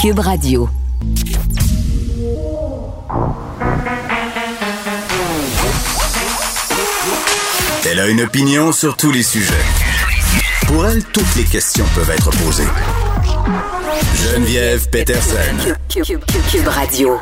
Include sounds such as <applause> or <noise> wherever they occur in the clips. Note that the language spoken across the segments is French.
Cube Radio. Elle a une opinion sur tous les sujets. Pour elle, toutes les questions peuvent être posées. Geneviève Peterson. Cube, Radio.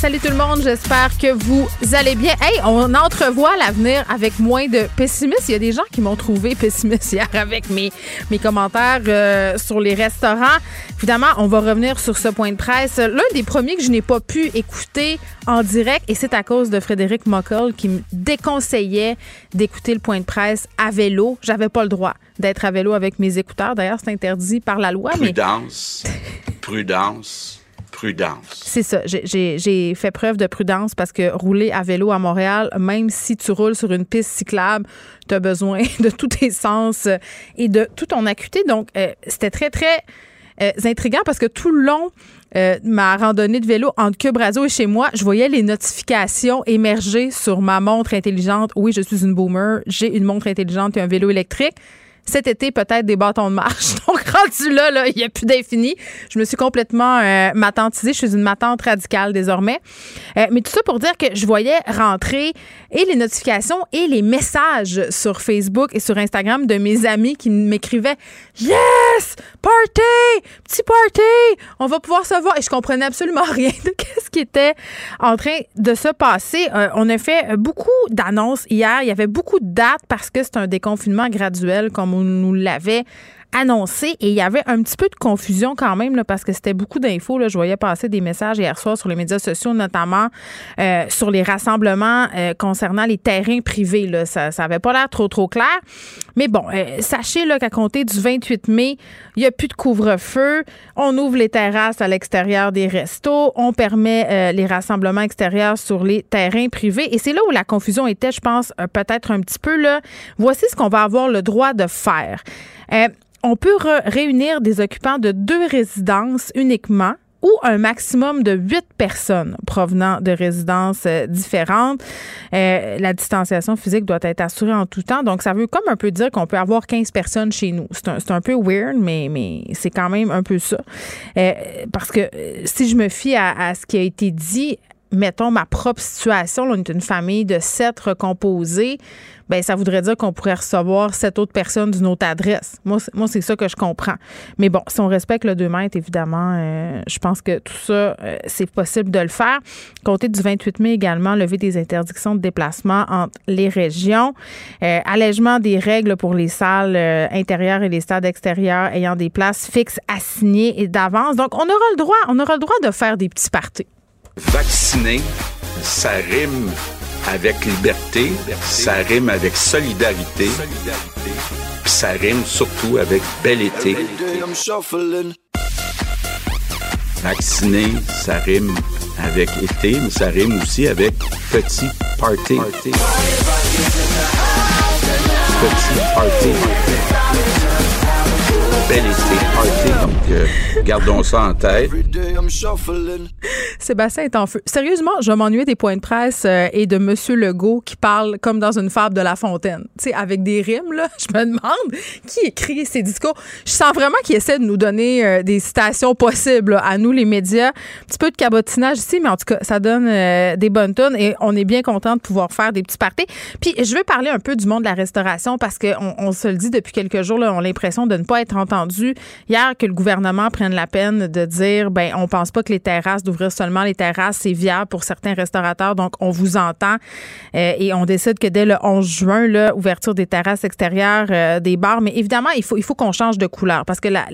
Salut tout le monde, j'espère que vous allez bien. Hey, on entrevoit l'avenir avec moins de pessimisme. Il y a des gens qui m'ont trouvé pessimiste <laughs> hier avec mes, mes commentaires euh, sur les restaurants. Évidemment, on va revenir sur ce point de presse. L'un des premiers que je n'ai pas pu écouter en direct, et c'est à cause de Frédéric Mockel qui me déconseillait d'écouter le point de presse à vélo. J'avais pas le droit d'être à vélo avec mes écouteurs. D'ailleurs, c'est interdit par la loi. Prudence. Prudence prudence. C'est ça. J'ai fait preuve de prudence parce que rouler à vélo à Montréal, même si tu roules sur une piste cyclable, tu as besoin <laughs> de tous tes sens et de toute ton acuité. Donc, euh, c'était très, très euh, intriguant parce que tout le long euh, ma randonnée de vélo entre Cube et chez moi, je voyais les notifications émerger sur ma montre intelligente. Oui, je suis une boomer. J'ai une montre intelligente et un vélo électrique cet été, peut-être des bâtons de marche. <laughs> Donc, rendu là, là il n'y a plus d'infini. Je me suis complètement euh, matantisée. Je suis une matante radicale désormais. Euh, mais tout ça pour dire que je voyais rentrer et les notifications et les messages sur Facebook et sur Instagram de mes amis qui m'écrivaient Yes! Party! Petit party! On va pouvoir se voir. Et je comprenais absolument <laughs> rien de ce qui était en train de se passer. Euh, on a fait beaucoup d'annonces hier. Il y avait beaucoup de dates parce que c'est un déconfinement graduel, comme nous l'avait annoncé et il y avait un petit peu de confusion quand même là, parce que c'était beaucoup d'infos. Je voyais passer des messages hier soir sur les médias sociaux, notamment euh, sur les rassemblements euh, concernant les terrains privés. Là. Ça n'avait pas l'air trop, trop clair. Mais bon, euh, sachez qu'à compter du 28 mai, il n'y a plus de couvre-feu. On ouvre les terrasses à l'extérieur des restos. On permet les rassemblements extérieurs sur les terrains privés. Et c'est là où la confusion était, je pense, peut-être un petit peu. Là. Voici ce qu'on va avoir le droit de faire on peut réunir des occupants de deux résidences uniquement ou un maximum de huit personnes provenant de résidences euh, différentes. Euh, la distanciation physique doit être assurée en tout temps. Donc, ça veut comme un peu dire qu'on peut avoir 15 personnes chez nous. C'est un, peu weird, mais, mais c'est quand même un peu ça. Euh, parce que si je me fie à, à ce qui a été dit, mettons ma propre situation, on est une famille de sept recomposés, ben ça voudrait dire qu'on pourrait recevoir sept autres personnes d'une autre adresse. Moi, moi c'est ça que je comprends. Mais bon, si on respecte le 2 mètres, évidemment, euh, je pense que tout ça, euh, c'est possible de le faire. Compter du 28 mai également, lever des interdictions de déplacement entre les régions, euh, allègement des règles pour les salles intérieures et les stades extérieurs ayant des places fixes assignées et d'avance. Donc, on aura le droit, on aura le droit de faire des petits parties. Vacciner, ça rime avec liberté, ça rime avec solidarité, puis ça rime surtout avec bel été. Vacciner, ça rime avec été, mais ça rime aussi avec petit party. Petit party. Donc, euh, gardons ça en tête. Sébastien est en feu. Sérieusement, je m'ennuie des points de presse euh, et de Monsieur Legault qui parle comme dans une fable de La Fontaine. Tu sais, avec des rimes, là. <laughs> Je me demande qui écrit ces discours. Je sens vraiment qu'il essaie de nous donner euh, des citations possibles à nous, les médias. Un petit peu de cabotinage ici, mais en tout cas, ça donne des bonnes tonnes et on est bien content de pouvoir faire des petits parties. Puis, je veux parler un peu du monde de la restauration parce qu'on on se le dit depuis quelques jours, là, on a l'impression de ne pas être entendu. Hier, que le gouvernement prenne la peine de dire, ben, on pense pas que les terrasses d'ouvrir seulement les terrasses, c'est viable pour certains restaurateurs. Donc, on vous entend euh, et on décide que dès le 11 juin, là, ouverture des terrasses extérieures, euh, des bars. Mais évidemment, il faut, il faut qu'on change de couleur parce que la,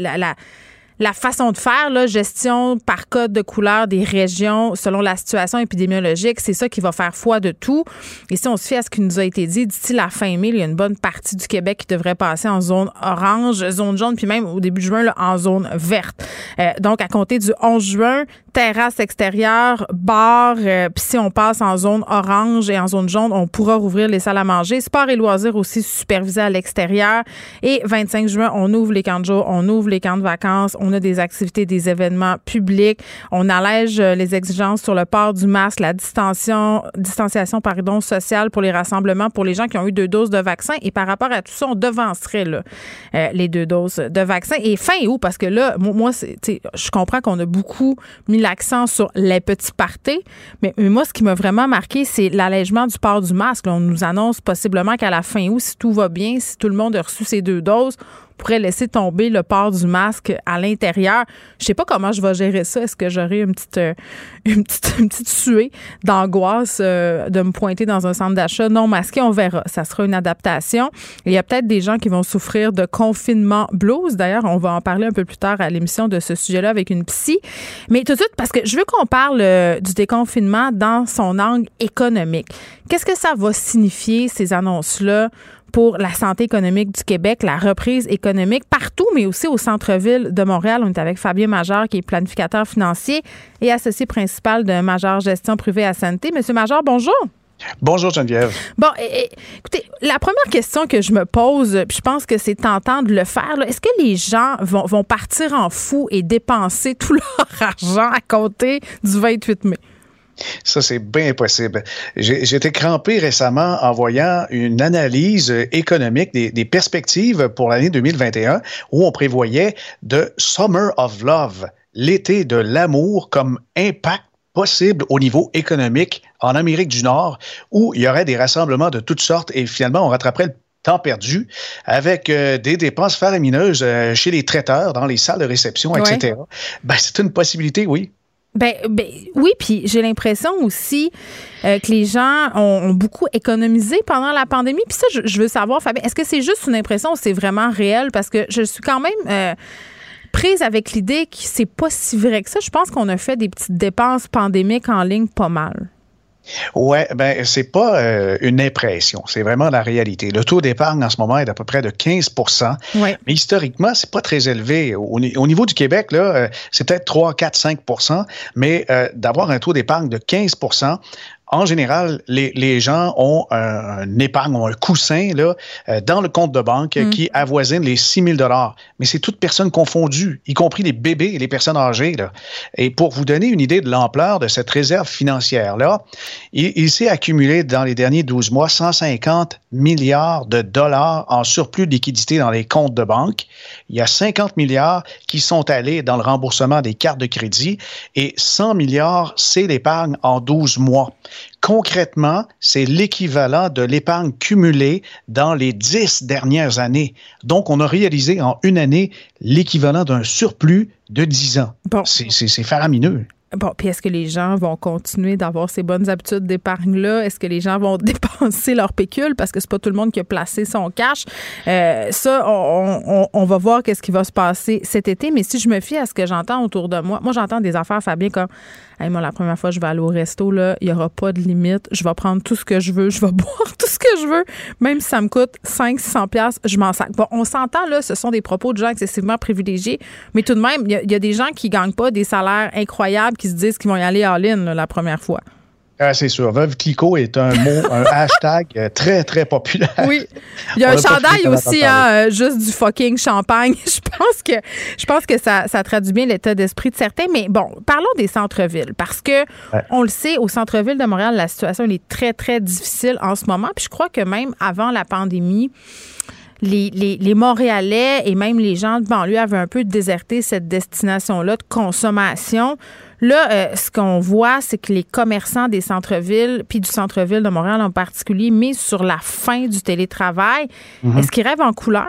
la façon de faire, la gestion par code de couleur des régions selon la situation épidémiologique, c'est ça qui va faire foi de tout. Et si on se fie à ce qui nous a été dit, d'ici la fin mai, il y a une bonne partie du Québec qui devrait passer en zone orange, zone jaune, puis même au début juin, là, en zone verte. Euh, donc, à compter du 11 juin, terrasse extérieure, bar, euh, puis si on passe en zone orange et en zone jaune, on pourra rouvrir les salles à manger. Sport et loisirs aussi supervisés à l'extérieur. Et 25 juin, on ouvre les camps de jour, on ouvre les camps de vacances, a des activités, des événements publics, on allège euh, les exigences sur le port du masque, la distanciation, distanciation pardon, sociale pour les rassemblements pour les gens qui ont eu deux doses de vaccin. Et par rapport à tout ça, on devancerait euh, les deux doses de vaccin. Et fin août, parce que là, moi, je comprends qu'on a beaucoup mis l'accent sur les petits parties, mais, moi, ce qui m'a vraiment marqué, c'est l'allègement du port du masque. on nous annonce possiblement qu'à la fin août, si tout va bien, si tout le monde a reçu ses deux doses, pourrait laisser tomber le port du masque à l'intérieur. Je sais pas comment je vais gérer ça. Est-ce que j'aurai une petite, euh, <laughs> une petite, suée d'angoisse euh, de me pointer dans un centre d'achat? Non masqué? On verra. Ça sera une adaptation. Il y a peut-être des gens qui vont souffrir de confinement blues. D'ailleurs, on va en parler un peu plus tard à l'émission de ce sujet-là avec une psy. Mais tout de suite, parce que je veux qu'on parle euh, du déconfinement dans son angle économique. Qu'est-ce que ça va signifier, ces annonces-là? Pour la santé économique du Québec, la reprise économique partout, mais aussi au centre-ville de Montréal. On est avec Fabien Major, qui est planificateur financier et associé principal de Major Gestion Privée à Santé. Monsieur Major, bonjour. Bonjour Geneviève. Bon, écoutez, la première question que je me pose, puis je pense que c'est tentant de le faire, est-ce que les gens vont, vont partir en fou et dépenser tout <laughs> leur argent à compter du 28 mai? Ça, c'est bien possible. J'étais crampé récemment en voyant une analyse économique des, perspectives pour l'année 2021 où on prévoyait de Summer of Love, l'été de l'amour comme impact possible au niveau économique en Amérique du Nord, où il y aurait des rassemblements de toutes sortes et finalement on rattraperait le temps perdu avec euh, des dépenses faramineuses euh, chez les traiteurs, dans les salles de réception, etc. Ben, c'est une possibilité, oui. Ben, ben, oui, puis j'ai l'impression aussi euh, que les gens ont, beaucoup économisé pendant la pandémie. Puis ça, je, veux savoir, Fabien, est-ce que c'est juste une impression ou c'est vraiment réel? Parce que je suis quand même euh, prise avec l'idée que c'est pas si vrai que ça. Je pense qu'on a fait des petites dépenses pandémiques en ligne pas mal. Ouais, ben c'est pas euh, une impression, c'est vraiment la réalité. Le taux d'épargne en ce moment est d'à peu près de 15% mais historiquement, c'est pas très élevé. Au, niveau du Québec, là, euh, c'est peut-être 3, 4, 5% mais euh, d'avoir un taux d'épargne de 15 en général, les, les gens ont un, épargne, ont un coussin là, euh, dans le compte de banque mm. qui avoisine les 6 000 Mais c'est toutes personnes confondues, y compris les bébés et les personnes âgées. Là. Et pour vous donner une idée de l'ampleur de cette réserve financière-là, il, il s'est accumulé dans les derniers 12 mois 150 milliards de dollars en surplus de liquidité dans les comptes de banque. Il y a 50 milliards qui sont allés dans le remboursement des cartes de crédit et 100 milliards, c'est l'épargne en 12 mois. Concrètement, c'est l'équivalent de l'épargne cumulée dans les dix dernières années. Donc, on a réalisé en une année l'équivalent d'un surplus de dix ans. C'est faramineux. Bon, puis est-ce que les gens vont continuer d'avoir ces bonnes habitudes d'épargne-là? Est-ce que les gens vont <laughs> dépenser leur pécule parce que c'est pas tout le monde qui a placé son cash? Euh, ça, on, va voir qu'est-ce qui va se passer cet été. Mais si je me fie à ce que j'entends autour de moi, moi, j'entends des affaires, Fabien, comme Hey, moi, la première fois, je vais aller au resto, là, il n'y aura pas de limite. Je vais prendre tout ce que je veux. Je vais <laughs> boire tout ce que je veux. Même si ça me coûte 5 600 pièces je m'en sac. Bon, on s'entend, là, ce sont des propos de gens excessivement privilégiés. Mais tout de même, il y, a des gens qui gagnent pas des salaires incroyables qui se disent qu'ils vont y aller en ligne la première fois. Ah, c'est sûr. Veuve Clicquot est un <laughs> mot, un hashtag euh, très, très populaire. Oui. Il y a un chandail aussi, hein, euh, juste du fucking champagne. <laughs> je pense que, je pense que ça, ça traduit bien l'état d'esprit de certains. Mais bon, parlons des centres-villes parce que, on le sait, au centre-ville de Montréal, la situation est très, très difficile en ce moment. Puis je crois que même avant la pandémie, les, les, les, Montréalais et même les gens de banlieue avaient un peu déserté cette destination-là de consommation. Là, euh, ce qu'on voit, c'est que les commerçants des centres-villes, puis du centre-ville de Montréal en particulier, misent sur la fin du télétravail. Mhm. Est-ce qu'ils rêvent en couleur?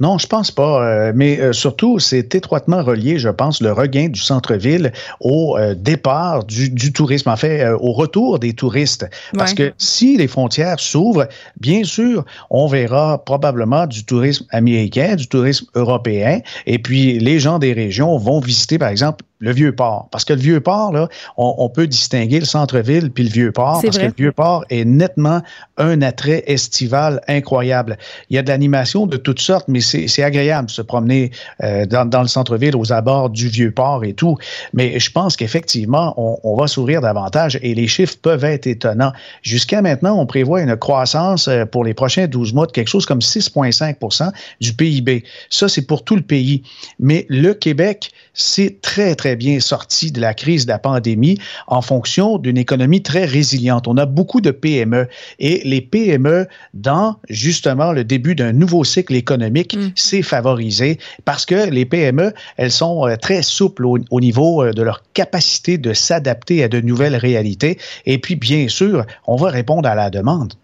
Non, je pense pas. Euh, mais euh, surtout, c'est étroitement relié, je pense, le regain du centre-ville au euh, départ du, tourisme, en fait, au retour des touristes. Parce que si les frontières s'ouvrent, bien sûr, on verra probablement du tourisme américain, du tourisme européen, et puis les gens des régions vont visiter, par exemple, le vieux port. Parce que le vieux port, là, on, peut distinguer le centre-ville puis le vieux port, parce que le vieux port est nettement un attrait estival incroyable. Il y a de l'animation de toutes sortes, mais c'est agréable de se promener euh, dans, dans, le centre-ville, aux abords du vieux port et tout. Mais je pense qu'effectivement, on, on, va s'ouvrir davantage et les chiffres peuvent être étonnants. Jusqu'à maintenant, on prévoit une croissance euh, pour les prochains 12 mois de quelque chose comme 6,5% du PIB. Ça, c'est pour tout le pays. Mais le Québec, s'est très, très bien sorti de la crise de la pandémie en fonction d'une économie très résiliente. On a beaucoup de PME et les PME, dans justement le début d'un nouveau cycle économique, mm. c'est favorisé parce que les PME, elles sont euh, très souples au, au niveau euh, de leur capacité de s'adapter à de nouvelles réalités. Et puis, bien sûr, on va répondre à la demande.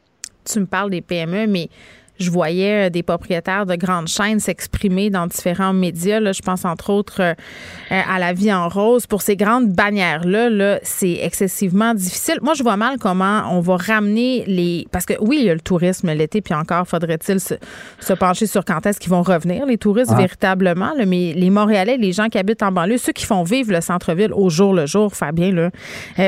Tu me parles des PME, mais je voyais euh, des propriétaires de grandes chaînes s'exprimer dans différents médias. Là, je pense entre autres euh, euh, à la vie en rose. Pour ces grandes bannières-là, -là, c'est excessivement difficile. Moi, je vois mal comment on va ramener les... Parce que oui, il y a le tourisme l'été, puis encore faudrait-il se, pencher sur quand est-ce qu'ils vont revenir, les touristes, ah. véritablement. mais les Montréalais, les gens qui habitent en banlieue, ceux qui font vivre le centre-ville au jour le jour, Fabien, là,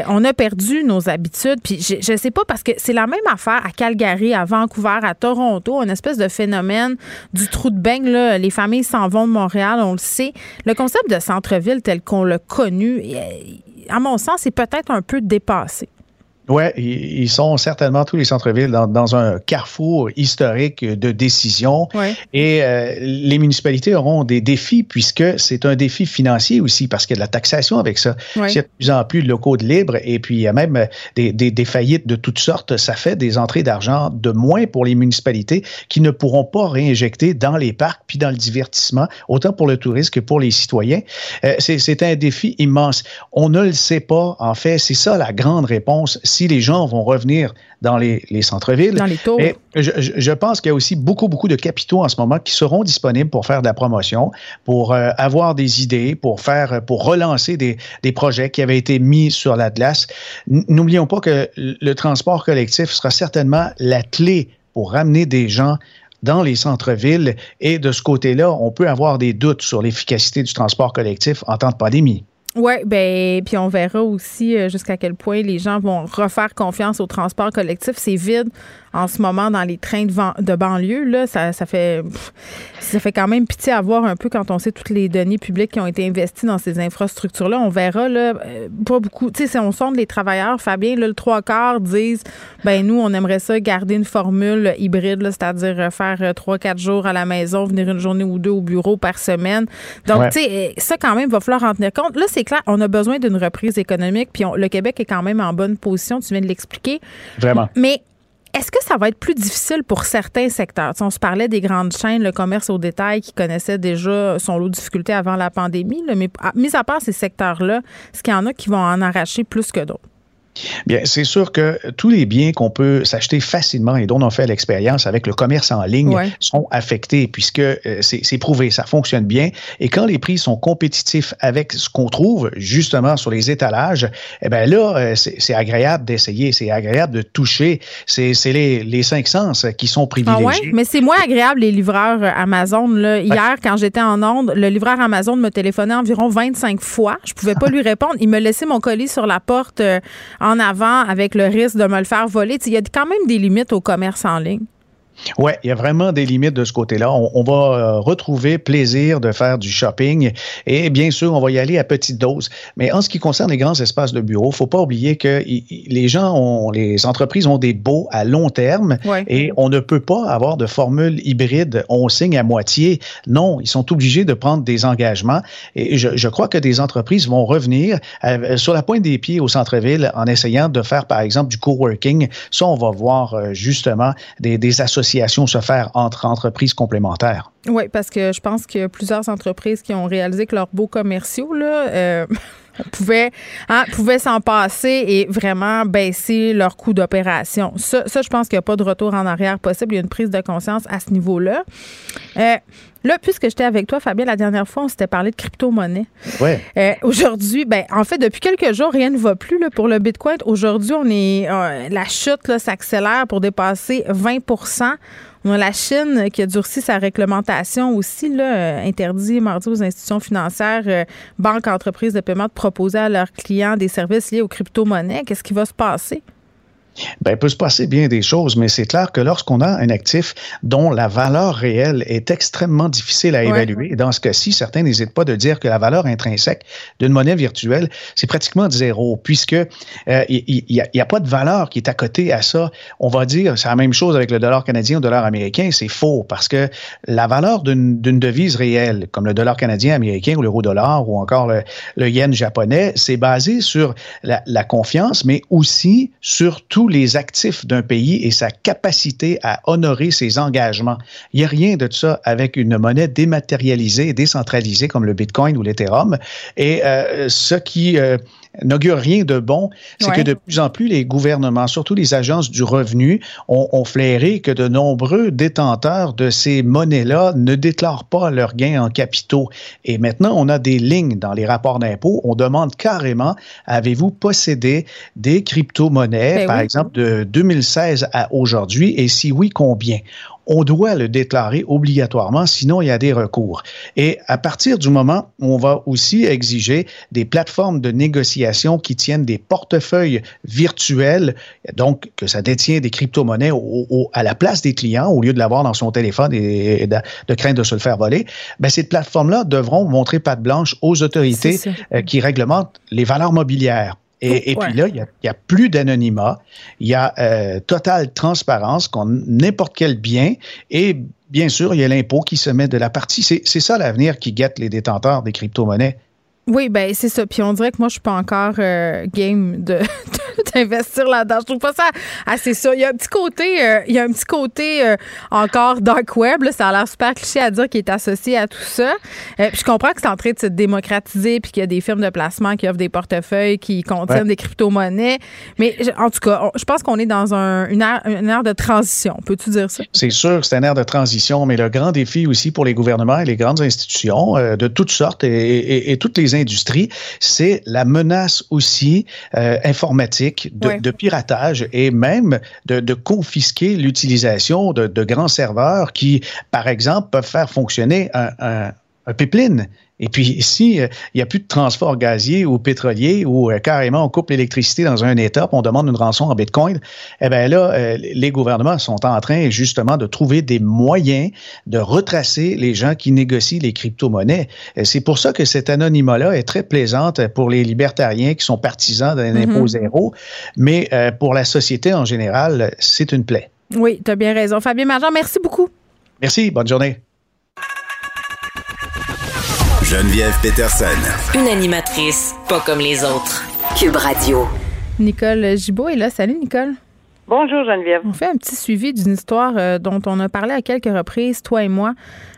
on a perdu nos habitudes. Puis je, ne sais pas, parce que c'est la même affaire à Calgary, à Vancouver, à Toronto une espèce de phénomène du trou de beigne. Les familles s'en vont de Montréal, on le sait. Le concept de centre-ville tel qu'on l'a connu, à mon sens, est peut-être un peu dépassé. Oui, ils sont certainement tous les centres-villes dans, un carrefour historique de décision. Et euh, les municipalités auront des défis puisque c'est un défi financier aussi parce qu'il y a de la taxation avec ça. Il y a de plus en plus de locaux de libre et puis il y a même des, des, faillites de toutes sortes. Ça fait des entrées d'argent de moins pour les municipalités qui ne pourront pas réinjecter dans les parcs puis dans le divertissement, autant pour le tourisme que pour les citoyens. Euh, c'est un défi immense. On ne le sait pas. En fait, c'est ça la grande réponse si les gens vont revenir dans les, centres-villes. Dans les tours. je, pense qu'il y a aussi beaucoup, beaucoup de capitaux en ce moment qui seront disponibles pour faire de la promotion, pour euh, avoir des idées, pour faire, pour relancer des, projets qui avaient été mis sur l'Atlas. N'oublions pas que le transport collectif sera certainement la clé pour ramener des gens dans les centres-villes. Et de ce côté-là, on peut avoir des doutes sur l'efficacité du transport collectif en temps de pandémie. Oui, ben puis on verra aussi euh, jusqu'à quel point les gens vont refaire confiance au transport collectif. C'est vide en ce moment dans les trains de, de banlieue. Là, ça, ça fait ça fait quand même pitié à voir un peu quand on sait toutes les données publiques qui ont été investies dans ces infrastructures-là. On verra là, euh, pas beaucoup. Tu sais, si on sonde les travailleurs, Fabien, là, le trois quarts disent ben nous, on aimerait ça garder une formule hybride, c'est-à-dire euh, faire euh, trois, quatre jours à la maison, venir une journée ou deux au bureau par semaine. Donc, tu sais, ça quand même va falloir en tenir compte. Là, c'est clair, on a besoin d'une reprise économique, puis le Québec est quand même en bonne position, tu viens de l'expliquer. Vraiment. Mais est-ce que ça va être plus difficile pour certains secteurs? on se parlait des grandes chaînes, le commerce au détail qui connaissait déjà son lot de difficultés avant la pandémie, mais mis à part ces secteurs-là, est-ce qu'il y en a qui vont en arracher plus que d'autres? Bien, c'est sûr que tous les biens qu'on peut s'acheter facilement et dont on fait l'expérience avec le commerce en ligne sont affectés puisque euh, c'est prouvé, ça fonctionne bien. Et quand les prix sont compétitifs avec ce qu'on trouve justement sur les étalages, eh bien là, euh, c'est agréable d'essayer, c'est agréable de toucher. C'est les, les cinq sens qui sont privilégiés. Ah ouais? Mais c'est moins agréable les livreurs euh, Amazon. Là. Hier, quand j'étais en Onde, le livreur Amazon me téléphonait environ 25 fois. Je pouvais pas <laughs> lui répondre. Il me laissait mon colis sur la porte en avant avec le risque de me le faire voler. Il y a quand même des limites au commerce en ligne. Oui, il y a vraiment des limites de ce côté-là. On, va euh, retrouver plaisir de faire du shopping et bien sûr, on va y aller à petite dose. Mais en ce qui concerne les grands espaces de bureau, faut pas oublier que les gens ont, les entreprises ont des baux à long terme et on ne peut pas avoir de formule hybride. On signe à moitié. Non, ils sont obligés de prendre des engagements et je, crois que des entreprises vont revenir euh, sur la pointe des pieds au centre-ville en essayant de faire, par exemple, du coworking. Ça, on va voir euh, justement des, des associations se faire entre entreprises complémentaires. Oui, parce que je pense qu'il y a plusieurs entreprises qui ont réalisé que leurs beaux commerciaux, là, euh, <laughs> pouvaient, hein, s'en passer et vraiment baisser leur coût d'opération. Ça, je pense qu'il n'y a pas de retour en arrière possible. Il y a une prise de conscience à ce niveau-là. Euh, Là, puisque j'étais avec toi, Fabien, la dernière fois, on s'était parlé de crypto-monnaie. Ouais. Euh, aujourd'hui, ben, en fait, depuis quelques jours, rien ne va plus là, pour le Bitcoin. Aujourd'hui, on est euh, la chute s'accélère pour dépasser 20 On a la Chine qui a durci sa réglementation aussi, là, interdit mardi aux institutions financières, banques, entreprises de paiement de proposer à leurs clients des services liés aux crypto-monnaies. Qu'est-ce qui va se passer? Ben, il peut se passer bien des choses, mais c'est clair que lorsqu'on a un actif dont la valeur réelle est extrêmement difficile à évaluer, dans ce cas-ci, certains n'hésitent pas de dire que la valeur intrinsèque d'une monnaie virtuelle, c'est pratiquement zéro, puisque il euh, n'y a, pas de valeur qui est à côté à ça. On va dire, c'est la même chose avec le dollar canadien ou le dollar américain, c'est faux, parce que la valeur d'une devise réelle, comme le dollar canadien, américain ou l'euro-dollar ou encore le, yen japonais, c'est basé sur la, la confiance, mais aussi sur tout les actifs d'un pays et sa capacité à honorer ses engagements. Il n'y a rien de ça avec une monnaie dématérialisée et décentralisée comme le Bitcoin ou l'Ethereum. Et euh, ce qui euh, n'augure rien de bon, c'est que de plus en plus les gouvernements, surtout les agences du revenu, ont, ont flairé que de nombreux détenteurs de ces monnaies-là ne déclarent pas leurs gains en capitaux. Et maintenant, on a des lignes dans les rapports d'impôts. On demande carrément, avez-vous possédé des crypto-monnaies, ben par exemple, de 2016 à aujourd'hui, et si oui, combien? On doit le déclarer obligatoirement, sinon il y a des recours. Et à partir du moment où on va aussi exiger des plateformes de négociation qui tiennent des portefeuilles virtuels, donc que ça détient des crypto-monnaies à la place des clients au lieu de l'avoir dans son téléphone et, de, craindre de se le faire voler, ben ces plateformes-là devront montrer patte blanche aux autorités euh, qui réglementent les valeurs mobilières. Et, puis là, il n'y a, plus d'anonymat, il y a euh, totale transparence qu'on n'importe quel bien et bien sûr, il y a l'impôt qui se met de la partie. C'est ça l'avenir qui guette les détenteurs des crypto-monnaies. Oui, ben c'est ça. Puis on dirait que moi, je suis pas encore euh, game <laughs> de, d'investir là-dedans. Je trouve pas ça assez ça. Il y a un petit côté, euh, il y a un petit côté euh, encore dark web. ça a l'air super cliché à dire qui est associé à tout ça. puis je comprends que c'est en train de se démocratiser puis qu'il y a des firmes de placement qui offrent des portefeuilles qui contiennent des crypto-monnaies. Mais en tout cas, je pense qu'on est dans un, une, ère, de transition. Peux-tu dire ça? C'est sûr que c'est une ère de transition, mais le grand défi aussi pour les gouvernements et les grandes institutions de toutes sortes et toutes les industries, c'est la menace aussi euh, informatique de, piratage et même de, confisquer l'utilisation de, grands serveurs qui, par exemple, peuvent faire fonctionner un, un pipeline et puis, si euh, il n'y a plus de transport gazier ou pétrolier ou euh, carrément on coupe l'électricité dans un État, on demande une rançon en Bitcoin, eh bien là, euh, les gouvernements sont en train justement de trouver des moyens de retracer les gens qui négocient les crypto-monnaies. C'est pour ça que cette anonymat-là est très plaisante pour les libertariens qui sont partisans d'un mm-hmm. impôt zéro, mais pour la société en général, c'est une plaie. Oui, tu as bien raison. Fabien Marjan, merci beaucoup. Merci, bonne journée. Geneviève Peterson. Une animatrice pas comme les autres. Cube Radio. Nicole Gibault est là. Salut, Nicole. Bonjour, Geneviève. On fait un petit suivi d'une histoire euh, dont on a parlé à quelques reprises, toi et moi.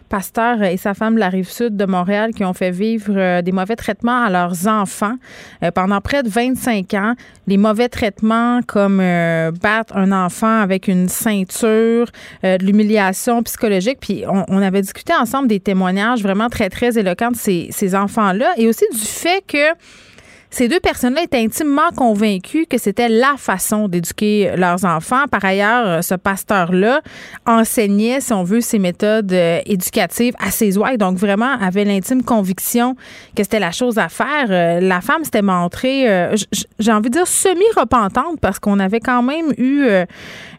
Pasteur et sa femme de la rive sud de Montréal qui ont fait vivre euh, des mauvais traitements à leurs enfants euh, pendant près de 25 ans. Les mauvais traitements comme euh, battre un enfant avec une ceinture, de l'humiliation psychologique. Puis on, avait discuté ensemble des témoignages vraiment très, très éloquents de ces enfants-là et aussi du fait que ces deux personnes-là étaient intimement convaincues que c'était la façon d'éduquer leurs enfants. Par ailleurs, ce pasteur-là enseignait, si on veut, ses méthodes euh, éducatives à ses ouailles, donc vraiment avait l'intime conviction que c'était la chose à faire. Euh, la femme s'était montrée, euh, j'ai envie de dire, semi-repentante parce qu'on avait quand même eu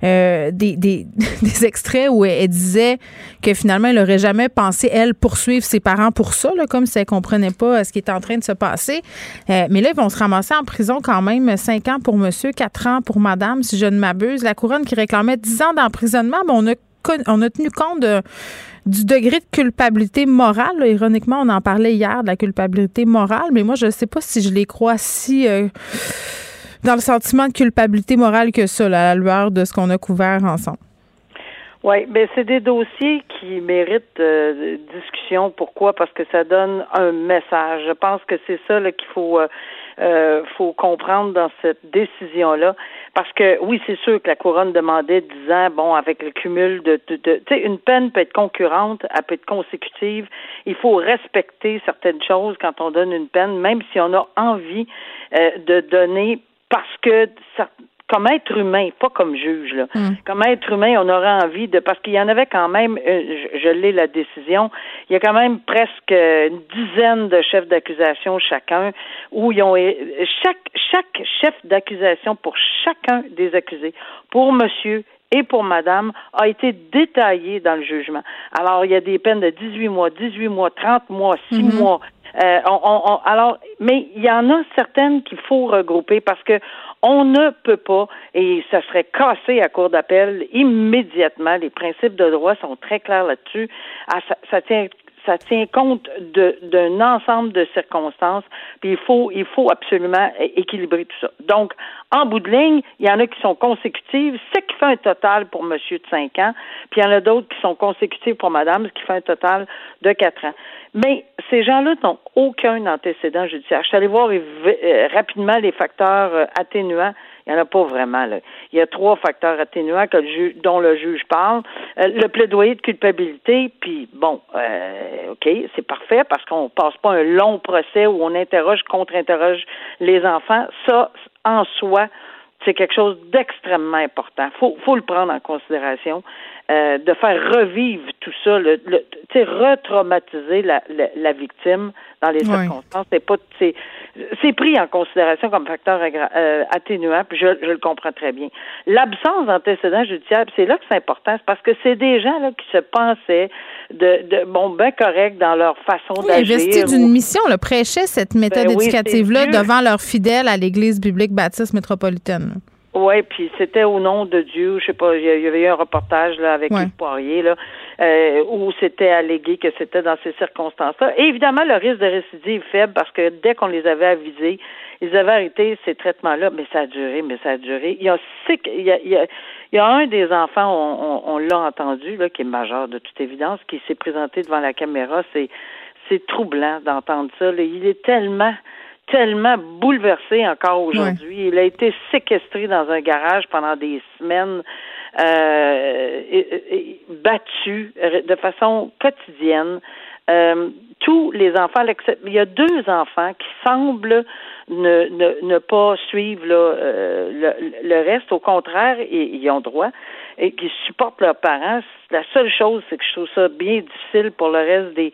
des, <laughs> des, extraits où elle, disait que finalement, elle n'aurait jamais pensé, elle, poursuivre ses parents pour ça, là, comme si elle comprenait pas ce qui était en train de se passer. mais vont se ramasser en prison quand même 5 ans pour monsieur, 4 ans pour madame, si je ne m'abuse. La couronne qui réclamait 10 ans d'emprisonnement, on a, on a tenu compte du degré de culpabilité morale. Ironiquement, on en parlait hier de la culpabilité morale, mais moi, je ne sais pas si je les crois si euh, dans le sentiment de culpabilité morale que ça, à la lueur de ce qu'on a couvert ensemble. Oui, ben c'est des dossiers qui méritent euh, discussion. Pourquoi? Parce que ça donne un message. Je pense que c'est ça qu'il faut euh, euh, faut comprendre dans cette décision-là. Parce que oui, c'est sûr que la couronne demandait 10 ans, bon, avec le cumul de, de, tu sais, une peine peut être concurrente, elle peut être consécutive. Il faut respecter certaines choses quand on donne une peine, même si on a envie de donner parce que comme être humain, pas comme juge. Là. Hmm. Comme être humain, on aurait envie de parce qu'il y en avait quand même, euh, je, je l'ai la décision, il y a quand même presque une dizaine de chefs d'accusation chacun, où ils ont chaque chaque chef d'accusation pour chacun des accusés, pour monsieur et pour madame a été détaillé dans le jugement. Alors, il y a des peines de 18 mois, 18 mois, 30 mois, 6 mhm. mois. Euh, on, on, alors, mais il y en a certaines qu'il faut regrouper parce que on ne peut pas, et ça serait cassé à court d'appel immédiatement. Les principes de droit sont très clairs là-dessus. Ah, ça, ça tient compte d'un ensemble de circonstances, puis il faut, il faut absolument équilibrer tout ça. Donc, en bout de ligne, il y en a qui sont consécutives, ce qui fait un total pour monsieur de 5 ans, puis il y en a d'autres qui sont consécutives pour madame, ce qui fait un total de 4 ans. Mais ces gens-là n'ont aucun antécédent judiciaire. Je suis allée voir euh, rapidement les facteurs euh, atténuants il n'y en a pas vraiment. Là. Il y a trois facteurs atténuants dont le juge parle. Euh, le plaidoyer de culpabilité, puis bon, euh, OK, c'est parfait parce qu'on passe pas un long procès où on interroge, contre-interroge les enfants. Ça, en soi, c'est quelque chose d'extrêmement important. Faut, faut le prendre en considération. Euh, de faire revivre tout ça, le, le retraumatiser la, la, la, victime dans les circonstances, c'est pas c'est c'est pris en considération comme facteur euh, atténuant, puis je, je, le comprends très bien. L'absence d'antécédents judiciaires, c'est là que c'est important, c'est parce que c'est des gens là qui se pensaient de, de bon ben correct dans leur façon oui, d'agir. Investis d'une mission, le prêchaient cette méthode ben éducative là devant leurs fidèles à l'Église biblique baptiste métropolitaine. Oui, puis c'était au nom de Dieu. Je sais pas, il y avait eu un reportage là avec ouais. Poirier là, euh, où c'était allégué que c'était dans ces circonstances-là. Et évidemment, le risque de récidive est faible parce que dès qu'on les avait avisés, ils avaient arrêté ces traitements-là, mais ça a duré, mais ça a duré. Il y a, il y a, il y a, il y a un des enfants, on, on, l'a entendu, là, qui est majeur de toute évidence, qui s'est présenté devant la caméra. C'est c'est troublant d'entendre ça. Il est tellement tellement bouleversé encore aujourd'hui. Il a été séquestré dans un garage pendant des semaines, euh, et, battu de façon quotidienne. Euh, tous les enfants, il y a deux enfants qui semblent ne, ne, ne pas suivre là, euh, le, le, reste. Au contraire, ils, ils, ont droit et qui supportent leurs parents. La seule chose, c'est que je trouve ça bien difficile pour le reste des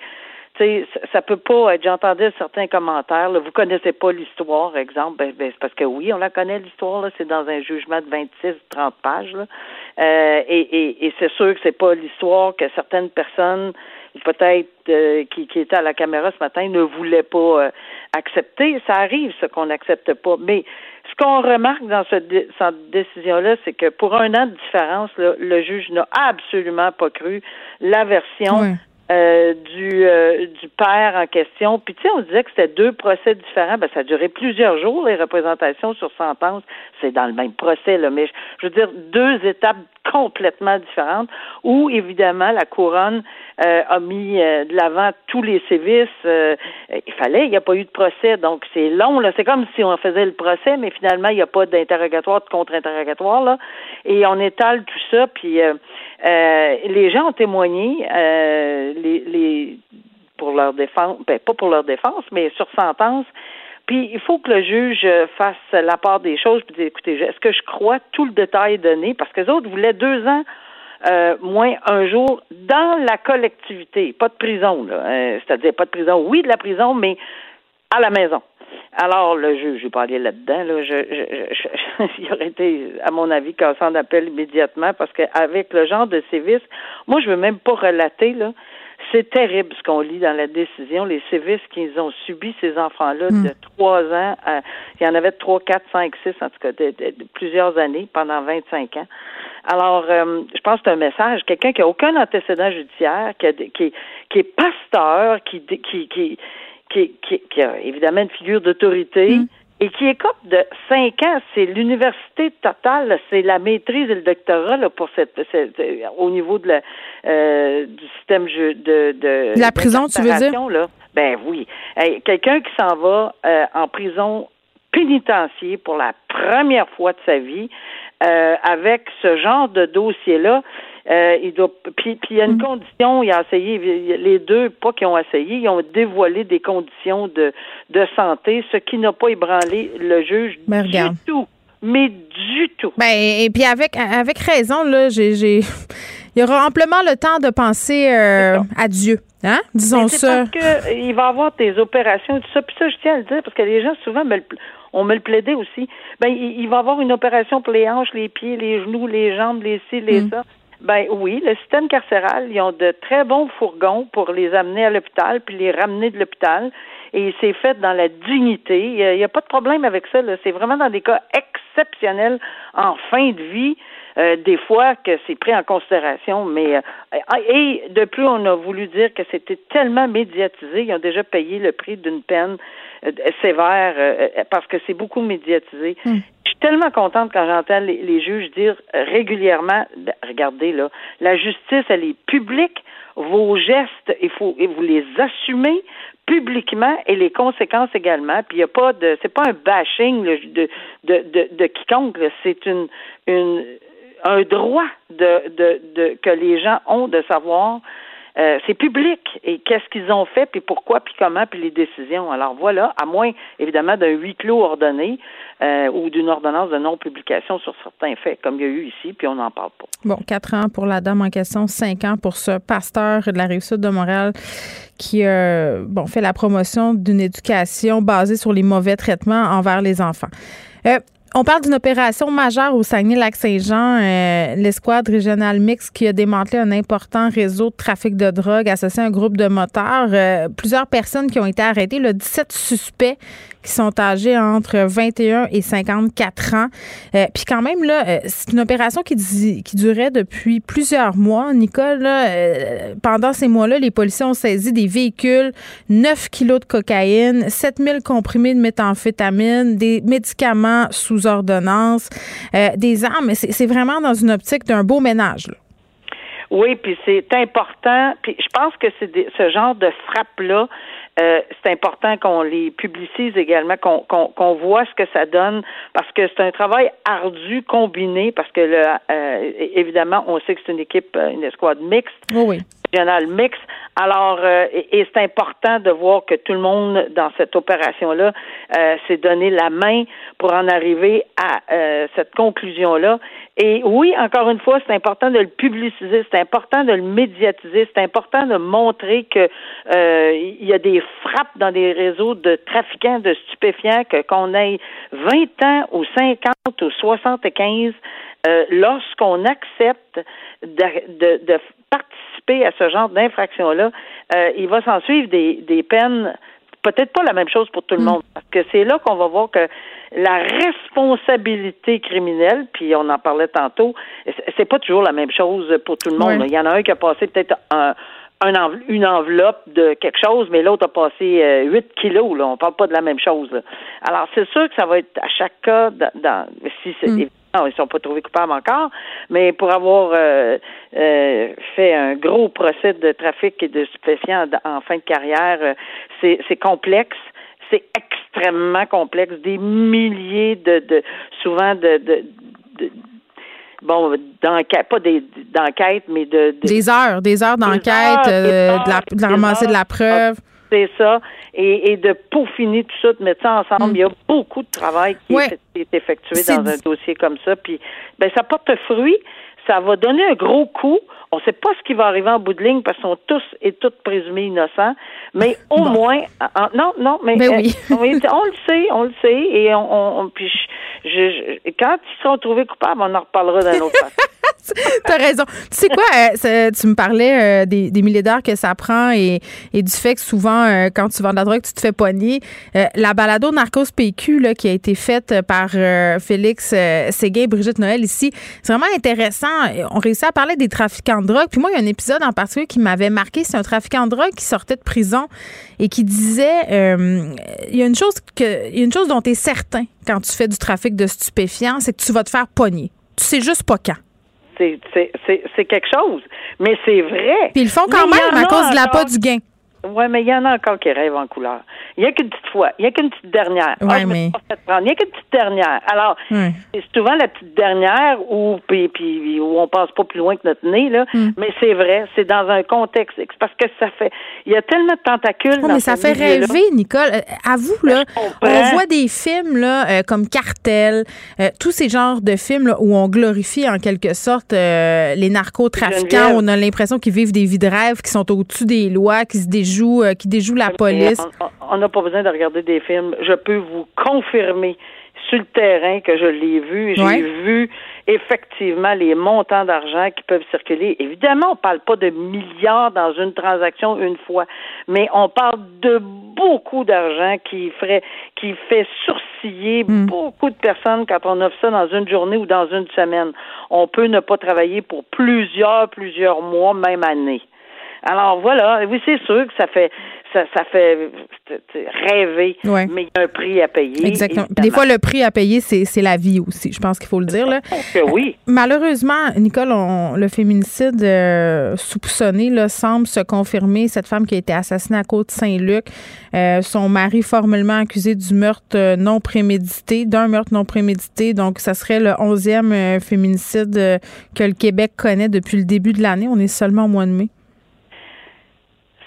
ça peut pas être. J'entendais certains commentaires. Là, vous connaissez pas l'histoire, exemple. Ben, ben, c'est parce que oui, on la connaît l'histoire. Là, c'est dans un jugement de 26, 30 pages. Là. Euh, et, et, c'est sûr que c'est pas l'histoire que certaines personnes, peut-être euh, qui, qui étaient à la caméra ce matin, ne voulaient pas euh, accepter. Ça arrive, ce qu'on n'accepte pas. Mais ce qu'on remarque dans cette, décision-là, c'est que pour un an de différence, le juge n'a absolument pas cru la version euh, du, euh, du père en question. Puis tu sais, on disait que c'était deux procès différents. Ben, ça duré plusieurs jours, les représentations sur sentence. C'est dans le même procès, là, mais je veux dire, deux étapes complètement différentes où, évidemment, la couronne euh, a mis de l'avant tous les sévices. il fallait, il n'y a pas eu de procès, donc c'est long. Là. C'est comme si on faisait le procès, mais finalement, il n'y a pas d'interrogatoire, de contre-interrogatoire. Là. Et on étale tout ça, puis euh, les gens ont témoigné, euh, les, les, pour leur défense, ben, pas pour leur défense, mais sur sentence. Puis il faut que le juge fasse la part des choses, puis écoutez, est-ce que je crois tout le détail donné, parce que les autres voulaient deux ans euh, moins un jour dans la collectivité, pas de prison, là. Euh, c'est-à-dire pas de prison, oui de la prison, mais à la maison. Alors, le juge, je vais pas aller là-dedans, là, je, je, je, <laughs> il aurait été, à mon avis, cassant d'appel immédiatement parce qu'avec le genre de sévices, moi, je veux même pas relater, là. C'est terrible ce qu'on lit dans la décision, les sévices qu'ils ont subis, ces enfants-là, hmm. de trois ans, à, il y en avait trois, quatre, cinq, six, en tout cas, de, plusieurs années, pendant 25 ans. Alors, euh, je pense que c'est un message. Quelqu'un qui a aucun antécédent judiciaire, qui, a, qui, qui est pasteur, qui, qui, qui, qui, qui, a évidemment une figure d'autorité mm. Et qui écope de cinq ans. C'est l'université totale, c'est la maîtrise et le doctorat là, pour cette, au niveau de la, euh, du système de, de la prison, tu veux dire? là. Ben oui, quelqu'un qui s'en va euh, en prison pénitentiaire pour la première fois de sa vie euh, avec ce genre de dossier là euh, il doit, puis, puis il y a une mm. condition, il a essayé, les deux, pas qui ont essayé, ils ont dévoilé des conditions de, de santé, ce qui n'a pas ébranlé le juge Mais du tout. mais du tout. Ben, et puis avec, avec raison, là, j'ai. Il y aura amplement le temps de penser euh, à Dieu. Hein? Disons ça. Parce que il va y avoir des opérations et tout ça. Puis ça, je tiens à le dire, parce que les gens, souvent, me le, on me le plaidait aussi. Ben, il, va y avoir une opération pour les hanches, les pieds, les genoux, les jambes, les ci, les mm. ça. Ben oui, le système carcéral, ils ont de très bons fourgons pour les amener à l'hôpital puis les ramener de l'hôpital. Et c'est fait dans la dignité. Il n'y a, pas de problème avec ça. C'est vraiment dans des cas exceptionnels en fin de vie. Euh, des fois que c'est pris en considération, mais euh, et de plus on a voulu dire que c'était tellement médiatisé, ils ont déjà payé le prix d'une peine sévère parce que c'est beaucoup médiatisé. Hmm. Je suis tellement contente quand j'entends les, juges dire régulièrement, ben, regardez là, la justice elle est publique, vos gestes il faut et vous les assumez publiquement et les conséquences également. Puis il n'y a pas de, c'est pas un bashing de, de, de, de quiconque. C'est une, une, un droit de, de, de, que les gens ont de savoir. Euh, c'est public et qu'est-ce qu'ils ont fait, puis pourquoi, puis comment, puis les décisions? Alors voilà, à moins évidemment d'un huis clos ordonné euh, ou d'une ordonnance de non-publication sur certains faits, comme il y a eu ici, puis on n'en parle pas. Bon, quatre ans pour la dame en question, cinq ans pour ce pasteur de la Rive-Sud de Montréal qui euh, bon, fait la promotion d'une éducation basée sur les mauvais traitements envers les enfants. On parle d'une opération majeure au Saguenay-Lac-Saint-Jean, euh, l'escouade régionale mixte qui a démantelé un important réseau de trafic de drogue associé à un groupe de moteurs. Euh, plusieurs personnes qui ont été arrêtées, le 17 suspects qui sont âgés entre 21 et 54 ans. Euh, puis quand même, là, euh, c'est une opération qui, qui durait depuis plusieurs mois. Nicole, euh, pendant ces mois-là, les policiers ont saisi des véhicules, 9 kilos de cocaïne, 7000 comprimés de méthamphétamine, des médicaments sous ordonnance, des armes. C'est vraiment dans une optique d'un beau ménage. Oui, puis c'est important. Puis je pense que c'est ce genre de frappe-là, euh, c'est important qu'on les publicise également, qu'on voit ce que ça donne, parce que c'est un travail ardu combiné, parce que le, euh, évidemment, on sait que c'est une équipe, euh, une escouade mixte. oui régional mix. Alors, euh, et, c'est important de voir que tout le monde dans cette opération-là euh, s'est donné la main pour en arriver à euh, cette conclusion-là. Et oui, encore une fois, c'est important de le publiciser, c'est important de le médiatiser, c'est important de montrer que il y a des frappes dans des réseaux de trafiquants de stupéfiants, que qu'on ait 20 ans ou 50 ou 75, lorsqu'on accepte de, de, de participer à ce genre d'infraction-là, euh, il va s'en suivre des, des peines peut-être pas la même chose pour tout le mm. monde, parce que c'est là qu'on va voir que la responsabilité criminelle, puis on en parlait tantôt, c'est pas toujours la même chose pour tout le monde. Il y en a un qui a passé peut-être un, une enveloppe de quelque chose, mais l'autre a passé euh, 8 kilos. Là. On parle pas de la même chose. Alors, c'est sûr que ça va être à chaque cas, dans, si c'est mm. Non, ils sont pas trouvés coupables encore, mais pour avoir euh, euh, fait un gros procès de trafic et de stupéfiants en fin de carrière, euh, c'est complexe. C'est extrêmement complexe, des milliers de, de souvent de, de, de bon, d'enquête, pas des d'enquête, mais de, Des heures, des heures d'enquête, de, la, de ramasser de la preuve. Ça. Et, et, de peaufiner tout ça, de mettre ça ensemble. Mm. Il y a beaucoup de travail qui est, effectué dans un dossier comme ça. Puis, ben, ça porte fruit. Ça va donner un gros coup. On ne sait pas ce qui va arriver en bout de ligne parce qu'ils sont tous et toutes présumés innocents. Mais au moins, non, non, mais ben oui. <laughs> Euh, on le sait, on le sait. Et on, on puis je, quand ils seront trouvés coupables, on en reparlera d'un autre <laughs> T'as raison. Tu sais quoi, euh, tu me parlais euh, des, des milliers d'heures que ça prend et, et, du fait que souvent, euh, quand tu vends de la drogue, tu te fais pogner. la balado Narcos PQ là, qui a été faite par Félix Séguin et Brigitte Noël ici, c'est vraiment intéressant. On réussit à parler des trafiquants de drogue. Puis moi, il y a un épisode en particulier qui m'avait marqué. C'est un trafiquant de drogue qui sortait de prison et qui disait il y a une chose que il y a une chose dont tu es certain quand tu fais du trafic de stupéfiants, c'est que tu vas te faire pogner. Tu sais juste pas quand c'est quelque chose. Mais c'est vrai. Puis ils le font quand même à cause de la pas du gain. Oui, mais il y en a encore qui rêvent en couleur. Il n'y a qu'une petite fois. Il n'y a qu'une petite dernière. Ouais, ah, mais... Il n'y a qu'une petite dernière. Alors, c'est souvent la petite dernière où, puis, puis, où on passe pas plus loin que notre nez, là. Hmm. Mais c'est vrai, c'est dans un contexte. Parce que ça fait. Il y a tellement de tentacules. mais ça fait rêver, Nicole. Euh, à vous, là, on voit des films là, euh, comme Cartel, euh, tous ces genres de films où on glorifie en quelque sorte les narcotrafiquants. On a l'impression qu'ils vivent des vies de rêve, qui sont au-dessus des lois, qui se déjouent, qui déjouent la police. On n'a pas besoin de regarder des films. Je peux vous confirmer sur le terrain que je l'ai vu. J'ai vu effectivement les montants d'argent qui peuvent circuler. Évidemment, on ne parle pas de milliards dans une transaction une fois, mais on parle de beaucoup d'argent qui ferait, qui fait sourciller hmm. beaucoup de personnes quand on offre ça dans une journée ou dans une semaine. On peut ne pas travailler pour plusieurs, plusieurs mois, même années. Alors voilà, oui, c'est sûr que ça fait ça, ça fait rêver, mais il y a un prix à payer. Exactement. Des fois, le prix à payer, c'est la vie aussi. Je pense qu'il faut le dire. Là. oui. Euh, malheureusement, Nicole, le féminicide euh, soupçonné là, semble se confirmer. Cette femme qui a été assassinée à Côte-Saint-Luc, euh, son mari formellement accusé du meurtre non prémédité, d'un meurtre non prémédité. Donc, ça serait le onzième féminicide que le Québec connaît depuis le début de l'année. On est seulement au mois de mai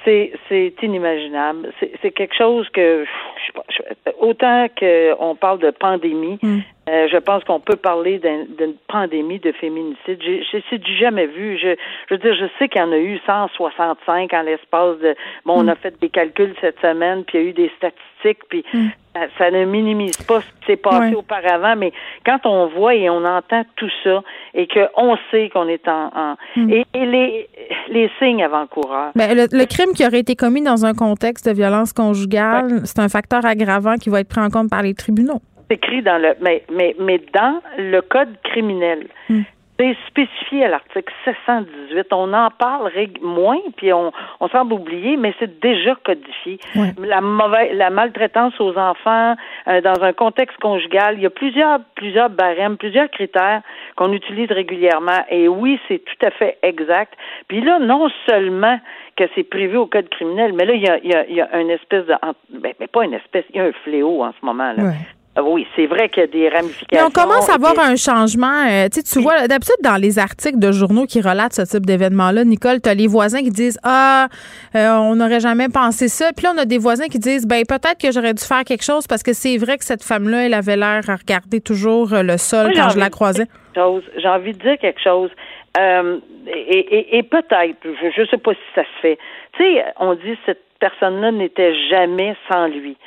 c'est c'est inimaginable. C'est quelque chose que je, je, autant qu'on parle de pandémie, mm. Euh, je pense qu'on peut parler d'une pandémie de féminicide. J'ai du jamais vu. Je, je veux dire, je sais qu'il y en a eu 165 en l'espace de. Bon, on mm. a fait des calculs cette semaine, puis il y a eu des statistiques, puis mm ça ne minimise pas ce qui s'est passé auparavant, mais quand on voit et on entend tout ça et qu'on sait qu'on est en, hmm. et, les, les signes avant-coureurs. Ben, le, crime qui aurait été commis dans un contexte de violence conjugale, c'est un facteur aggravant qui va être pris en compte par les tribunaux. C'est écrit dans le mais mais mais dans le code criminel. Hmm. C'est spécifié à l'article 718. On en parle moins, puis on, on semble oublier, mais c'est déjà codifié. La mauvaise, la maltraitance aux enfants euh, dans un contexte conjugal, il y a plusieurs, plusieurs barèmes, plusieurs critères qu'on utilise régulièrement. Et oui, c'est tout à fait exact. Puis là, non seulement que c'est privé au code criminel, mais là, il y a, il y a, il y a une espèce de, ben, mais pas une espèce, il y a un fléau en ce moment là. Oui, c'est vrai qu'il y a des ramifications. Mais on commence à voir un changement. Euh, tu vois, d'habitude, dans les articles de journaux qui relatent ce type d'événement-là, Nicole, tu as les voisins qui disent Ah, euh, on n'aurait jamais pensé ça. Puis là, on a des voisins qui disent Ben, peut-être que j'aurais dû faire quelque chose parce que c'est vrai que cette femme-là, elle avait l'air à regarder toujours euh, le sol quand je la croisais. J'ai envie de dire quelque chose. et, et peut-être, je ne sais pas si ça se fait. Tu sais, on dit cette personne-là n'était jamais sans lui.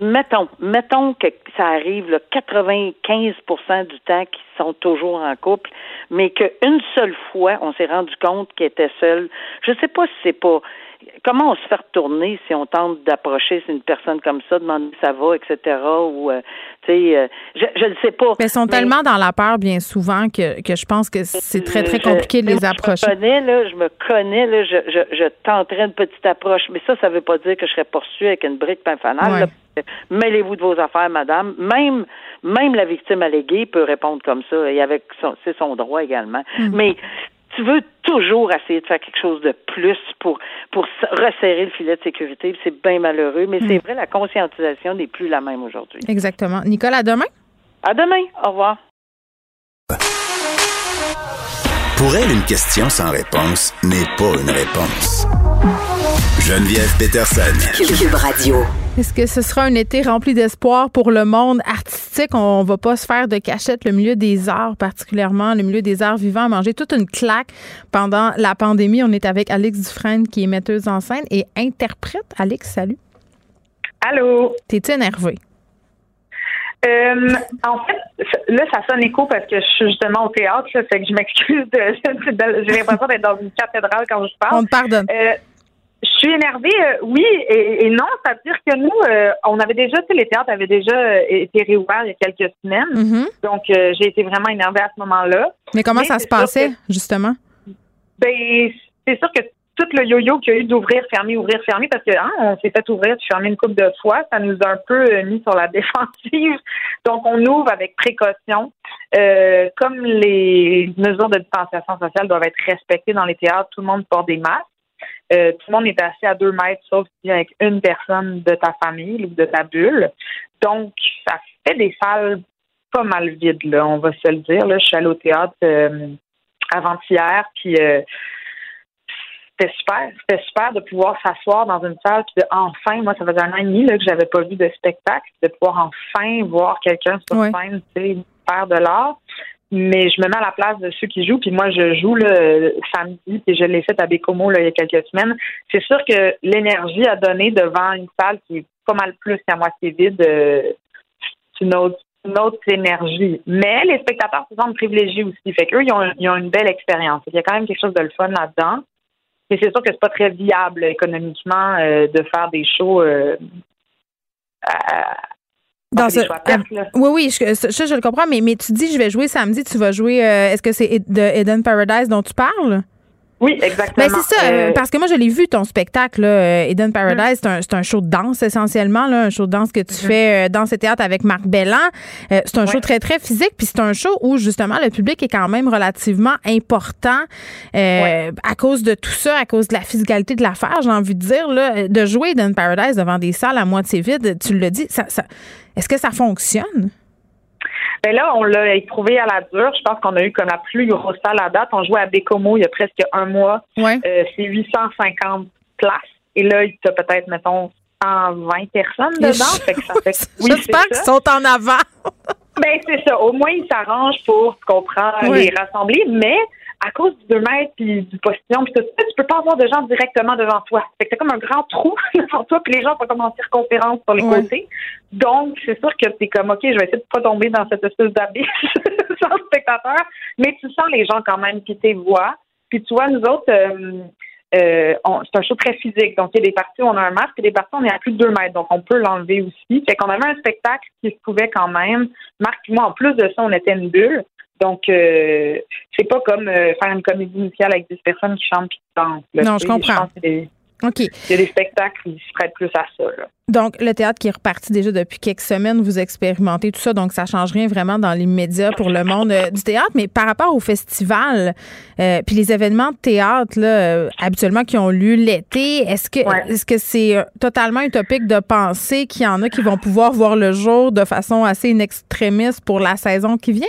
mettons, mettons que ça arrive le 95% du temps qu'ils sont toujours en couple, mais qu'une seule fois, on s'est rendu compte qu'il était seul. Je ne sais pas si c'est pas comment on se fait retourner si on tente d'approcher une personne comme ça, demander ça va, etc. Ou euh, tu sais, euh, je ne sais pas. Mais ils sont tellement dans la peur bien souvent que, que je pense que c'est très très compliqué de les approcher. Je me connais là, je me connais là, je, je, je tenterai une petite approche, mais ça, ça veut pas dire que je serais poursuivie avec une brique pain fanal. Mêlez-vous de vos affaires, madame. Même même la victime alléguée peut répondre comme ça et avec c'est son droit également. Mm. Mais tu veux toujours essayer de faire quelque chose de plus pour, pour resserrer le filet de sécurité. C'est bien malheureux, mais c'est mm. vrai, la conscientisation n'est plus la même aujourd'hui. Exactement. Nicole, à demain. À demain. Au revoir. Pour elle, une question sans réponse n'est pas une réponse. Geneviève Peterson. Cube Radio. Est-ce que ce sera un été rempli d'espoir pour le monde artistique? On va pas se faire de cachette. Le milieu des arts, particulièrement le milieu des arts vivants, a mangé toute une claque pendant la pandémie. On est avec Alex Dufresne, qui est metteuse en scène et interprète. Alex, salut. Allô? T'es-tu énervé? Euh, en fait, là, ça sonne écho parce que je suis justement au théâtre, ça fait que je m'excuse. <laughs> J'ai l'impression d'être dans une cathédrale quand je parle. On te pardonne. Euh, je suis énervée, euh, oui et, non. C'est-à-dire que nous, euh, on avait déjà, tu sais, les théâtres avaient déjà euh, été réouverts il y a quelques semaines. Mm-hmm. Donc, j'ai été vraiment énervée à ce moment-là. Mais comment ça se passait, justement? Ben, c'est sûr que tout le yo-yo qu'il y a eu d'ouvrir, fermer, ouvrir, fermer, parce que hein, on s'est fait ouvrir, fermer une couple de fois, ça nous a un peu mis sur la <laughs> défensive. Donc, on ouvre avec précaution. comme les mesures de distanciation sociale doivent être respectées dans les théâtres, tout le monde porte des masques. Euh, tout le monde est assis à deux mètres, sauf si avec une personne de ta famille ou de ta bulle. Donc, ça fait des salles pas mal vides, là, on va se le dire. Là. Je suis allée au théâtre euh, avant-hier, puis euh, c'était super. C'était super de pouvoir s'asseoir dans une salle, puis de enfin, moi, ça faisait un an et demi là, que j'avais pas vu de spectacle, de pouvoir enfin voir quelqu'un sur scène, tu sais, faire de l'art mais je me mets à la place de ceux qui jouent. Puis moi, je joue le samedi, et je l'ai fait à Bécomo il y a quelques semaines. C'est sûr que l'énergie à donner devant une salle qui est pas mal plus qu'à moitié vide, euh, c'est une autre, une autre énergie. Mais les spectateurs se sentent privilégiés aussi. Fait qu'eux, ils ont, ils ont une belle expérience. Il y a quand même quelque chose de le fun là-dedans. Mais c'est sûr que c'est pas très viable économiquement euh, de faire des shows euh, dans ce, oui, oui, je, je, le comprends, mais, mais tu dis je vais jouer samedi, tu vas jouer. Euh, est-ce que c'est de Eden Paradise dont tu parles? Oui, exactement. Ben c'est ça, euh, parce que moi, je l'ai vu, ton spectacle, là, euh, Eden Paradise. C'est un, show de danse, essentiellement, là, un show de danse que tu mm-hmm. fais dans ce théâtre avec Marc Bellan. c'est un show très, très physique, puis c'est un show où, justement, le public est quand même relativement important à cause de tout ça, à cause de la physicalité de l'affaire, j'ai envie de dire. Là, de jouer Eden Paradise devant des salles à moitié vides, tu le dis, ça, ça est-ce que ça fonctionne? Ben là, on l'a éprouvé à la dure. Je pense qu'on a eu comme la plus grosse salle à date. On jouait à Bécomo il y a presque un mois. Ouais. Euh, c'est 850 places. Et là, il y a peut-être, mettons, 120 personnes dedans. Fait que ça fait... <laughs> Oui, J'espère qu'ils sont en avant. ben, c'est ça. Au moins, ils s'arrangent pour, tu comprends, les rassembler. Mais à cause du 2 mètres puis du postillon puis tout ça, tu peux pas avoir de gens directement devant toi. Fait que c'est comme un grand trou <laughs> devant toi puis les gens sont comme en circonférence sur les côtés. Donc, c'est sûr que c'est comme, OK, je vais essayer de pas tomber dans cette espèce d'abysse <laughs> sans spectateur, mais tu sens les gens quand même qui tes voix. Puis tu vois, nous autres, euh, euh, c'est un show très physique. Donc, il y a des parties où on a un masque et des parties où on est à plus de 2 mètres. Donc, on peut l'enlever aussi. Fait qu'on avait un spectacle qui se pouvait quand même. Marc moi, en plus de ça, on était une bulle. Donc, euh, c'est pas comme euh, faire une comédie musicale avec des personnes qui chantent et qui dansent. Non, je comprends. OK. Il y a des spectacles qui se prêtent plus à ça. Donc, le théâtre qui est reparti déjà depuis quelques semaines, vous expérimentez tout ça, donc ça change rien vraiment dans les médias pour le monde euh, du théâtre. Mais par rapport au festival, euh, puis les événements de théâtre, là, euh, habituellement qui ont lieu l'été, est-ce que est-ce que c'est totalement utopique de penser qu'il y en a qui vont pouvoir voir le jour de façon assez inextrémiste pour la saison qui vient?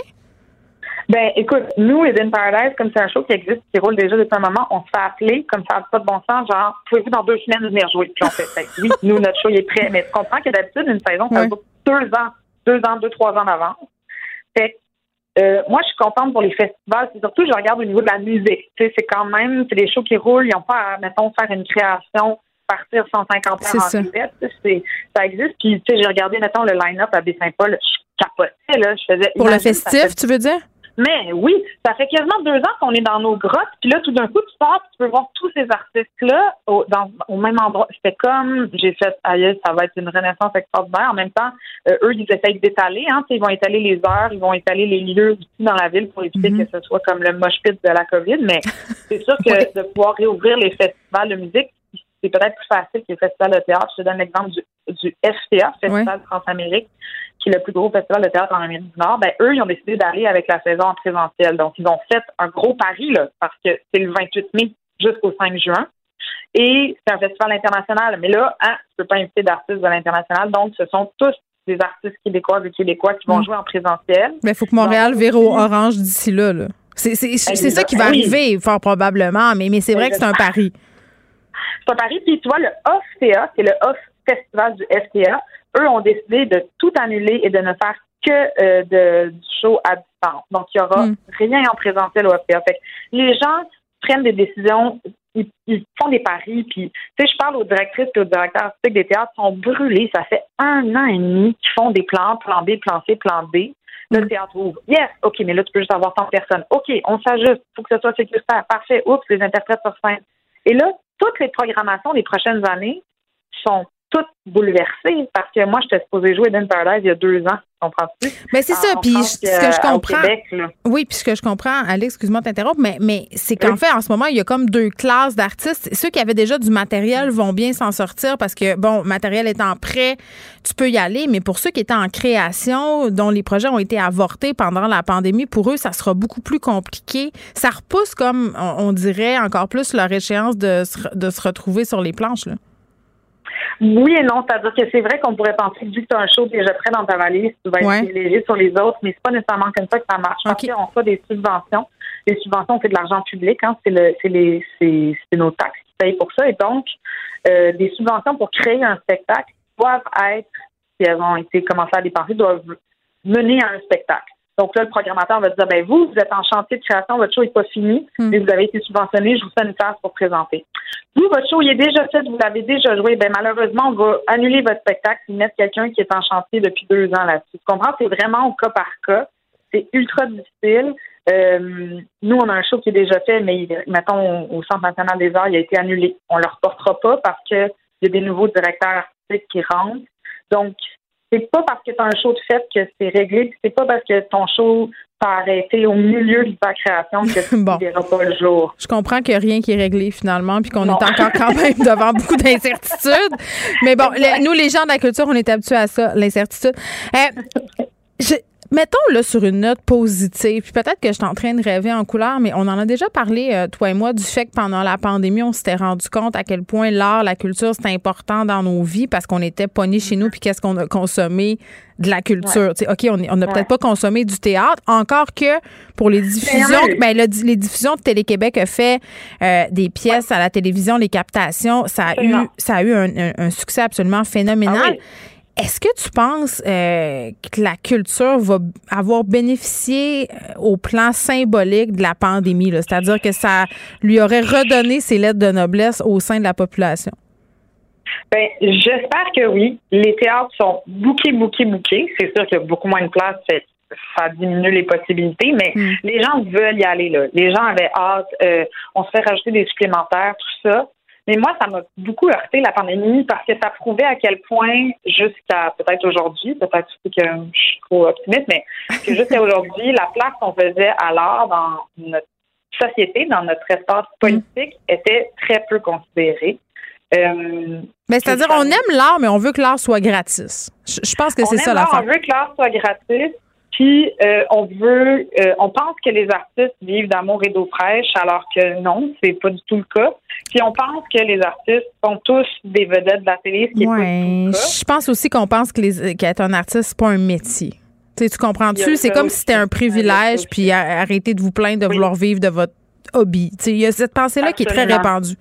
Ben, écoute, nous, Eden Paradise, comme c'est un show qui existe, qui roule déjà depuis un moment, on se fait appeler, comme ça n'a pas de bon sens, genre, pouvez-vous dans deux semaines venir jouer? Puis on fait, ben, oui, <laughs> nous, notre show, il est prêt. Mais tu comprends que d'habitude, une saison, ça dure deux ans, deux ans, deux, trois ans d'avance. Fait euh, moi, je suis contente pour les festivals. C'est surtout, je regarde au niveau de la musique. Tu sais, c'est quand même, c'est des shows qui roulent. Ils n'ont pas à, mettons, faire une création, partir 150 heures en ça. Ça existe. Puis, tu sais, j'ai regardé, mettons, le line-up à Baie-Saint-Paul. Je capotais, là. Je faisais. Pour le festif, tu veux dire? Mais oui, ça fait quasiment deux ans qu'on est dans nos grottes, puis là, tout d'un coup, tu pars, tu peux voir tous ces artistes-là au, au même endroit. C'était comme, j'ai fait, aïe, ça va être une renaissance extraordinaire. En même temps, euh, eux, ils essayent d'étaler, hein, ils vont étaler les heures, ils vont étaler les lieux aussi dans la ville pour éviter mm-hmm. que ce soit comme le moche pit de la COVID, mais <laughs> c'est sûr que de pouvoir réouvrir les festivals de musique, c'est peut-être plus facile que les festivals de théâtre. Je te donne l'exemple du, du FTA, Festival de France-Amérique qui est le plus gros festival de théâtre en Amérique du Nord, ben eux, ils ont décidé d'aller avec la saison en présentiel. Donc, ils ont fait un gros pari, là, parce que c'est le 28 mai jusqu'au 5 juin. Et c'est un festival international. Mais là, hein, tu peux pas inviter d'artistes de l'international. Donc, ce sont tous des artistes québécois et québécois qui vont mm. jouer en présentiel. Mais il faut que Montréal vire au orange d'ici là. là. C'est ça qui va arriver, fort probablement. Mais, mais c'est vrai que c'est un pari. C'est un pari. Puis, tu vois, le OFTA, c'est le Off Festival du FTA eux ont décidé de tout annuler et de ne faire que euh, de, du show à distance. Donc, il n'y aura mm. rien en présentiel au FPA. Fait les gens prennent des décisions, ils, font des paris, puis, tu sais, je parle aux directrices et aux directeurs artistiques des théâtres, sont brûlés. Ça fait un an et demi qu'ils font des plans, plan B, plan C, plan D. Le mm. théâtre ouvre. Yes, OK, mais là, tu peux juste avoir 100 personnes. OK, on s'ajuste. Il faut que ce soit sécuritaire. Parfait. Oups, les interprètes sur scène. Et là, toutes les programmations des prochaines années sont tout bouleversé parce que moi, j'étais supposée jouer dans Paradise il y a deux ans. Comprends-tu? Mais c'est ça. Puis ce que je comprends. oui, puis ce que je comprends, Alex, excuse-moi de t'interrompre, mais, mais c'est qu'en fait, en ce moment, il y a comme deux classes d'artistes. Ceux qui avaient déjà du matériel vont bien s'en sortir parce que, bon, matériel étant prêt, tu peux y aller. Mais pour ceux qui étaient en création, dont les projets ont été avortés pendant la pandémie, pour eux, ça sera beaucoup plus compliqué. Ça repousse, comme on, dirait, encore plus leur échéance de, de se retrouver sur les planches. Là. Oui et non, c'est-à-dire que c'est vrai qu'on pourrait penser que vu que tu as un show déjà prêt dans ta valise, tu vas être privilégié sur les autres, mais c'est pas nécessairement comme ça que ça marche. Okay. on fait des subventions. Les subventions, c'est de l'argent public, hein, c'est le c'est les c'est, nos taxes qui payent pour ça. Et donc, euh, des subventions pour créer un spectacle doivent être, si elles ont été commencées à dépenser, doivent mener à un spectacle. Donc là, le programmateur va dire, ben vous, vous êtes en chantier de création, votre show n'est pas fini, hmm. mais vous avez été subventionné, je vous fais une place pour présenter. Vous, votre show, il est déjà fait, vous l'avez déjà joué, ben malheureusement, on va annuler votre spectacle et mettre quelqu'un qui est en chantier depuis deux ans là-dessus. Tu comprends? C'est vraiment au cas par cas. C'est ultra difficile. Euh, nous, on a un show qui est déjà fait, mais mettons au Centre national des arts, il a été annulé. On ne le reportera pas parce qu'il y a des nouveaux directeurs artistiques qui rentrent. Donc, c'est pas parce que tu as un show de fête que c'est réglé, c'est pas parce que ton show t'a arrêté au milieu de ta création que tu <laughs> ne verras pas le jour. Je comprends qu'il n'y a rien qui est réglé finalement, puis qu'on est encore quand même <laughs> devant beaucoup d'incertitudes. Mais bon, nous, les gens de la culture, on est habitués à ça, l'incertitude. Euh, je, Mettons là sur une note positive, puis peut-être que je suis en train de rêver en couleur, mais on en a déjà parlé, euh, toi et moi, du fait que pendant la pandémie, on s'était rendu compte à quel point l'art, la culture, c'est important dans nos vies parce qu'on était pognés chez nous, puis qu'est-ce qu'on a consommé de la culture. OK, on n'a peut-être pas consommé du théâtre, encore que pour les diffusions, ben, les diffusions de Télé-Québec a fait euh, des pièces à la télévision, les captations, ça a eu, ça a eu un, succès absolument phénoménal. Ah est-ce que tu penses euh, que la culture va avoir bénéficié euh, au plan symbolique de la pandémie? C'est-à-dire que ça lui aurait redonné ses lettres de noblesse au sein de la population? Ben, j'espère que oui. Les théâtres sont bouqués, bouqués, bouqués. C'est sûr qu'il y a beaucoup moins de place. Ça diminue les possibilités, mais hmm. les gens veulent y aller. Là. Les gens avaient hâte. Euh, on se fait rajouter des supplémentaires, tout ça. Mais moi, ça m'a beaucoup heurté la pandémie parce que ça prouvait à quel point, jusqu'à peut-être aujourd'hui, peut-être que je suis trop optimiste, mais que jusqu'à aujourd'hui, la place qu'on faisait à l'art dans notre société, dans notre espace politique, était très peu considérée. Euh, mais c'est-à-dire, on aime l'art, mais on veut que l'art soit gratis. Je, pense que c'est ça la On veut que l'art soit gratis, puis euh, on veut, euh, on pense que les artistes vivent d'amour et d'eau fraîche, alors que non, c'est pas du tout le cas. Puis on pense que les artistes sont tous des vedettes de la télé, ce qui est pas du tout le cas. Je pense aussi qu'on pense que les, qu'être un artiste, c'est pas un métier. Tu, tu comprends-tu? C'est comme si c'était un privilège, puis arrêtez de vous plaindre de vouloir vivre de votre hobby. Il y a cette pensée-là qui est très répandue.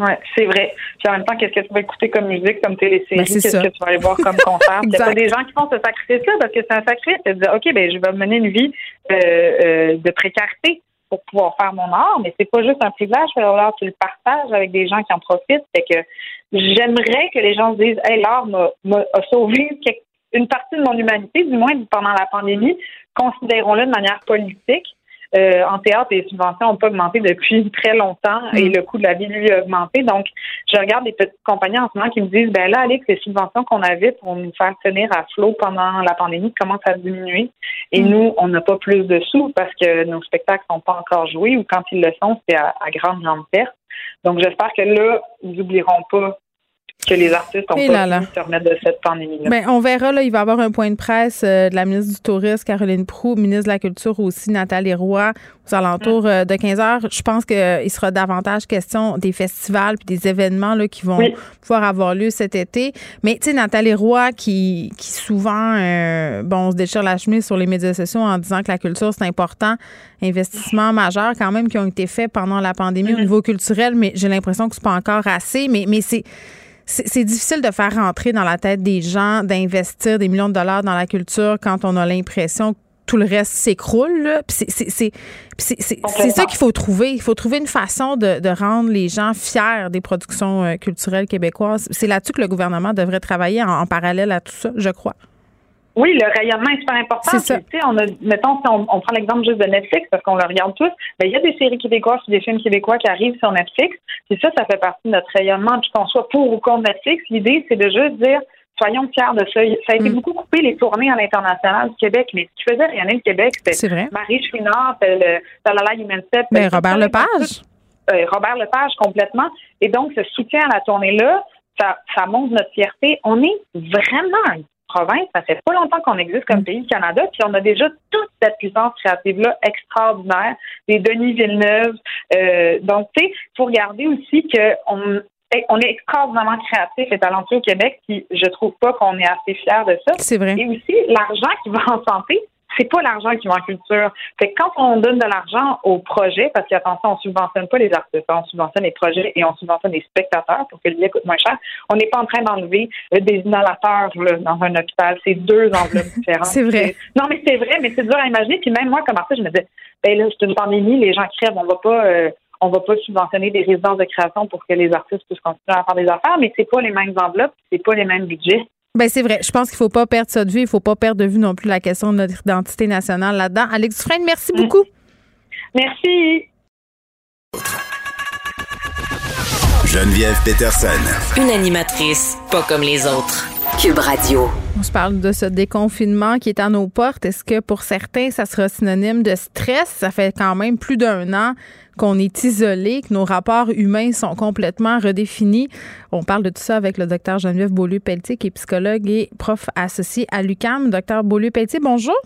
Oui, c'est vrai. Puis en même temps, qu'est-ce que tu vas écouter comme musique, comme télésérie? Ben, qu'est-ce que tu vas aller voir comme <laughs> concert? Il y a des gens qui font ce sacrifice-là parce que c'est un sacrifice. de dire, OK, ben, je vais mener une vie euh, euh, de précarité pour pouvoir faire mon art, mais c'est pas juste un privilège. Alors, tu le partages avec des gens qui en profitent. C'est que j'aimerais que les gens se disent, hey, l'art m'a sauvé une partie de mon humanité, du moins pendant la pandémie. Considérons-le de manière politique. Euh, en théâtre, les subventions n'ont pas augmenté depuis <laughs> très longtemps et mm. le coût de la vie, lui, a augmenté. Donc, je regarde des petites compagnies en ce moment qui me disent, ben là, Alex, les subventions qu'on avait pour nous faire tenir à flot pendant la pandémie commencent à diminuer. Et mm. nous, on n'a pas plus de sous parce que nos spectacles sont pas encore joués ou quand ils le sont, c'est à, à grande, grande perte. Donc, j'espère que là, ils n'oublieront pas que les artistes ont pas pu se remettre de cette pandémie-là. Ben, on verra, là, il va y avoir un point de presse euh, de la ministre du Tourisme, Caroline Proux, ministre de la Culture aussi, Nathalie Roy, aux alentours euh, de 15 heures. Je pense qu'il euh, sera davantage question des festivals puis des événements là, qui vont pouvoir avoir lieu cet été. Mais, tu sais, Nathalie Roy, qui, qui souvent, bon, on se déchire la chemise sur les médias sociaux en disant que la culture, c'est important, investissements majeurs quand même qui ont été faits pendant la pandémie au mm-hmm. niveau culturel, mais j'ai l'impression que c'est pas encore assez. Mais, mais c'est c'est difficile de faire rentrer dans la tête des gens d'investir des millions de dollars dans la culture quand on a l'impression que tout le reste s'écroule. C'est ça qu'il faut trouver. Il faut trouver une façon de, rendre les gens fiers des productions euh, culturelles québécoises. C'est là-dessus que le gouvernement devrait travailler en, parallèle à tout ça, je crois. Oui, le rayonnement est super important. C'est ça. on a, mettons, si on, prend l'exemple juste de Netflix, parce qu'on le regarde tous, ben, il y a des séries québécoises et des films québécois qui arrivent sur Netflix. C'est ça, ça fait partie de notre rayonnement. Puis qu'on soit pour ou contre Netflix, l'idée, c'est de juste dire soyons fiers de ça. Ça a été mm. beaucoup coupé les tournées à l'international du Québec, mais ce qui faisait rayonner le Québec, c'était Marie Chouinard, le Talala Human Step. Mais Robert Lepage. Euh, Robert Lepage complètement. Et donc, ce soutien à la tournée-là, ça, ça montre notre fierté. On est vraiment une province. Ça fait pas longtemps qu'on existe comme mm. pays, Canada, puis on a déjà toute cette puissance créative-là extraordinaire. Des Denis Villeneuve. Euh, donc, tu sais, il faut regarder aussi qu'on on est extraordinairement créatif et talentueux au Québec, puis je trouve pas qu'on est assez fiers de ça. C'est vrai. Et aussi, l'argent qui va en santé, c'est pas l'argent qui va en culture. Fait que quand on donne de l'argent aux projets, parce qu'attention, on subventionne pas les artistes, on subventionne les projets et on subventionne les spectateurs pour que le billet coûte moins cher, on n'est pas en train d'enlever des inhalateurs là, dans un hôpital. C'est deux enveloppes <laughs> différentes. c'est vrai. Non, mais c'est vrai, mais c'est dur à imaginer. Puis même moi, comme artiste, je me disais, ben là, c'est une pandémie, les gens crèvent, on va pas. Euh, on va pas subventionner des résidences de création pour que les artistes puissent continuer à faire des affaires, mais c'est pas les mêmes enveloppes, c'est pas les mêmes budgets. Ben c'est vrai. Je pense qu'il faut pas perdre ça de vue. Il faut pas perdre de vue non plus la question de notre identité nationale là-dedans. Alex Dufresne, merci beaucoup. Merci. Geneviève Peterson. Une animatrice pas comme les autres. On se parle de ce déconfinement qui est à nos portes. Est-ce que pour certains, ça sera synonyme de stress? Ça fait quand même plus d'un an qu'on est isolé, que nos rapports humains sont complètement redéfinis. On parle de tout ça avec le docteur Geneviève Beaulieu-Pelletier, qui est psychologue et prof associé à l'UCAM. Docteur Beaulieu-Pelletier, bonjour.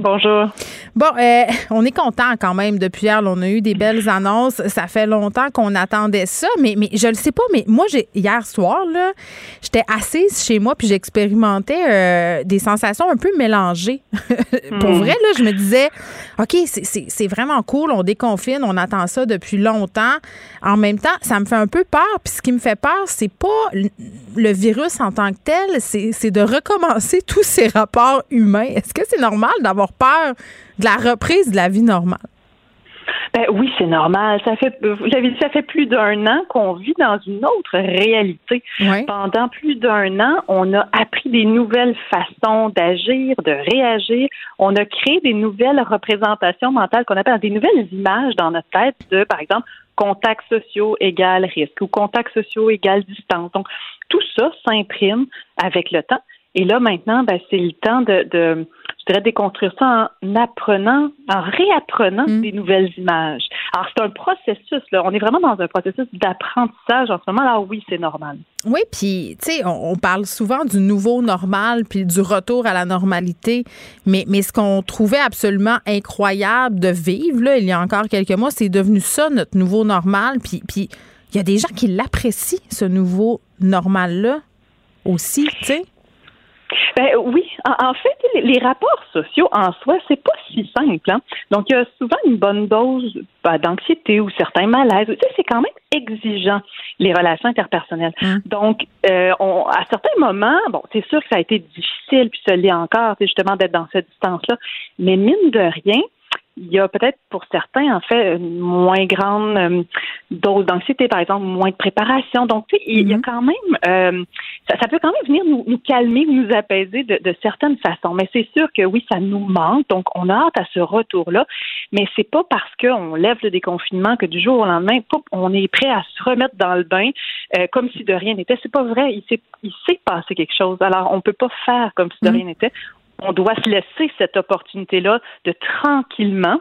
Bonjour. Bon, euh, on est content quand même depuis hier. on a eu des belles annonces. Ça fait longtemps qu'on attendait ça, mais, mais je le sais pas. Mais moi, j'ai hier soir, là, j'étais assise chez moi puis j'expérimentais euh, des sensations un peu mélangées. <laughs> Pour hmm. vrai, là, je me disais, OK, c'est vraiment cool. On déconfine, on attend ça depuis longtemps. En même temps, ça me fait un peu peur. Puis ce qui me fait peur, c'est pas le virus en tant que tel, c'est de recommencer <laughs> tous ces rapports humains. Est-ce que c'est normal d'avoir peur de la reprise de la vie normale? Ben oui, c'est normal. Ça fait, vous dit, ça fait plus d'un an qu'on vit dans une autre réalité. Pendant plus d'un an, on a appris des nouvelles façons d'agir, de réagir. On a créé des nouvelles représentations mentales qu'on appelle des nouvelles images dans notre tête de, par exemple, contacts sociaux égale risque ou contacts sociaux égale distance. Donc, tout ça s'imprime avec le temps. Et là, maintenant, ben, c'est le temps de, dirais déconstruire ça en apprenant, en réapprenant mm. des nouvelles images. Alors, c'est un processus, là. On est vraiment dans un processus d'apprentissage en ce moment. Alors, oui, c'est normal. Oui, puis, tu sais, on, parle souvent du nouveau normal puis du retour à la normalité. Mais, mais ce qu'on trouvait absolument incroyable de vivre, là, il y a encore quelques mois, c'est devenu ça, notre nouveau normal. Puis, puis, il y a des gens qui l'apprécient, ce nouveau normal-là aussi, tu sais. Ben oui, en, fait, les, rapports sociaux en soi, c'est pas si simple. Hein. Donc, il y a souvent une bonne dose ben, d'anxiété ou certains malaises. Tu sais, c'est quand même exigeant les relations interpersonnelles. Hein? Donc, euh, on, à certains moments, bon, c'est sûr que ça a été difficile, puis ça l'est encore, justement, d'être dans cette distance-là. Mais mine de rien, il y a peut-être pour certains, en fait, une moins grande euh, dose d'anxiété, par exemple, moins de préparation. Donc, tu sais, il y a mm-hmm. quand même, euh, ça, peut quand même venir nous, nous calmer, nous apaiser de, de certaines façons. Mais c'est sûr que oui, ça nous manque. Donc, on a hâte à ce retour-là. Mais c'est pas parce qu'on lève le déconfinement que du jour au lendemain, on est prêt à se remettre dans le bain euh, comme si de rien n'était. C'est pas vrai. Il s'est, il s'est passé quelque chose. Alors, on peut pas faire comme si de mm-hmm. rien n'était on doit se laisser cette opportunité-là de tranquillement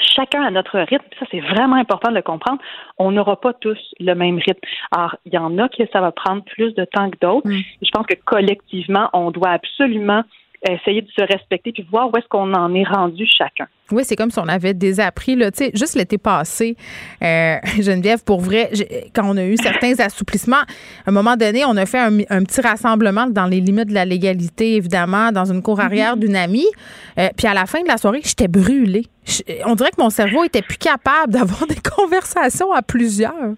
chacun à notre rythme. Ça, c'est vraiment important de le comprendre. On n'aura pas tous le même rythme. Alors, il y en a qui ça va prendre plus de temps que d'autres. Mm. Je pense que collectivement, on doit absolument essayer de se respecter puis voir où est-ce qu'on en est rendu chacun. Oui, c'est comme si on avait désappris, là, tu sais, juste l'été passé, euh, <laughs> Geneviève, pour vrai, quand on a eu certains <laughs> assouplissements, à un moment donné, on a fait un, petit rassemblement dans les limites de la légalité, évidemment, dans une cour arrière mm-hmm. d'une amie. Euh, puis à la fin de la soirée, j'étais brûlée. on dirait que mon cerveau était plus capable <laughs> d'avoir des conversations à plusieurs.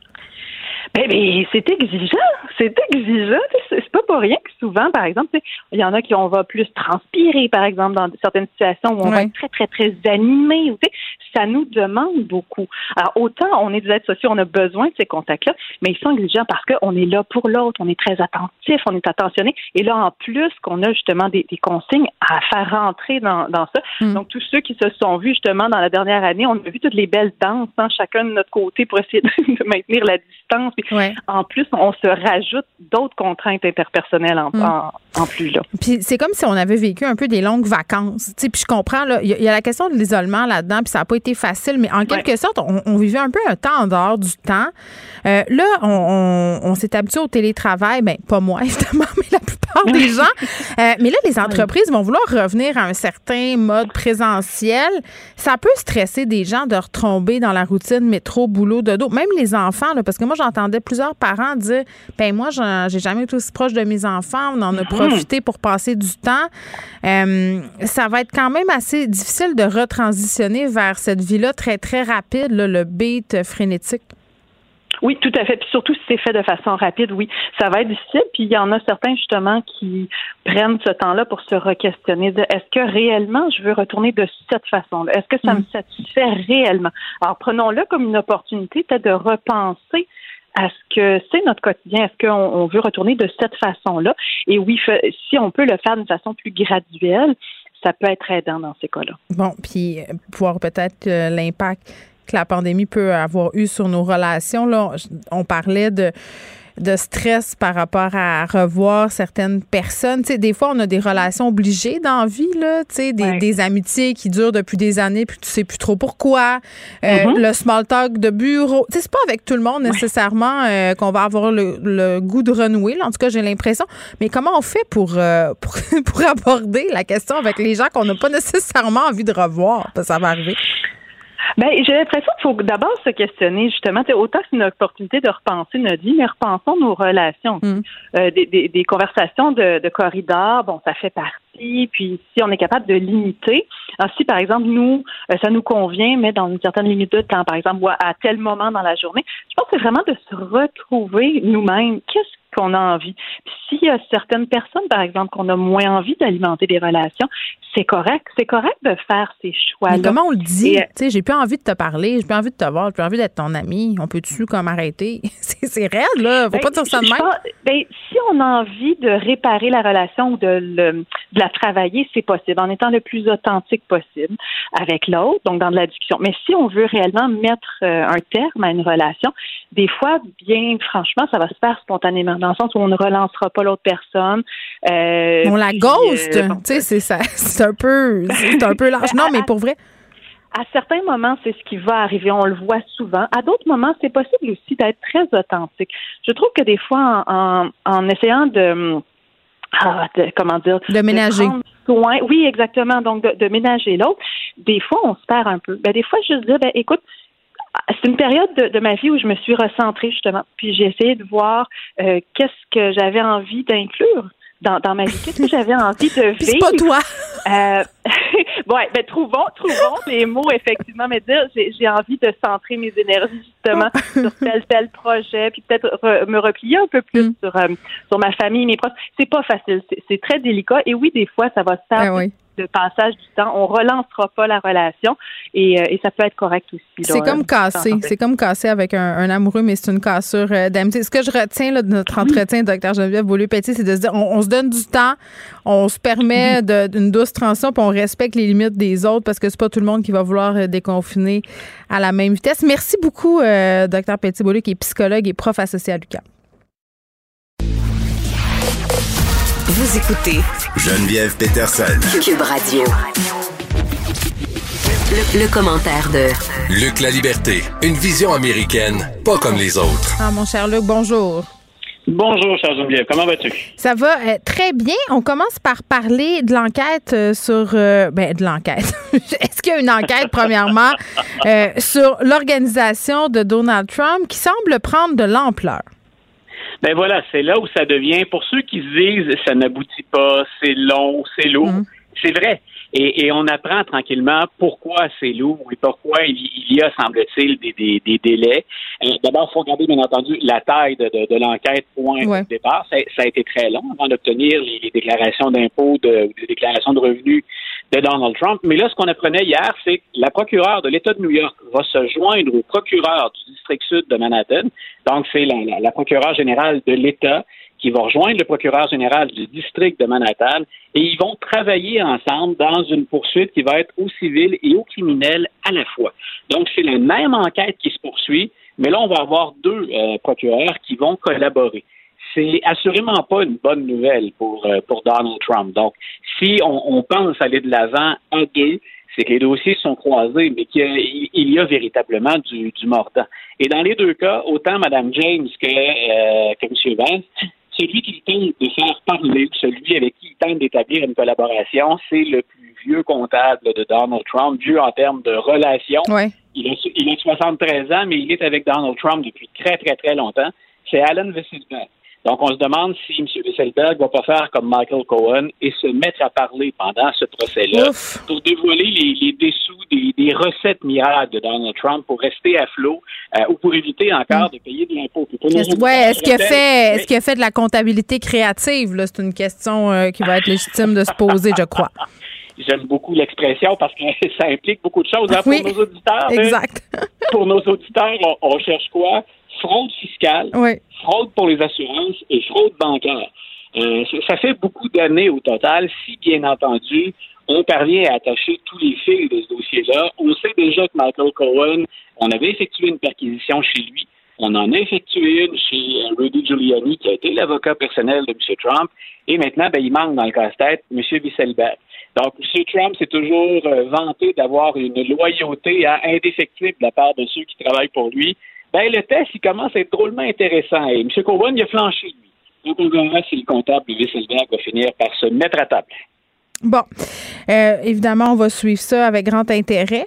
Mais, c'est exigeant, c'est exigeant. C'est pas pas rien que souvent, par exemple, il y en a qui on va plus transpirer, par exemple, dans certaines situations où on va être très, très, très animé. Ça nous demande beaucoup. Alors, autant on est des êtres sociaux, on a besoin de ces contacts-là, mais ils sont exigeants parce qu'on est là pour l'autre, on est très attentif, on est attentionné. Et là, en plus, qu'on a justement des, consignes à faire rentrer dans, ça. Mm. Donc, tous ceux qui se sont vus justement dans la dernière année, on a vu toutes les belles danses, hein, chacun de notre côté pour essayer de, <laughs> maintenir la distance. En plus, on se rajoute d'autres contraintes interpersonnelles en, mm. plus. Là. Puis c'est comme si on avait vécu un peu des longues vacances. Puis je comprends, il y, a la question de l'isolement là-dedans, puis ça n'a pas été facile, mais en quelque sorte, on, vivait un peu un temps en dehors du temps. Euh, là, on, s'est habitué au télétravail, ben pas moi <laughs> évidemment, mais la plupart des <laughs> gens. Euh, mais là, les entreprises vont vouloir revenir à un certain mode présentiel. Ça peut stresser des gens de retomber dans la routine métro, boulot, dodo. Même les enfants, là, parce que moi, j'entendais plusieurs parents dire ben moi, j'ai jamais été aussi proche de mes enfants. On en a mhm. profité pour passer du temps. Euh, ça va être quand même assez difficile de retransitionner vers cette vie-là très, très rapide, le beat frénétique. Oui, tout à fait. Puis surtout si c'est fait de façon rapide, oui, ça va être difficile. Puis il y en a certains justement qui prennent ce temps-là pour se re-questionner. Est-ce que réellement je veux retourner de cette façon-là? Est-ce que ça me mm. satisfait réellement? Alors prenons-le comme une opportunité peut-être de repenser à ce que c'est notre quotidien. Est-ce qu'on veut retourner de cette façon-là? Et oui, si on peut le faire d'une façon plus graduelle, ça peut être aidant dans ces cas-là. Bon, puis euh, voir peut-être euh, l'impact que la pandémie peut avoir eu sur nos relations. Là, on parlait de de stress par rapport à revoir certaines personnes. Tu sais, des fois, on a des relations obligées dans la vie, là, tu sais, des, amitiés qui durent depuis des années, puis tu sais plus trop pourquoi. Euh, mm-hmm. Le small talk de bureau. Tu sais, c'est pas avec tout le monde nécessairement euh, qu'on va avoir le, goût de renouer. En tout cas, j'ai l'impression. Mais comment on fait pour, euh, pour, <laughs> pour, aborder la question avec les gens qu'on n'a pas nécessairement envie de revoir? Ça va arriver. Ben, j'ai l'impression qu'il faut d'abord se questionner, justement. Autant c'est une opportunité de repenser notre vie, mais repensons nos relations. Mm. Euh, des, des, des, conversations de, de, corridor, bon, ça fait partie. Puis si on est capable de limiter, si par exemple nous, euh, ça nous convient, mais dans une certaine limite de temps, par exemple, ou à tel moment dans la journée, je pense que c'est vraiment de se retrouver nous-mêmes. Qu'est-ce qu'on a envie? Puis s'il y a certaines personnes, par exemple, qu'on a moins envie d'alimenter des relations, c'est correct. C'est correct de faire ces choix-là. Mais comment on le dit? Euh, tu sais, j'ai plus envie de te parler, j'ai plus envie de te voir, j'ai plus envie d'être ton ami. On peut-tu comme arrêter? <laughs> c'est raide, là. Faut ben, pas dire ça de même. ben, si on a envie de réparer la relation ou de, de la travailler, c'est possible, en étant le plus authentique possible avec l'autre, donc dans de la discussion. Mais si on veut réellement mettre euh, un terme à une relation, des fois, bien franchement, ça va se faire spontanément, dans le sens où on ne relancera pas l'autre personne. Euh, on la ghost, tu sais, c'est ça <laughs> c'est un peu, c'est un peu <laughs> large. Non, mais pour vrai. À certains moments, c'est ce qui va arriver. On le voit souvent. À d'autres moments, c'est possible aussi d'être très authentique. Je trouve que des fois, en, essayant ah, de, comment dire, de ménager. soin, oui, exactement. Donc, de, ménager l'autre. Des fois, on se perd un peu. Ben, des fois, je dis, ben, écoute, c'est une période de, ma vie où je me suis recentrée justement. Puis j'ai essayé de voir euh, qu'est-ce que j'avais envie d'inclure dans, dans ma vie. Qu'est-ce que j'avais envie de vivre? C'est pas toi. Euh, <laughs> ouais, ben trouvons, trouvons les mots effectivement, mais dire j'ai envie de centrer mes énergies justement sur tel tel projet, puis peut-être me replier un peu plus mm. sur euh, sur ma famille, mes proches. C'est pas facile, c'est très délicat. Et oui, des fois, ça va se faire. Ben de passage du temps. On relancera pas la relation et, euh, et ça peut être correct aussi. C'est comme casser. C'est comme casser avec un, amoureux, mais c'est une cassure euh, d'amitié. Ce que je retiens de notre entretien, docteur Geneviève Beaulieu-Petit, c'est de se dire on, se donne du temps, on se permet d'une douce transition, puis on respecte les limites des autres parce que c'est pas tout le monde qui va vouloir euh, déconfiner à la même vitesse. Merci beaucoup, docteur Petit-Beaulieu, qui est psychologue et prof associé à Lucas. Vous écoutez Geneviève Peterson. Cube Radio. Le, commentaire de Luc La Liberté, une vision américaine, pas comme les autres. Ah, mon cher Luc, bonjour. Bonjour, cher Geneviève. Comment vas-tu? Ça va euh, très bien. On commence par parler de l'enquête euh, sur. Euh, ben, de l'enquête. <laughs> Est-ce qu'il y a une enquête, <laughs> premièrement, sur l'organisation de Donald Trump qui semble prendre de l'ampleur? Ben voilà, c'est là où ça devient, pour ceux qui se disent ça n'aboutit pas, c'est long, c'est lourd, mm. c'est vrai. Et, on apprend tranquillement pourquoi c'est lourd et pourquoi il, y a, semble-t-il, des, des, délais. Euh, d'abord, il faut regarder, bien entendu, la taille de, de, l'enquête point de départ. Ça, a été très long avant d'obtenir les, déclarations d'impôts, de, les déclarations de revenus de Donald Trump. Mais là, ce qu'on apprenait hier, c'est que la procureure de l'État de New York va se joindre au procureur du district sud de Manhattan. Donc, c'est la, procureure générale de l'État qui va rejoindre le procureur général du district de Manhattan et ils vont travailler ensemble dans une poursuite qui va être au civil et au criminel à la fois. Donc, c'est la même enquête qui se poursuit, mais là, on va avoir deux euh, procureurs qui vont collaborer. C'est assurément pas une bonne nouvelle pour, euh, pour Donald Trump. Donc, si on, pense aller de l'avant à deux, c'est que les dossiers sont croisés, mais qu'il y, a véritablement du, du mordant. Et dans les deux cas, autant Mme James que, euh, que M. Vance, celui qui tente de faire parler, celui avec qui il tente d'établir une collaboration, c'est le plus vieux comptable de Donald Trump, vieux en termes de relations. Il, a, il a 73 ans, mais il est avec Donald Trump depuis très, très, très longtemps. C'est Alan Weisselberg. Donc, on se demande si M. Wesselberg va pas faire comme Michael Cohen et se mettre à parler pendant ce procès-là pour dévoiler les, dessous des, recettes miracles de Donald Trump pour rester à flot euh, ou pour éviter encore mm. de payer de l'impôt. Oui, est-ce qu'il a fait, qu'il a fait de la comptabilité créative? C'est une question euh, qui va être légitime de se poser, je crois. <laughs> J'aime beaucoup l'expression parce que <laughs> ça implique beaucoup de choses hein, pour nos auditeurs. Hein. Exact. pour nos auditeurs, on cherche quoi? Fraude fiscale, fraude pour les assurances et fraude bancaire. Euh, ça fait beaucoup d'années au total, si bien entendu, on parvient à attacher tous les fils de ce dossier-là. On sait déjà que Michael Cohen, on avait effectué une perquisition chez lui. On en a effectué une chez euh, Rudy Giuliani, qui a été l'avocat personnel de M. Trump. Et maintenant, ben, il manque dans le casse-tête M. Wieselberg. Donc, M. Trump s'est toujours euh, vanté d'avoir une loyauté indéfectible de la part de ceux qui travaillent pour lui ben, le test, il commence à être drôlement intéressant. Et M. Cowan, il a flanché, lui. Donc, on verra si le comptable de Wieselberg va finir par se mettre à table. Bon, euh, évidemment, on va suivre ça avec grand intérêt.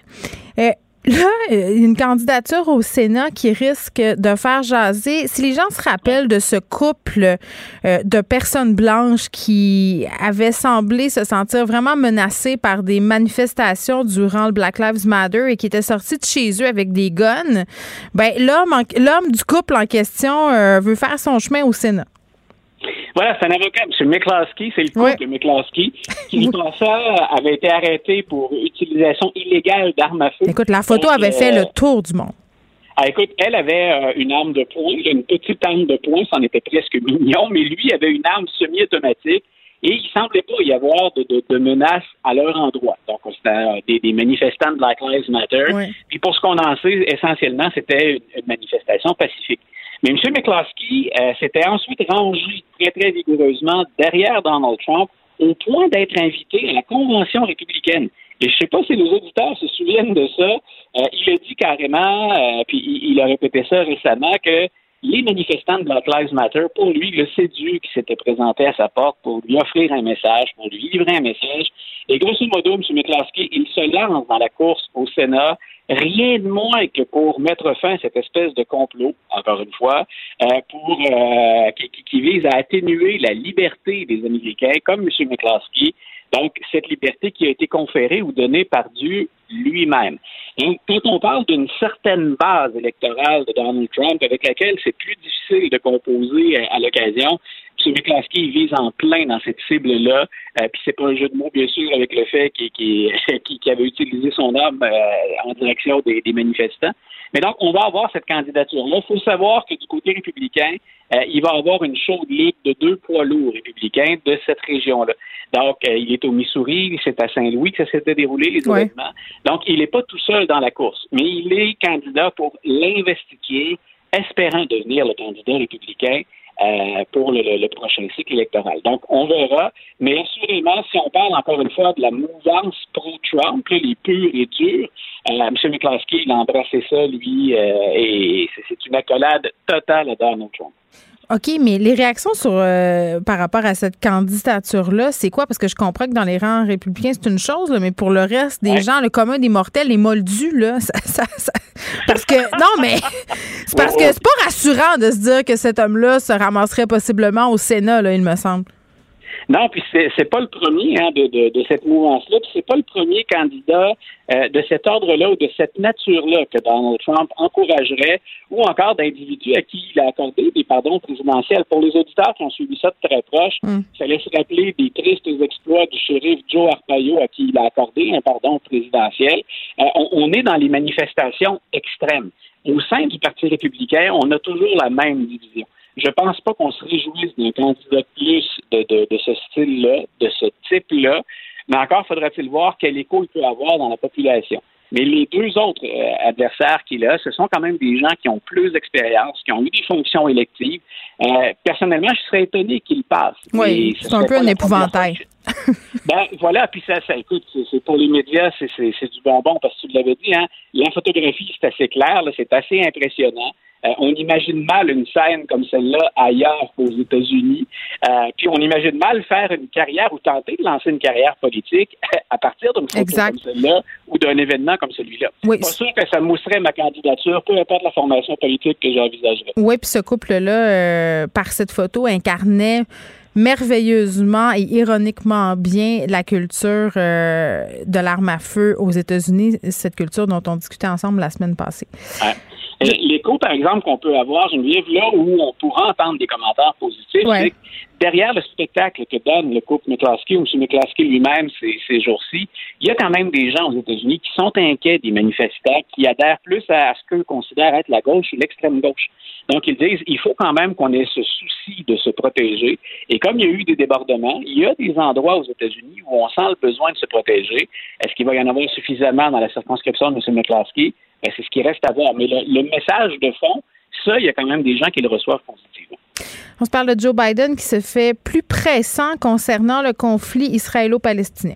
Euh, Là, une candidature au Sénat qui risque de faire jaser. Si les gens se rappellent de ce couple euh, de personnes blanches qui avaient semblé se sentir vraiment menacées par des manifestations durant le Black Lives Matter et qui étaient sortis de chez eux avec des guns, ben l'homme, l'homme du couple en question euh, veut faire son chemin au Sénat. Voilà, c'est un avocat, M. McCloskey, c'est le couple de McCloskey, qui, <laughs> ça, avait été arrêté pour utilisation illégale d'armes à feu. Écoute, la photo avait fait le euh, tour du monde. Ah, écoute, elle avait euh, une arme de poing, une petite arme de poing, c'en était presque mignon, mais lui avait une arme semi-automatique et il semblait pas y avoir de, de, menaces à leur endroit. Donc, c'était euh, des, des, manifestants de Black Lives Matter. Puis pour ce qu'on en sait, essentiellement, c'était une manifestation pacifique. Mais M. McCloskey euh, s'était ensuite rangé très, très vigoureusement derrière Donald Trump au point d'être invité à la Convention républicaine. Et je ne sais pas si nos auditeurs se souviennent de ça. Euh, il a dit carrément, euh, puis il, a répété ça récemment, que les manifestants de Black Lives Matter, pour lui, le séduit qui s'était présenté à sa porte pour lui offrir un message, pour lui livrer un message. Et grosso modo, M. McCloskey, il se lance dans la course au Sénat rien de moins que pour mettre fin à cette espèce de complot, encore une fois, euh, pour euh, qui, qui, vise à atténuer la liberté des Américains, comme M. McCloskey. Donc, cette liberté qui a été conférée ou donnée par Dieu lui-même. Donc, quand on parle d'une certaine base électorale de Donald Trump avec laquelle c'est plus difficile de composer à l'occasion, McCloskey vise en plein dans cette cible-là. Euh, puis c'est pas un jeu de mots, bien sûr, avec le fait qu'il <laughs> avait utilisé son arme euh, en direction des, manifestants. Mais donc, on va avoir cette candidature-là. Il faut savoir que du côté républicain, euh, il va avoir une chaude ligue de deux poids lourds républicains de cette région-là. Donc, il est au Missouri, c'est à Saint-Louis que ça s'était déroulé, les événements. Donc, il n'est pas tout seul dans la course, mais il est candidat pour l'investiture, espérant devenir le candidat républicain euh, pour le, prochain cycle électoral. Donc, on verra. Mais assurément, si on parle encore une fois de la mouvance pro-Trump, les purs et durs, euh, M. McCloskey, il a embrassé ça, lui, euh, et c'est une accolade totale à Donald Trump. OK, mais les réactions sur euh, par rapport à cette candidature-là, c'est quoi? Parce que je comprends que dans les rangs républicains, c'est une chose, mais pour le reste des gens, le commun des mortels, les moldus, là, ça, parce que <laughs> non, mais <laughs> c'est parce que c'est pas rassurant de se dire que cet homme-là se ramasserait possiblement au Sénat, là, il me semble. Non, puis c'est, c'est pas le premier hein, de, de, de, cette mouvance-là, puis c'est pas le premier candidat euh, de cet ordre-là ou de cette nature-là que Donald Trump encouragerait, ou encore d'individus à qui il a accordé des pardons présidentiels. Pour les auditeurs qui ont suivi ça de très proche, mm. ça laisse rappeler des tristes exploits du shérif Joe Arpaio à qui il a accordé un pardon présidentiel. Euh, on, on est dans les manifestations extrêmes. Au sein du Parti républicain, on a toujours la même division. Je pense pas qu'on se réjouisse d'un candidat plus de, de, de ce style-là, de ce type-là, mais encore faudra-t-il voir quel écho il peut avoir dans la population. Mais les deux autres euh, adversaires qu'il a, ce sont quand même des gens qui ont plus d'expérience, qui ont eu des fonctions électives. Euh, personnellement, je serais étonné qu'ils passent. Oui, c'est un peu un épouvantail. ben voilà, puis ça, ça écoute, c'est pour les médias, c'est du bonbon parce que tu l'avais dit, hein, la photographie c'est assez clair, c'est assez impressionnant. Euh, on imagine mal une scène comme celle-là ailleurs qu'aux États-Unis. Euh, puis on imagine mal faire une carrière ou tenter de lancer une carrière politique <laughs> à partir d'une photo comme celle-là ou d'un événement comme celui-là. Oui. Pas sûr que ça mousserait ma candidature, peu importe la formation politique que j'envisagerais. Oui, puis ce couple-là, euh, par cette photo, incarnait merveilleusement et ironiquement bien la culture de l'arme à feu aux États-Unis, cette culture dont on discutait ensemble la semaine passée. L'écho, par exemple, qu'on peut avoir, Geneviève, là où on pourra entendre des commentaires positifs, c'est que derrière le spectacle que donne le couple McCloskey ou M. McCloskey lui-même ces, ces jours-ci, il y a quand même des gens aux États-Unis qui sont inquiets des manifestants, qui adhèrent plus à, ce qu'eux considèrent être la gauche ou l'extrême gauche. Donc, ils disent il faut quand même qu'on ait ce souci de se protéger. Et comme il y a eu des débordements, il y a des endroits aux États-Unis où on sent le besoin de se protéger. Est-ce qu'il va y en avoir suffisamment dans la circonscription de M. McCloskey? Ben, c'est ce qui reste à voir. Mais le, message de fond, ça, il y a quand même des gens qui le reçoivent positivement. On se parle de Joe Biden qui se fait plus pressant concernant le conflit israélo-palestinien.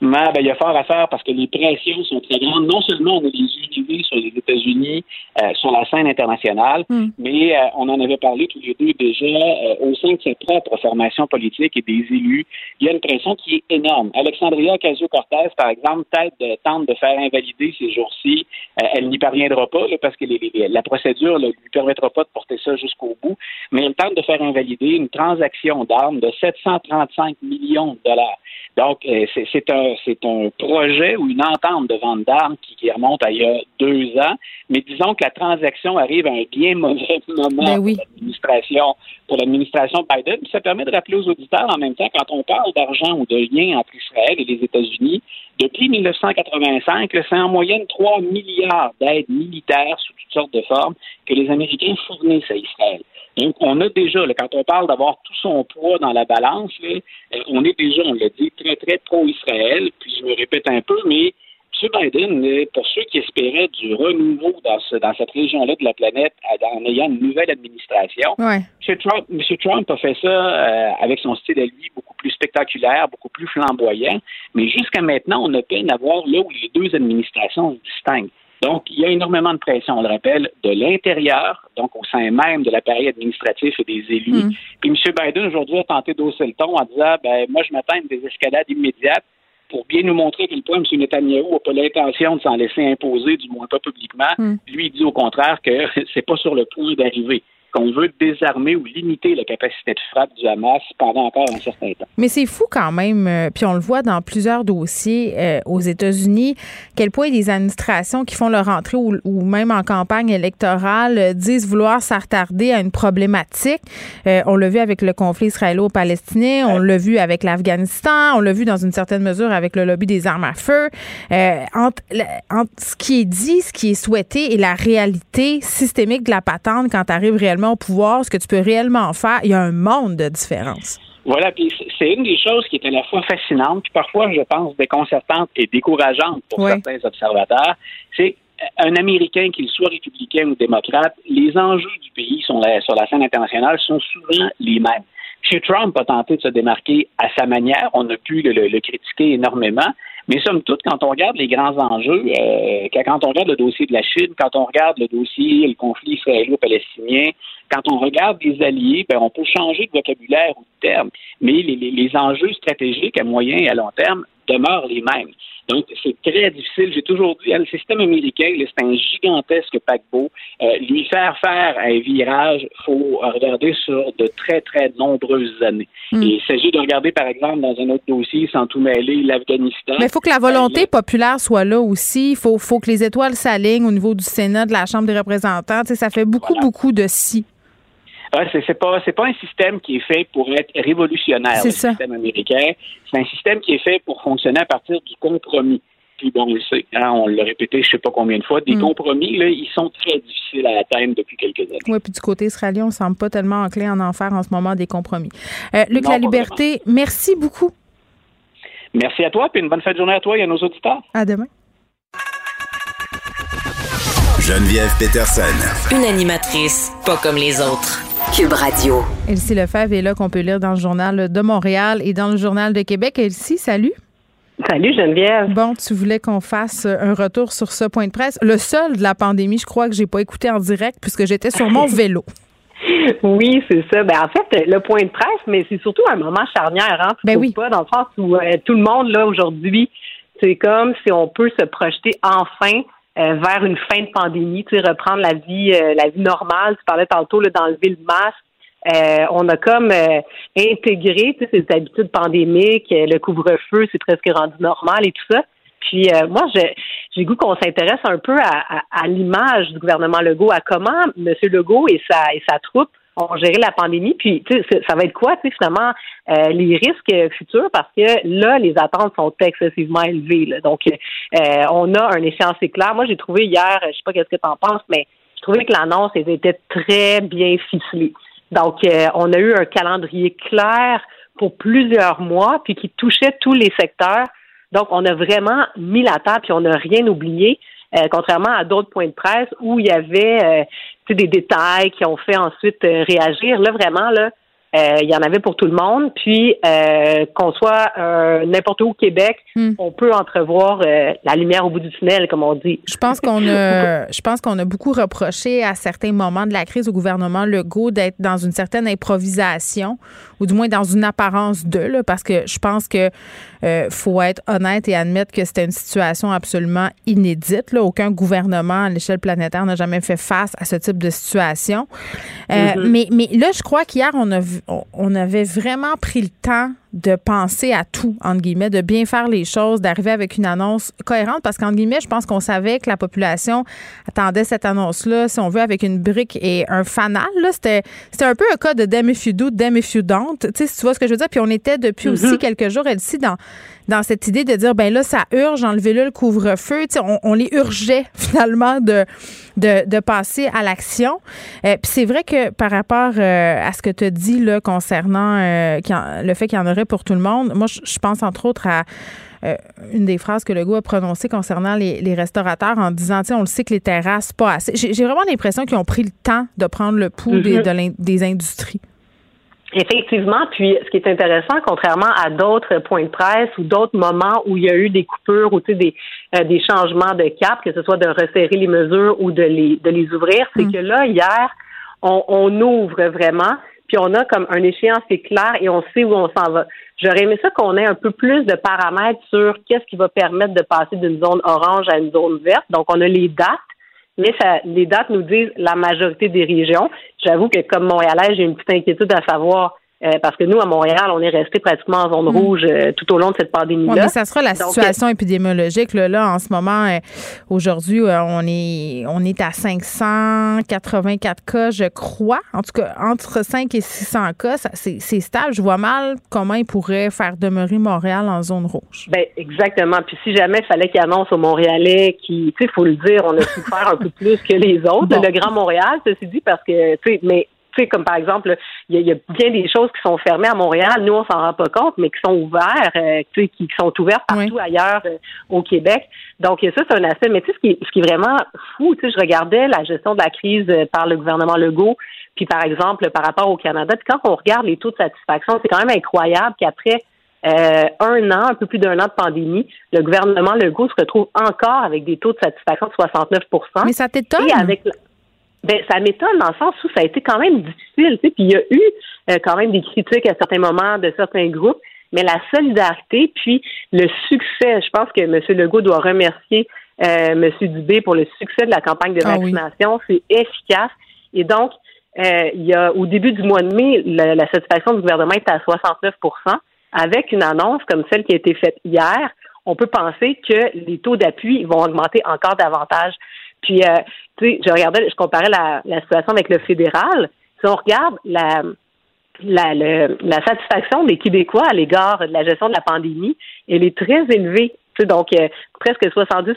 Mais ben, il y a fort à faire parce que les pressions sont très grandes. Non seulement on a unités sur les États-Unis, euh, sur la scène internationale, hmm. mais euh, on en avait parlé tous les deux déjà euh, au sein de ses propre formation politique et des élus. Il y a une pression qui est énorme. Alexandria Ocasio-Cortez, par exemple, tente de, tente de faire invalider ces jours-ci. elle n'y parviendra pas parce que la procédure ne lui permettra pas de porter ça jusqu'au bout, mais elle tente de faire invalider une transaction d'armes de 735 millions de dollars. Donc, c'est un c'est un projet ou une entente de vente d'armes qui, remonte à il y a deux ans. Mais disons que la transaction arrive à un bien mauvais <laughs> moment ben pour l'administration pour l'administration Biden. ça permet de rappeler aux auditeurs en même temps, quand on parle d'argent ou de lien entre Israël et les États-Unis, depuis 1985, c'est en moyenne 3 milliards d'aides militaires sous toutes sortes de formes que les Américains fournissent à Israël. Donc, on a déjà, quand on parle d'avoir tout son poids dans la balance, euh, on est déjà, on l'a dit, très, très pro-Israël. Puis je me répète un peu, mais M. Biden, pour ceux qui espéraient du renouveau dans, dans cette région-là de la planète en ayant une nouvelle administration, M. Trump, a fait ça euh, avec son style à lui beaucoup plus spectaculaire, beaucoup plus flamboyant. Mais jusqu'à maintenant, on a peine à voir là où les deux administrations se distinguent. Donc, il y a énormément de pression, on le rappelle, de l'intérieur, donc au sein même de l'appareil administratif et des élus. Mm. Puis M. Biden, aujourd'hui, a tenté d'hausser le ton en disant, ben, moi, je m'attends à une désescalade immédiate pour bien nous montrer à quel point M. Netanyahu n'a pas l'intention de s'en laisser imposer, du moins pas publiquement. Mm. Lui, il dit au contraire que <laughs> c'est pas sur le point d'arriver qu'on veut désarmer ou limiter la capacité de frappe du Hamas pendant encore un certain temps. Mais c'est fou quand même, euh, puis on le voit dans plusieurs dossiers euh, aux États-Unis, quel point des administrations qui font leur entrée ou, même en campagne électorale euh, disent vouloir s'attarder à une problématique. on l'a vu avec le conflit israélo-palestinien, on l'a vu avec l'Afghanistan, on l'a vu dans une certaine mesure avec le lobby des armes à feu. entre, entre ce qui est dit, ce qui est souhaité et la réalité systémique de la patente quand tu arrives réellement au pouvoir, ce que tu peux réellement faire, il y a un monde de différence. Voilà, puis c'est une des choses qui est à la fois fascinante, puis parfois, je pense, déconcertante et décourageante pour certains observateurs. C'est un Américain, qu'il soit républicain ou démocrate, les enjeux du pays sur la scène internationale sont souvent les mêmes. M. Trump a tenté de se démarquer à sa manière. On a pu le critiquer énormément. Mais somme toute, quand on regarde les grands enjeux, euh, quand on regarde le dossier de la Chine, quand on regarde le dossier, le conflit israélo-palestinien, quand on regarde les alliés, ben, on peut changer de vocabulaire ou de terme, mais les, les enjeux stratégiques à moyen et à long terme demeurent les mêmes. Donc, c'est très difficile. J'ai toujours dit, hein, le système américain, c'est un gigantesque paquebot. Euh, lui faire faire un virage, faut regarder sur de très, très nombreuses années. Hmm. Et il s'agit de regarder, par exemple, dans un autre dossier, sans tout mêler, l'Afghanistan. Mais il faut que la volonté populaire soit là aussi. Il faut, faut que les étoiles s'alignent au niveau du Sénat, de la Chambre des représentants. Tu sais, ça fait beaucoup, beaucoup de si. Ah, c'est pas c'est pas un système qui est fait pour être révolutionnaire, le système américain. C'est un système qui est fait pour fonctionner à partir du compromis. Puis bon, on le sait, hein, on l'a répété je sais pas combien de fois, des mm. compromis, là, ils sont très difficiles à atteindre depuis quelques années. Oui, puis du côté israélien, on semble pas tellement enclin en en faire en ce moment des compromis. Euh, Luc La Liberté, merci beaucoup. Merci à toi, puis une bonne fin de journée à toi et à nos auditeurs. À demain. Geneviève Peterson. Une animatrice pas comme les autres. Cube Radio. Elsie Lefebvre est là qu'on peut lire dans le journal de Montréal et dans le journal de Québec. Elsie, salut. Salut Geneviève. Bon, tu voulais qu'on fasse un retour sur ce point de presse. Le seul de la pandémie, je crois que j'ai pas écouté en direct puisque j'étais sur mon <laughs> vélo. Oui, c'est ça. Ben, en fait, le point de presse, mais c'est surtout un moment charnière, hein, ben oui. pas, dans le sens où euh, tout le monde, là, aujourd'hui, c'est comme si on peut se projeter enfin euh, vers une fin de pandémie, tu sais, reprendre la vie, euh, la vie normale. Tu parlais tantôt d'enlever le masque. Euh, on a comme intégré tu sais, ces habitudes pandémiques, le couvre-feu, c'est presque rendu normal et tout ça. Puis moi, j'ai goût qu'on s'intéresse un peu à, à l'image du gouvernement Legault, à comment M. Legault et sa et sa troupe on gérer la pandémie. Puis, ça va être quoi, finalement, euh, les risques futurs, parce que là, les attentes sont excessivement élevées. Donc, euh, on a un échéancier clair. Moi, j'ai trouvé hier, je sais pas qu'est-ce que tu en penses, mais je trouvais que l'annonce était très bien ficelée. Donc, euh, on a eu un calendrier clair pour plusieurs mois, puis qui touchait tous les secteurs. Donc, on a vraiment mis la table, puis on n'a rien oublié. contrairement à d'autres points de presse où il y avait des détails qui ont fait ensuite euh, réagir. Là, vraiment, là, euh, il y en avait pour tout le monde. Puis euh, qu'on soit n'importe où au Québec, hmm. on peut entrevoir la lumière au bout du tunnel, comme on dit. Je pense qu'on a, <laughs> je pense qu'on a beaucoup reproché à certains moments de la crise au gouvernement Legault d'être dans une certaine improvisation, ou du moins dans une apparence de, là, parce que je pense que euh, faut être honnête et admettre que c'était une situation absolument inédite. Là. Aucun gouvernement à l'échelle planétaire n'a jamais fait face à ce type de situation. Euh, mm-hmm. mais, mais là, je crois qu'hier, on, a, on avait vraiment pris le temps de penser à tout, entre guillemets, de bien faire les choses, d'arriver avec une annonce cohérente, parce qu'entre guillemets, je pense qu'on savait que la population attendait cette annonce-là, si on veut, avec une brique et un fanal. C'était, c'était un peu un cas de damn if you do, damn if you don't. Tu sais, si tu vois ce que je veux dire? Puis on était depuis aussi mm-hmm. quelques jours, elle dans dans cette idée de dire ben là ça urge enlevez-le le couvre-feu on, on, les urgeait <laughs> finalement de de, passer à l'action euh, puis c'est vrai que par rapport euh, à ce que tu dis là concernant euh, le fait qu'il y en aurait pour tout le monde moi je pense entre autres à une des phrases que le goût a prononcées concernant les, restaurateurs en disant, on le sait que les terrasses, pas assez. J'ai vraiment l'impression qu'ils ont pris le temps de prendre le pouls des, mm-hmm. des industries. Effectivement, puis ce qui est intéressant, contrairement à d'autres points de presse ou d'autres moments où il y a eu des coupures ou des, euh, des changements de cap, que ce soit de resserrer les mesures ou de les, de les ouvrir, c'est mm. que là, hier, on, on, ouvre vraiment, puis on a comme un échéancier clair et on sait où on s'en va. J'aurais aimé ça qu'on ait un peu plus de paramètres sur qu'est-ce qui va permettre de passer d'une zone orange à une zone verte. Donc, on a les dates mais ça, les dates nous disent la majorité des régions. J'avoue que comme Montréalais, j'ai une petite inquiétude à savoir euh, parce que nous, à Montréal, on est resté pratiquement en zone mm. rouge euh, tout au long de cette pandémie-là. mais ça sera la situation épidémiologique. Là, là, en ce moment, euh, aujourd'hui, on est on est à 584 cas, je crois. En tout cas, entre 5 et 600 cas, c'est stable. Je vois mal comment ils pourraient faire demeurer Montréal en zone rouge. Ben exactement. Puis si jamais il fallait qu'ils annoncent aux Montréalais qui, tu sais, faut le dire, on a su faire un peu plus que les autres. Le Grand Montréal, ceci dit, parce que, tu sais, mais comme par exemple, il y, a bien des choses qui sont fermées à Montréal, nous on s'en rend pas compte, mais qui sont ouvertes, euh, qui, qui sont ouvertes partout ailleurs euh, au Québec. Donc ça c'est un aspect. Mais tu sais ce qui, ce qui est vraiment fou, tu sais, je regardais la gestion de la crise euh, par le gouvernement Legault, puis par exemple par rapport au Canada, puis quand on regarde les taux de satisfaction, c'est quand même incroyable qu'après un an, un peu plus d'un an de pandémie, le gouvernement Legault se retrouve encore avec des taux de satisfaction de 69% Mais ça t'étonne? Ben, ça m'étonne dans le sens où ça a été quand même difficile, puis il y a eu euh, quand même des critiques à certains moments de certains groupes. mais la solidarité, puis le succès. Je pense que M. Legault doit remercier euh, M. Dubé pour le succès de la campagne de ah vaccination. C'est efficace. Et donc, euh, il y a au début du mois de mai, la, satisfaction du gouvernement est à 69% Avec une annonce comme celle qui a été faite hier, on peut penser que les taux d'appui vont augmenter encore davantage. Puis, euh, sais, je regardais, je comparais la, la situation avec le fédéral. Si on regarde la, la, la satisfaction des Québécois à l'égard de la gestion de la pandémie, elle est très élevée. Donc, euh, presque 70%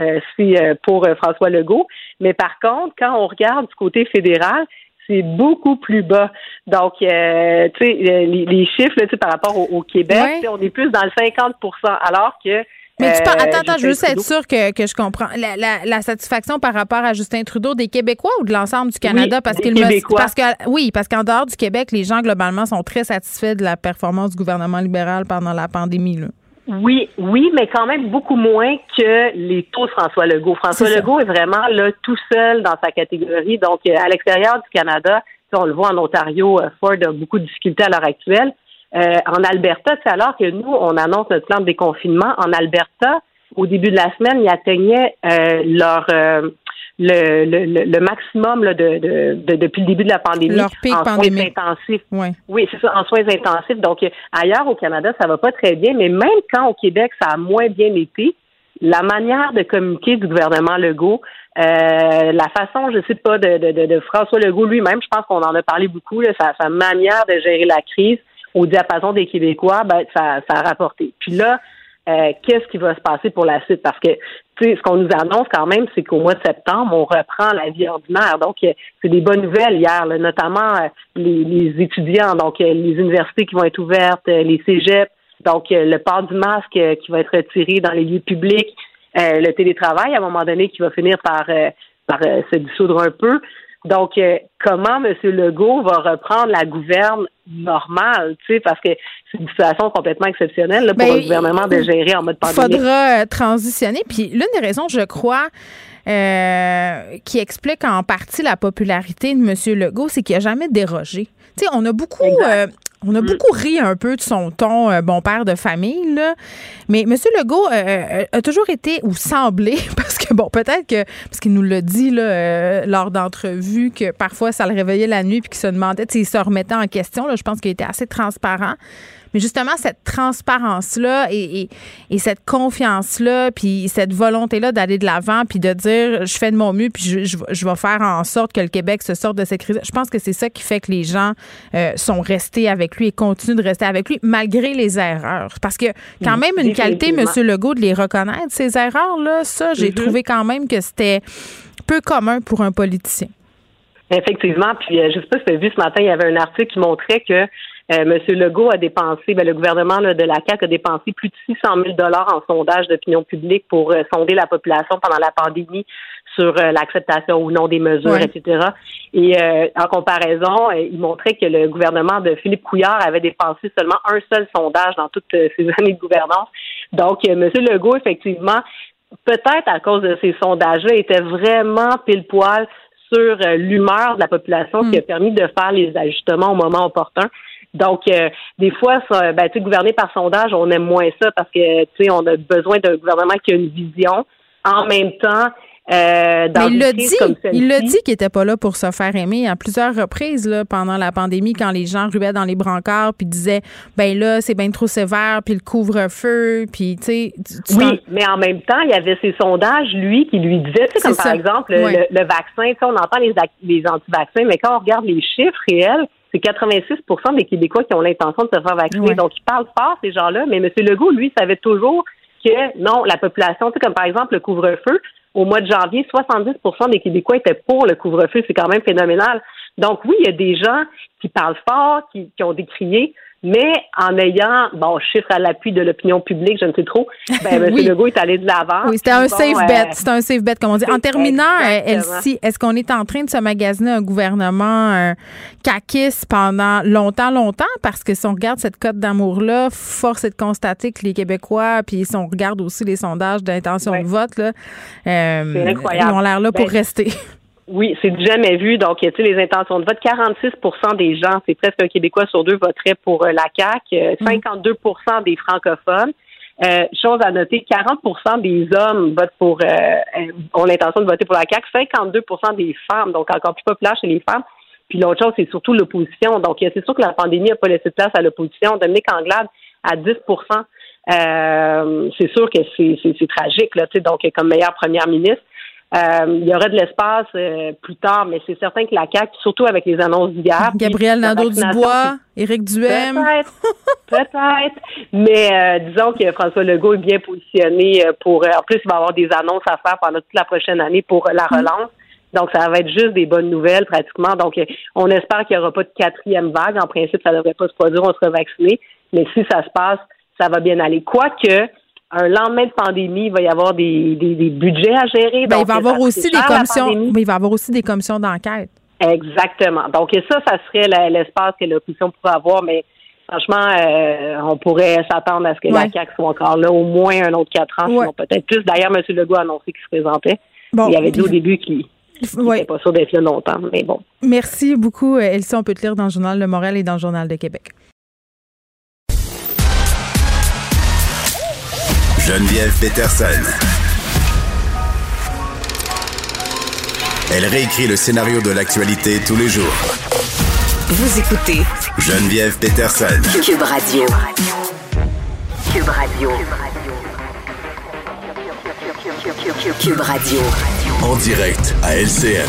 euh, c'est euh, pour François Legault. Mais par contre, quand on regarde du côté fédéral, c'est beaucoup plus bas. Donc, tu sais, les, chiffres là, par rapport au, Québec, on est plus dans le 50% alors que mais tu parles, attends, attends, je veux juste être sûr que, que je comprends. La, la, la, satisfaction par rapport à Justin Trudeau des Québécois ou de l'ensemble du Canada? parce qu'il parce que oui, parce qu'en dehors du Québec, les gens globalement sont très satisfaits de la performance du gouvernement libéral pendant la pandémie. Là. Oui, oui, mais quand même beaucoup moins que les taux de François Legault. François Legault est vraiment là tout seul dans sa catégorie. Donc, euh, à l'extérieur du Canada, on le voit en Ontario, euh, Ford a beaucoup de difficultés à l'heure actuelle. Euh, en Alberta, c'est alors que nous, on annonce notre plan de déconfinement. En Alberta, au début de la semaine, ils atteignaient euh, leur euh, le, le, le, maximum là, de, de, depuis le début de la pandémie leur pic en pandémie. soins intensifs. Oui, c'est ça, en soins intensifs. Donc ailleurs au Canada, ça va pas très bien, mais même quand au Québec, ça a moins bien été, la manière de communiquer du gouvernement Legault, euh, la façon, je sais pas, de, de, de, François Legault lui-même, je pense qu'on en a parlé beaucoup, là, sa, sa manière de gérer la crise, au diapason des Québécois, ben, ça, ça a rapporté. Puis là, euh, qu'est-ce qui va se passer pour la suite? Parce que, tu sais, ce qu'on nous annonce quand même, c'est qu'au mois de septembre, on reprend la vie ordinaire. Donc, euh, c'est des bonnes nouvelles hier, notamment euh, les, les, étudiants, donc les universités qui vont être ouvertes, les cégeps, donc le port du masque qui va être retiré dans les lieux publics, le télétravail à un moment donné qui va finir par, par se dissoudre un peu. Donc, euh, comment M. Legault va reprendre la gouverne normale, tu sais, parce que c'est une situation complètement exceptionnelle pour ben, le gouvernement de gérer en mode pandémie. Il faudra euh, transitionner. Puis l'une des raisons, je crois, euh, qui explique en partie la popularité de M. Legault, c'est qu'il n'a jamais dérogé. Tu sais, on a beaucoup, on a mm. beaucoup ri un peu de son ton euh, bon père de famille, là. Mais M. Legault euh, euh, a toujours été, ou semblé, <laughs> parce que, bon, peut-être que, parce qu'il nous l'a dit là, lors d'entrevues, que parfois ça le réveillait la nuit puis qu'il se demandait s'il se remettait en question. Là, je pense qu'il était assez transparent. Mais justement, cette transparence-là et, cette confiance-là, puis cette volonté-là d'aller de l'avant, puis de dire je fais de mon mieux, puis je, vais faire en sorte que le Québec se sorte de cette crise. Je pense que c'est ça qui fait que les gens euh, sont restés avec lui et continuent de rester avec lui malgré les erreurs. Parce que quand même une qualité, M. Legault, de les reconnaître, ces erreurs-là, ça, j'ai mm-hmm. trouvé quand même que c'était peu commun pour un politicien. Effectivement, puis euh, je sais pas si vous avez vu ce matin, il y avait un article qui montrait que euh, Monsieur Legault a dépensé, ben, le gouvernement de la CAQ a dépensé plus de 600 000 dollars en sondage d'opinion publique pour euh, sonder la population pendant la pandémie sur euh, l'acceptation ou non des mesures, etc. Et en comparaison, il montrait que le gouvernement de Philippe Couillard avait dépensé seulement un seul sondage dans toutes ces <laughs> années de gouvernance. Donc, Monsieur Legault, effectivement, peut-être à cause de ces sondages-là, était vraiment pile poil sur l'humeur de la population, qui a hmm. permis de faire les ajustements au moment opportun. Donc, euh, des fois, ça, ben, tu gouverner par sondage, on aime moins ça parce que, tu sais, on a besoin d'un gouvernement qui a une vision. En même temps, euh, Mais il l'a dit, il l'a dit qu'il n'était pas là pour se faire aimer à plusieurs reprises là, pendant la pandémie, quand les gens ruaient dans les brancards puis disaient, ben là, c'est bien trop sévère, puis le couvre-feu, puis tu sais. Oui, mais en même temps, il y avait ces sondages, lui, qui lui disaient, tu sais, comme par exemple le, vaccin, tu sais, on entend les, les anti-vaccins, mais quand on regarde les chiffres réels, c'est 86% des Québécois qui ont l'intention de se faire vacciner. Donc, ils parlent fort, ces gens-là, mais M. Legault, lui, savait toujours que non, la population, tu sais, comme par exemple le couvre-feu, au mois de janvier, 70% des Québécois étaient pour le couvre-feu. C'est quand même phénoménal. Donc oui, il y a des gens qui parlent fort, qui, qui ont décrié, mais en ayant, bon, chiffre à l'appui de l'opinion publique, je ne sais trop, ben, <laughs> M. Legault est allé de l'avant. Oui, c'était un safe bet. Euh, c'était un safe bet, comme on dit. En terminant, euh, Elsie, est-ce qu'on est en train de se magasiner un gouvernement euh, caquiste pendant longtemps, longtemps? Parce que si on regarde cette cote d'amour-là, force est de constater que les Québécois, puis si on regarde aussi les sondages d'intention de vote, là, euh, ils ont l'air là pour ben, rester. Oui, c'est du jamais vu. Donc, tu sais, les intentions de vote, 46% des gens, c'est presque un Québécois sur deux voterait pour euh, la CAQ, 52% euh, des francophones. Euh, chose à noter, 40% des hommes votent pour ont l'intention de voter pour la CAQ, 52% des femmes, donc encore plus populaire chez les femmes. Puis l'autre chose, c'est surtout l'opposition. Donc, c'est sûr que la pandémie n'a pas laissé de place à l'opposition. Dominique Anglade à 10% c'est sûr que c'est tragique, là, donc comme meilleure première ministre. Euh, il y aurait de l'espace euh, plus tard, mais c'est certain que la CAQ, surtout avec les annonces d'hier. Gabriel Nadeau-Dubois, Éric Duhem. Peut-être, peut-être. Mais euh, disons que François Legault est bien positionné pour. en plus, il va avoir des annonces à faire pendant toute la prochaine année pour la mm. relance. Donc, ça va être juste des bonnes nouvelles pratiquement. Donc, on espère qu'il n'y aura pas de quatrième vague. En principe, ça ne devrait pas se produire, on sera vacciné. Mais si ça se passe, ça va bien aller. Quoique, un lendemain de pandémie, il va y avoir des, des, budgets à gérer. Ben, il va y avoir aussi des commissions. Mais il va avoir aussi des commissions d'enquête. Exactement. Donc, ça, ça serait l'espace que l'opposition pourrait avoir, mais franchement, euh, on pourrait s'attendre à ce que la CAQ soit encore là au moins un autre quatre ans, sinon peut-être plus. D'ailleurs, M. Legault a annoncé qu'il se présentait. il avait dit au début qu'il n'était pas sûr d'être là longtemps, mais bon. Merci beaucoup, Elsie. On peut te lire dans le Journal Le Montréal et dans le Journal de Québec. Geneviève Peterson. Elle réécrit le scénario de l'actualité tous les jours. Vous écoutez Geneviève Peterson. Cube Radio. Cube Radio. Cube Radio. En direct à LCM.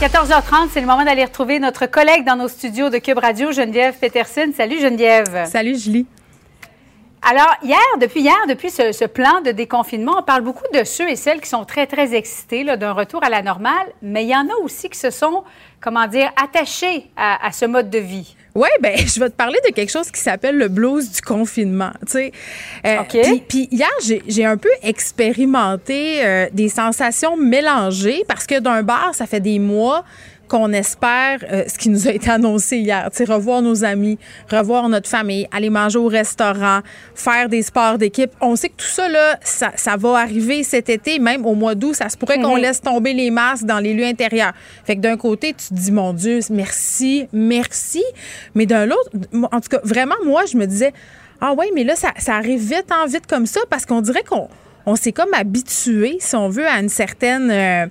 14h30, c'est le moment d'aller retrouver notre collègue dans nos studios de Cube Radio, Geneviève Peterson. Salut Geneviève. Salut Julie. Alors, hier, depuis hier, depuis ce, plan de déconfinement, on parle beaucoup de ceux et celles qui sont très, très excités d'un retour à la normale, mais il y en a aussi qui se sont, comment dire, attachés à, ce mode de vie. Oui, ben <laughs> je vais te parler de quelque chose qui s'appelle le blues du confinement. Tu sais, euh, puis hier, j'ai un peu expérimenté euh, des sensations mélangées parce que d'un bar, ça fait des mois qu'on espère euh, ce qui nous a été annoncé hier. Sais, revoir nos amis, revoir notre famille, aller manger au restaurant, faire des sports d'équipe. On sait que tout ça, là, ça, ça va arriver cet été, même au mois d'août. Ça se pourrait qu'on laisse tomber les masques dans les lieux intérieurs. Fait que d'un côté, tu te dis, mon Dieu, merci, merci. Mais d'un autre, en tout cas, vraiment, moi, je me disais, ah oui, mais là, ça, ça arrive vite en vite comme ça parce qu'on dirait qu'on on s'est comme habitué, si on veut, à une certaine... Euh,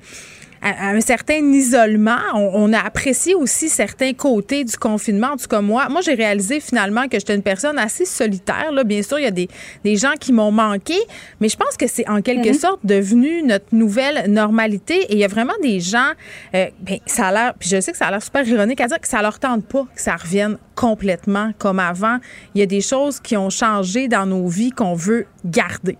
à, un certain isolement. On, a apprécié aussi certains côtés du confinement. En tout cas, moi, moi j'ai réalisé finalement que j'étais une personne assez solitaire. Là. Bien sûr, il y a des, des gens qui m'ont manqué, mais je pense que c'est en quelque mhm. sorte devenu notre nouvelle normalité. Et il y a vraiment des gens, euh, ben, ça a l'air, puis je sais que ça a l'air super ironique à dire que ça leur tente pas que ça revienne complètement comme avant. Il y a des choses qui ont changé dans nos vies qu'on veut garder.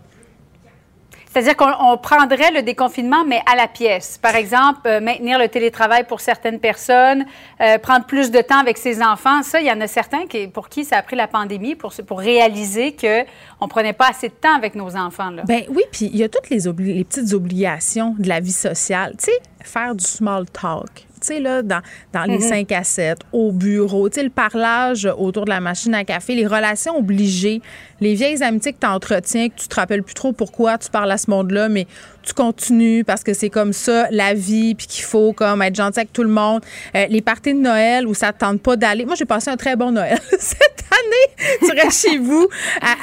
C'est-à-dire qu'on prendrait le déconfinement, mais à la pièce. Par exemple, euh, maintenir le télétravail pour certaines personnes, euh, prendre plus de temps avec ses enfants. Ça, il y en a certains qui, pour qui ça a pris la pandémie pour, pour réaliser qu'on ne prenait pas assez de temps avec nos enfants. Là. Ben oui, puis il y a toutes les, les petites obligations de la vie sociale. Tu sais, faire du small talk tu sais, là, dans, dans les 5 mhm. à 7, au bureau, tu sais, le parlage autour de la machine à café, les relations obligées, les vieilles amitiés que tu entretiens, que tu te rappelles plus trop pourquoi tu parles à ce monde-là, mais tu continues parce que c'est comme ça la vie, puis qu'il faut comme être gentil avec tout le monde. Euh, les parties de Noël où ça te tente pas d'aller. Moi, j'ai passé un très bon Noël <laughs> cette année. Tu restes chez vous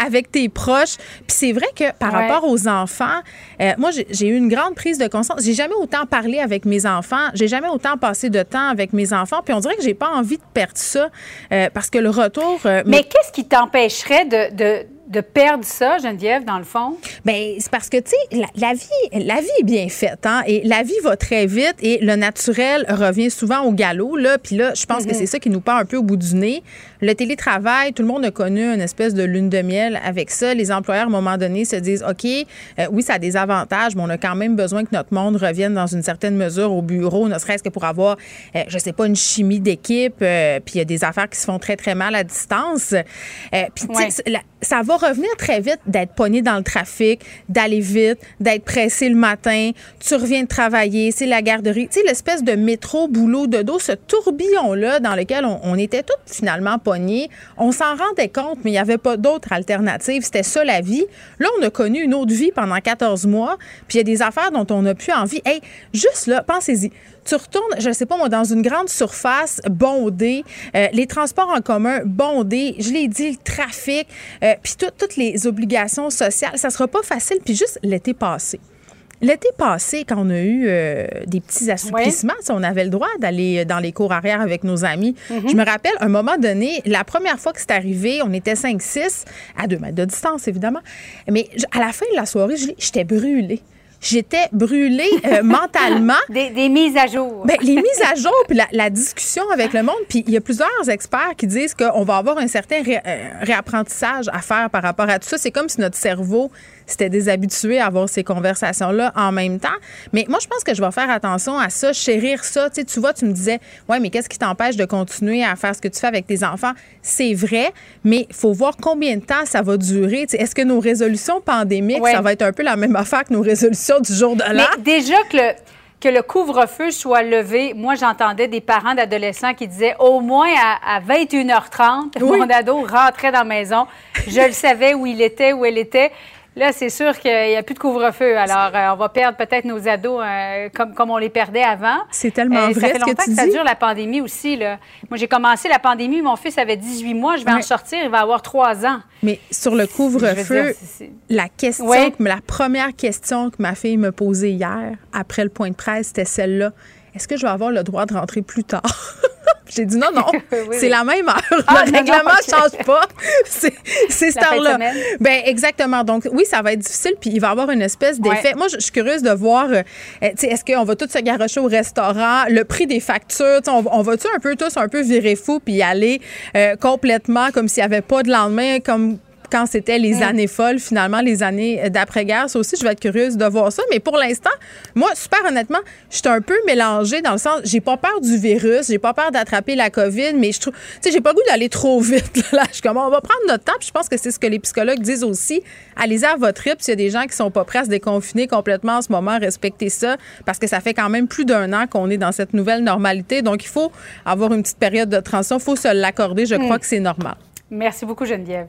avec tes proches. Puis c'est vrai que par rapport aux enfants, euh, moi, j'ai eu une grande prise de conscience. J'ai jamais autant parlé avec mes enfants. J'ai jamais autant passé de temps avec mes enfants. Puis on dirait que j'ai pas envie de perdre ça euh, parce que le retour. mais, qu'est-ce qui t'empêcherait de de perdre ça, Geneviève, dans le fond? Bien, c'est parce que, tu sais, la, vie, la vie est bien faite, hein, et la vie va très vite, et le naturel revient souvent au galop, là, puis là, je pense que mm-hmm. c'est ça qui nous part un peu au bout du nez. Le télétravail, tout le monde a connu une espèce de lune de miel avec ça. Les employeurs, à un moment donné, se disent, OK, euh, oui, ça a des avantages, mais on a quand même besoin que notre monde revienne dans une certaine mesure au bureau, ne serait-ce que pour avoir, je euh, je sais pas, une chimie d'équipe, euh, puis il y a des affaires qui se font très, très mal à distance. puis, ça va revenir très vite d'être pogné dans le trafic, d'aller vite, d'être pressé le matin. Tu reviens de travailler, c'est la garderie. Tu sais, l'espèce de métro, boulot, de dos, ce tourbillon-là dans lequel on, était tous finalement On s'en rendait compte, mais il n'y avait pas d'autre alternative. C'était ça la vie. Là, on a connu une autre vie pendant 14 mois, puis il y a des affaires dont on n'a plus envie. Hey, juste là, pensez-y. Tu retournes, je ne sais pas moi, dans une grande surface bondée, euh, les transports en commun bondés, je l'ai dit, le trafic, euh, puis toutes les obligations sociales. Ça sera pas facile. Puis juste l'été passé. L'été passé, quand on a eu euh, des petits assouplissements, on avait le droit d'aller dans les cours arrière avec nos amis. Mm-hmm. Je me rappelle, un moment donné, la première fois que c'est arrivé, on était 5-6, à deux mètres de distance, évidemment. Mais à la fin de la soirée, j'étais brûlée j'étais brûlée euh, <laughs> mentalement. Des, mises à jour. Ben, les mises à jour, puis la, discussion avec le monde. Puis il y a plusieurs experts qui disent qu'on va avoir un certain euh, réapprentissage à faire par rapport à tout ça. C'est comme si notre cerveau c'était déshabitué à avoir ces conversations-là en même temps. Mais moi, je pense que je vais faire attention à ça, chérir ça. Tu, sais, tu vois, tu me disais, ouais, mais qu'est-ce qui t'empêche de continuer à faire ce que tu fais avec tes enfants? C'est vrai, mais il faut voir combien de temps ça va durer. Est-ce que nos résolutions pandémiques, ça va être un peu la même affaire que nos résolutions du jour de l'an? Déjà que le que le couvre-feu soit levé. Moi, j'entendais des parents d'adolescents qui disaient au moins à, 21h30, mon ado rentrait dans la maison. Je le savais où il était, où elle était. Là, c'est sûr qu'il n'y a plus de couvre-feu. Alors, euh, on va perdre peut-être nos ados euh, comme, comme on les perdait avant. C'est tellement euh, vrai. Ça fait longtemps que, ça dure la pandémie aussi. Là. Moi, j'ai commencé la pandémie, mon fils avait 18 mois. Je vais en sortir, il va avoir 3 ans. Mais sur le couvre-feu, la question, la première question que ma fille me posait hier, après le point de presse, c'était celle-là. Est-ce que je vais avoir le droit de rentrer plus tard? <laughs> J'ai dit non, non, <laughs> c'est la même heure. Ah, le règlement ne change pas. <laughs> C'est cette heure-là. Ben exactement. Donc, oui, ça va être difficile, puis il va y avoir une espèce d'effet. Moi, je suis curieuse de voir, euh, est-ce qu'on va tous se garocher au restaurant, le prix des factures, on, on va-tu un peu tous un peu virer fou, puis y aller euh, complètement comme s'il n'y avait pas de lendemain, comme quand c'était les mm. années folles, finalement, les années d'après-guerre. Ça aussi, je vais être curieuse de voir ça. Mais pour l'instant, moi, super honnêtement, je suis un peu mélangée dans le sens, j'ai pas peur du virus, j'ai pas peur d'attraper la COVID, mais je trouve, tu sais, j'ai pas goût d'aller trop vite. <laughs> Là, je comme, on va prendre notre temps. Puis je pense que c'est ce que les psychologues disent aussi. Allez-y à votre rythme. S'il y a des gens qui sont pas prêts à se déconfiner complètement en ce moment, respectez ça, parce que ça fait quand même plus d'un an qu'on est dans cette nouvelle normalité. Donc, il faut avoir une petite période de transition. Il faut se l'accorder. Je crois mm. que c'est normal. Merci beaucoup, Geneviève.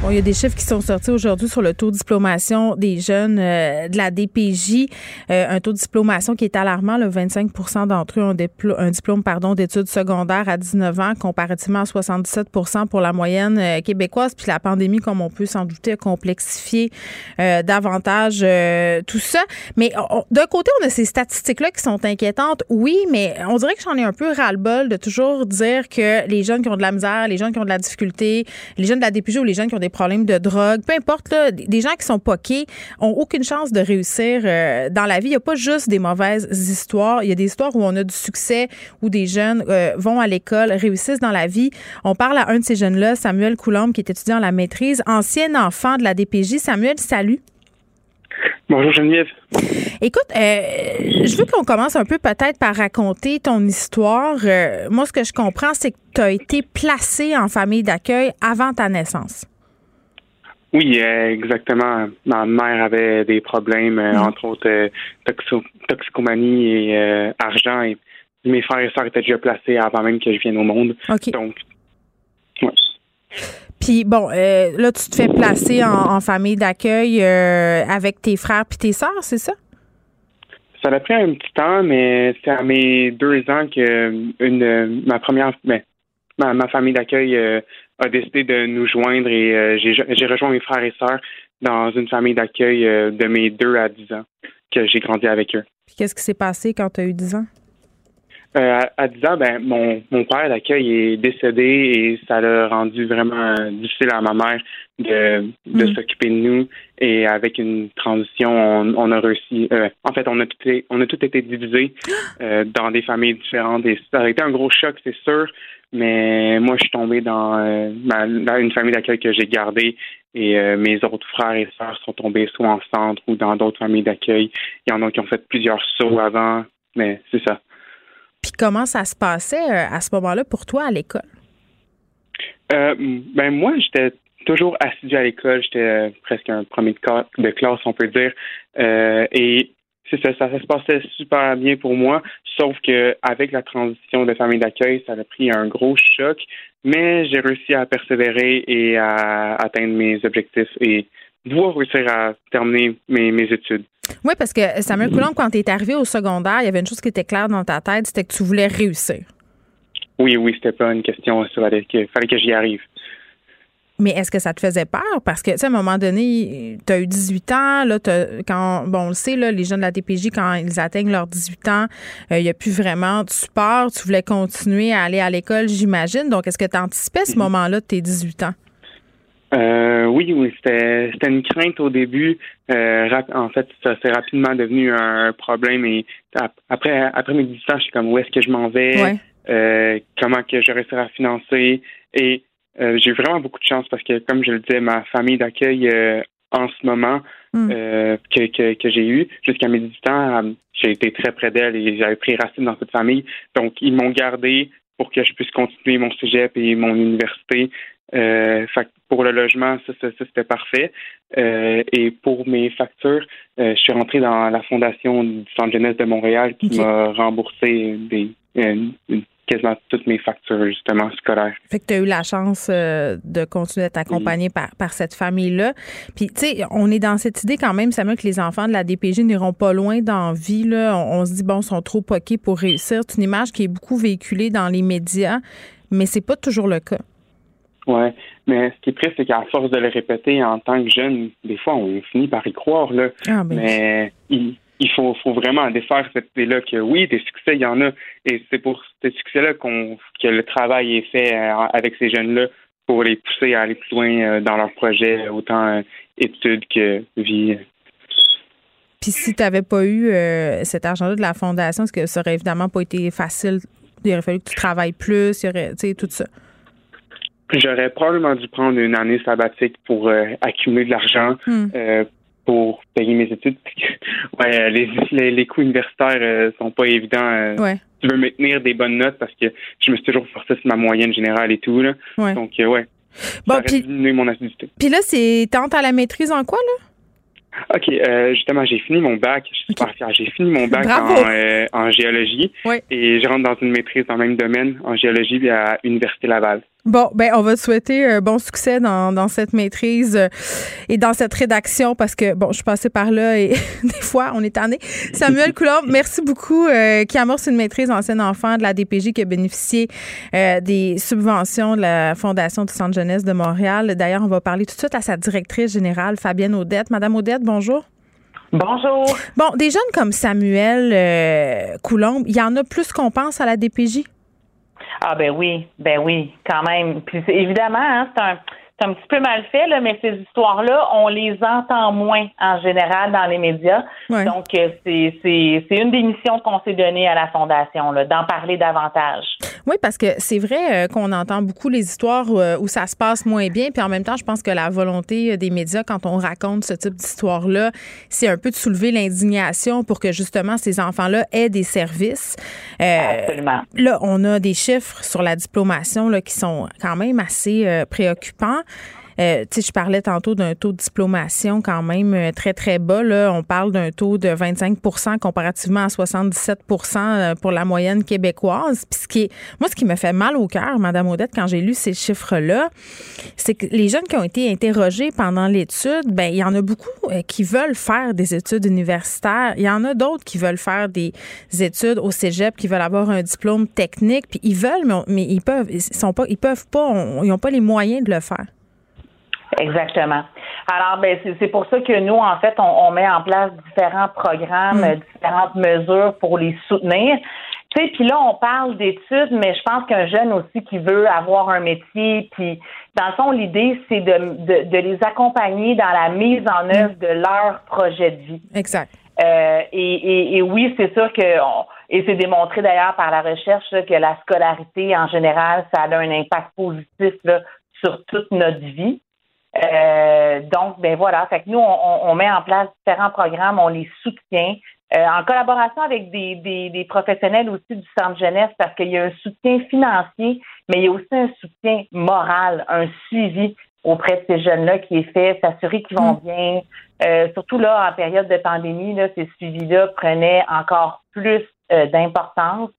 Bon, il y a des chiffres qui sont sortis aujourd'hui sur le taux de diplomation des jeunes euh, de la DPJ. Euh, un taux de diplomation qui est alarmant. Le 25% d'entre eux ont un diplôme pardon, d'études secondaires à 19 ans, comparativement à 77% pour la moyenne euh, québécoise. Puis la pandémie, comme on peut s'en douter, a complexifié davantage tout ça. Mais d'un côté, on a ces statistiques-là qui sont inquiétantes. Oui, mais on dirait que j'en ai un peu ras-le-bol de toujours dire que les jeunes qui ont de la misère, les jeunes qui ont de la difficulté, les jeunes de la DPJ ou les jeunes qui ont des problèmes de drogue, peu importe, là, des gens qui sont poqués ont aucune chance de réussir euh, dans la vie. Il n'y a pas juste des mauvaises histoires. Il y a des histoires où on a du succès, où des jeunes euh, vont à l'école, réussissent dans la vie. On parle à un de ces jeunes-là, Samuel Coulombe, qui est étudiant à la maîtrise, ancien enfant de la DPJ. Samuel, salut. Bonjour Geneviève. Écoute, euh, je veux qu'on commence un peu peut-être par raconter ton histoire. moi, ce que je comprends, c'est que tu as été placé en famille d'accueil avant ta naissance. Oui, euh, exactement. Ma mère avait des problèmes, euh, mm. entre autres euh, toxicomanie et argent. Et mes frères et sœurs étaient déjà placés avant même que je vienne au monde. Donc, ouais. Puis bon, là, tu te fais placer en, famille d'accueil avec tes frères puis tes sœurs, c'est ça? Ça a pris un petit temps, mais c'est à mes deux ans que une ma première, ben, ma, ma famille d'accueil a décidé de nous joindre et euh, j'ai rejoint mes frères et sœurs dans une famille d'accueil euh, de mes deux à dix ans que j'ai grandi avec eux. Qu'est-ce qui s'est passé quand tu as eu dix ans? Euh, à, dix ans, ben, mon, mon père d'accueil est décédé et ça l'a rendu vraiment difficile à ma mère de, de mm. s'occuper de nous. Et avec une transition, on, a réussi. en fait, on a tout, été, on a tout été divisé <gasps> dans des familles différentes. Et ça a été un gros choc, c'est sûr. Mais moi, je suis tombé dans, euh, une famille d'accueil que j'ai gardée et euh, mes autres frères et sœurs sont tombés soit en centre ou dans d'autres familles d'accueil. Il y en a qui ont fait plusieurs sauts avant, mais c'est ça. Puis comment ça se passait euh, à ce moment-là pour toi à l'école? Euh, ben moi, j'étais toujours assidu à l'école. J'étais euh, presque un premier de classe, on peut dire. Euh, et c'est ça, ça, se passait super bien pour moi. Sauf que avec la transition de famille d'accueil, ça a pris un gros choc. Mais j'ai réussi à persévérer et à atteindre mes objectifs et pouvoir réussir à terminer mes, mes études. Oui, parce que Samuel Coulomb, quand tu es arrivé au secondaire, il y avait une chose qui était claire dans ta tête, c'était que tu voulais réussir. Oui, oui, c'était pas une question. Il fallait que j'y arrive. Mais est-ce que ça te faisait peur? Parce que, tu sais, à un moment donné, tu as eu 18 ans, là, quand, bon, on le sait, là, les jeunes de la DPJ, quand ils atteignent leurs 18 ans, euh, il n'y a plus vraiment de support. Tu voulais continuer à aller à l'école, j'imagine. Donc, est-ce que tu anticipais ce mhm. moment-là de tes 18 ans? Euh, oui, oui, c'était une crainte au début. Euh, en fait, ça s'est rapidement devenu un problème. Et après, après mes 18 ans, je suis comme où est-ce que je m'en vais, euh, comment que je réussirai à financer? Et euh, j'ai eu vraiment beaucoup de chance parce que, comme je le disais, ma famille d'accueil euh, en ce moment hmm. euh, que, que, que j'ai eu jusqu'à mes 18 ans, j'ai été très près d'elle et j'avais pris racine dans cette famille. Donc, ils m'ont gardé pour que je puisse continuer mon cégep et mon université. Pour le logement, ça, ça, c'était parfait. Et pour mes factures, je suis rentré dans la fondation du Centre jeunesse de Montréal qui m'a remboursé des, quasiment toutes mes factures, justement, scolaires. Fait que tu as eu la chance euh, de continuer d'être accompagné par, par cette famille-là. Puis, tu sais, on est dans cette idée quand même, Samuel, que les enfants de la DPJ n'iront pas loin dans la vie. Là. On, se dit, bon, ils sont trop poqués pour réussir. C'est une image qui est beaucoup véhiculée dans les médias, mais c'est pas toujours le cas. Oui, mais ce qui est triste, c'est qu'à force de le répéter en tant que jeune, des fois, on finit par y croire. Là. Ah, ben mais il faut, faut vraiment défaire cette idée-là que oui, des succès, il y en a. Et c'est pour ces succès-là qu'on que le travail est fait euh, avec ces jeunes-là pour les pousser à aller plus loin euh, dans leur projet, autant euh, études que vie. Puis si tu n'avais pas eu cet argent-là de la fondation, est-ce que ça aurait évidemment pas été facile? Il aurait fallu que tu travailles plus, il aurait, tu sais, tout ça. J'aurais probablement dû prendre une année sabbatique pour accumuler de l'argent, hmm pour payer mes études. <laughs> ouais, les, les, coûts universitaires euh, sont pas évidents. Euh, ouais. Tu veux maintenir des bonnes notes parce que je me suis toujours forcé sur ma moyenne générale et tout. Là. Ouais. Donc, euh, ouais. Bon, puis, mon assiduité. Puis là, c'est tente à la maîtrise en quoi, là? OK, euh, justement, j'ai fini mon bac. Je suis super fière. J'ai fini mon bac en, euh, en, géologie et je rentre dans une maîtrise dans le même domaine en géologie à l'Université Laval. Bon, ben on va te souhaiter un bon succès dans, dans cette maîtrise euh, et dans cette rédaction parce que, bon, je suis passée par là et <laughs> des fois, on est tanné. Samuel Coulomb, merci beaucoup, euh, qui amorce une maîtrise en scène enfant de la DPJ qui a bénéficié euh, des subventions de la Fondation du Centre Jeunesse de Montréal. D'ailleurs, on va parler tout de suite à sa directrice générale, Fabienne Audette. Madame Audette, bonjour. Bonjour. Bon, des jeunes comme Samuel Coulomb, il y en a plus qu'on pense à la DPJ? Ah ben oui, ben oui, quand même. Puis évidemment, hein, c'est un c'est un petit peu mal fait, là, mais ces histoires-là, on les entend moins en général dans les médias. Donc, euh, c'est, c'est, c'est une des missions qu'on s'est donnée à la Fondation, d'en parler davantage. Oui, parce que c'est vrai euh, qu'on entend beaucoup les histoires euh, où ça se passe moins bien. Puis en même temps, je pense que la volonté des médias, quand on raconte ce type d'histoire-là, c'est un peu de soulever l'indignation pour que justement ces enfants-là aient des services. Absolument. Là, on a des chiffres sur la diplomation là, qui sont quand même assez préoccupants. Euh, tu sais, je parlais tantôt d'un taux de diplomation quand même euh, très, très bas. Là. On parle d'un taux de 25% comparativement à 77% euh, pour la moyenne québécoise. Ce qui est, moi, ce qui me fait mal au cœur, Madame Odette, quand j'ai lu ces chiffres-là, c'est que les jeunes qui ont été interrogés pendant l'étude, ben il y en a beaucoup qui veulent faire des études universitaires. Il y en a d'autres qui veulent faire des études au cégep, qui veulent avoir un diplôme technique. Puis ils veulent, mais, mais ils peuvent, ils sont pas, ils peuvent pas, ils n'ont pas les moyens de le faire. Exactement. Alors, ben, c'est pour ça que nous, en fait, on, met en place différents programmes, mm. différentes mesures pour les soutenir. Tu sais, puis là, on parle d'études, mais je pense qu'un jeune aussi qui veut avoir un métier, puis dans le fond, l'idée, c'est de, de, les accompagner dans la mise en mm. œuvre de leur projet de vie. Exact. Euh, et, et, oui, c'est sûr que, et c'est démontré d'ailleurs par la recherche que la scolarité en général, ça a un impact positif là, sur toute notre vie. Donc, ben voilà. Fait que nous, on, met en place différents programmes, on les soutient. en collaboration avec des, des, des, professionnels aussi du centre jeunesse parce qu'il y a un soutien financier, mais il y a aussi un soutien moral, un suivi auprès de ces jeunes-là qui est fait, s'assurer qu'ils vont mm. bien. Euh, surtout là, en période de pandémie, là, ces suivis-là prenaient encore plus euh, d'importance.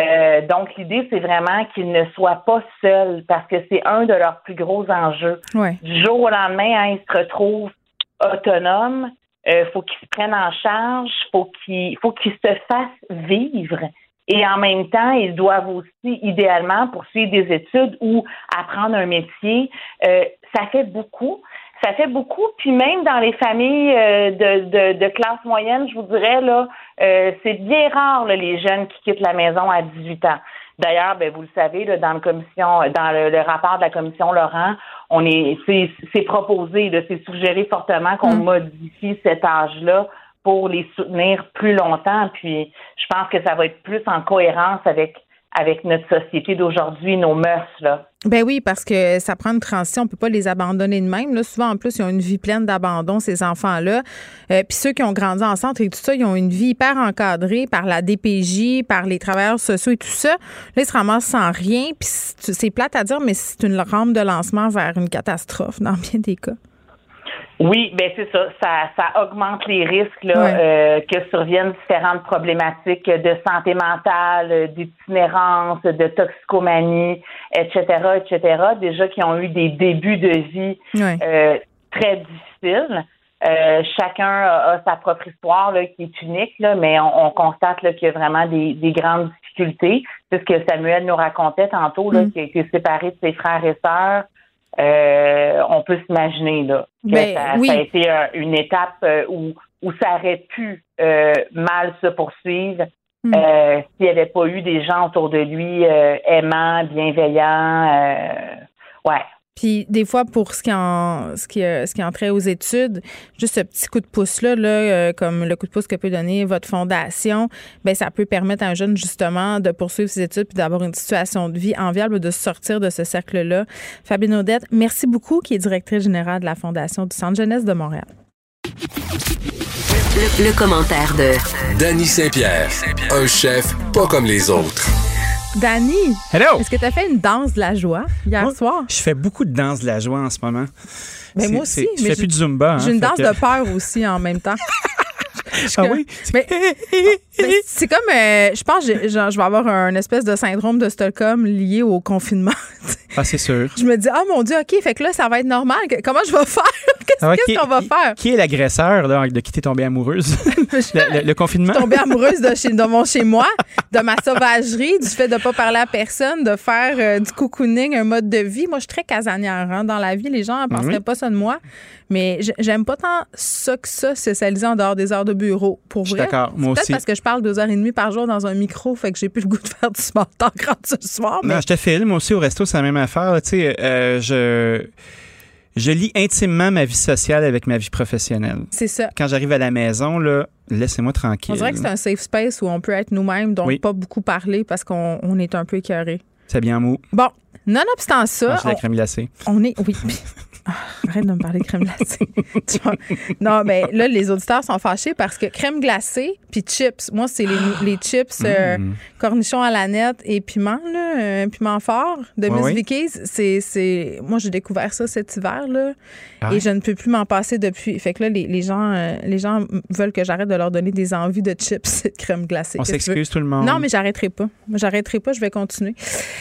Euh, donc, l'idée, c'est vraiment qu'ils ne soient pas seuls parce que c'est un de leurs plus gros enjeux. Du jour au lendemain, hein, ils se retrouvent autonomes. Il faut qu'ils se prennent en charge, faut qu'ils faut qu'ils se fassent vivre. Et en même temps, ils doivent aussi, idéalement, poursuivre des études ou apprendre un métier. Euh, ça fait beaucoup. Ça fait beaucoup. Puis même dans les familles euh, de, de, de, classe moyenne, je vous dirais, là, euh, c'est bien rare les jeunes qui quittent la maison à 18 ans. D'ailleurs, ben, vous le savez, là, dans, le commission, dans le, rapport de la commission Laurent, on est, c'est, proposé, c'est suggéré fortement qu'on mm. modifie cet âge-là pour les soutenir plus longtemps. Puis je pense que ça va être plus en cohérence avec avec notre société d'aujourd'hui, nos mœurs là. Ben oui, parce que ça prend une transition, on peut pas les abandonner de même. Souvent, en plus, ils ont une vie pleine d'abandon, ces enfants-là. Euh, puis ceux qui ont grandi en centre et tout ça, ils ont une vie hyper encadrée par la DPJ, par les travailleurs sociaux et tout ça. Là, ils se ramassent sans rien. Puis c'est plate à dire, mais c'est une rampe de lancement vers une catastrophe dans bien des cas. Oui, ben c'est ça. ça. Ça augmente les risques là, euh, que surviennent différentes problématiques de santé mentale, d'itinérance, de toxicomanie, etc., etc. Déjà qui ont eu des débuts de vie euh, très difficiles. Euh, chacun a, sa propre histoire là, qui est unique, là, mais on, constate qu'il y a vraiment des, des, grandes difficultés. C'est ce que Samuel nous racontait tantôt, là, mm. qui a été séparé de ses frères et sœurs, euh, on peut s'imaginer là que ben, ça, a été une étape euh, où, où ça aurait pu euh, mal se poursuivre hmm. s'il n'y avait pas eu des gens autour de lui aimants, bienveillants. ouais. Puis des fois, pour ce qui en ce qui, ce qui entrait aux études, juste ce petit coup de pouce là, là euh, comme le coup de pouce que peut donner votre fondation, ben ça peut permettre à un jeune justement de poursuivre ses études puis d'avoir une situation de vie enviable, de sortir de ce cercle-là. Fabienne Odette, merci beaucoup, qui est directrice générale de la fondation du Centre jeunesse de Montréal. Le, commentaire de Danny Saint-Pierre, un chef pas comme les autres. Danny, Hello. est-ce que tu as fait une danse de la joie hier soir? Je fais beaucoup de danse de la joie en ce moment. Mais ben, moi aussi. Je fais plus de Zumba. Hein, j'ai une danse de peur aussi en même temps. <laughs> ah oui? <laughs> Mais, c'est comme, euh, je pense, je, je vais avoir un espèce de syndrome de Stockholm lié au confinement. <laughs> ah, c'est sûr. Je me dis, oh mon Dieu, OK, fait que là, ça va être normal. Comment je vais faire? <laughs> Qu'est-ce qu'on va faire? Qui est l'agresseur de qui t'es tombée amoureuse? le, confinement? Je suis tombée amoureuse de, chez, de mon chez-moi, de ma sauvagerie, du fait de ne pas parler à personne, de faire euh, du cocooning, un mode de vie. Moi, je suis très casanière hein, dans la vie. Les gens ne penseraient pas ça de moi. Mais j'aime pas tant ça que ça, socialiser en dehors des heures de bureau. Pour vrai. D'accord, moi aussi. Peut-être parce que je parle deux heures et demie par jour dans un micro, fait que j'ai plus le goût de faire du small talk <laughs> ce soir. Mais... Non, je te filme aussi au resto, c'est la même affaire. Tu sais, euh, je je lis intimement ma vie sociale avec ma vie professionnelle. C'est ça. Quand j'arrive à la maison, là, laissez-moi tranquille. On dirait que c'est un safe space où on peut être nous-mêmes, donc pas beaucoup parler parce qu'on est un peu écœuré. C'est bien mou. Bon, nonobstant ça. la crème glacée. On est. Oui. <laughs> Ah, arrête de me parler de crème glacée. non, mais là, les auditeurs sont fâchés parce que crème glacée puis chips. Moi, c'est les, les, chips euh, mm. cornichons à la nette et piment, là, piment fort de Miss Vicky's. C'est, Moi, j'ai découvert ça cet hiver là, ah et je ne peux plus m'en passer depuis. Fait que là, les, les gens, euh, les gens veulent que j'arrête de leur donner des envies de chips <laughs> et de crème glacée. On s'excuse tout le monde. Non, mais j'arrêterai pas. J'arrêterai pas, je vais continuer.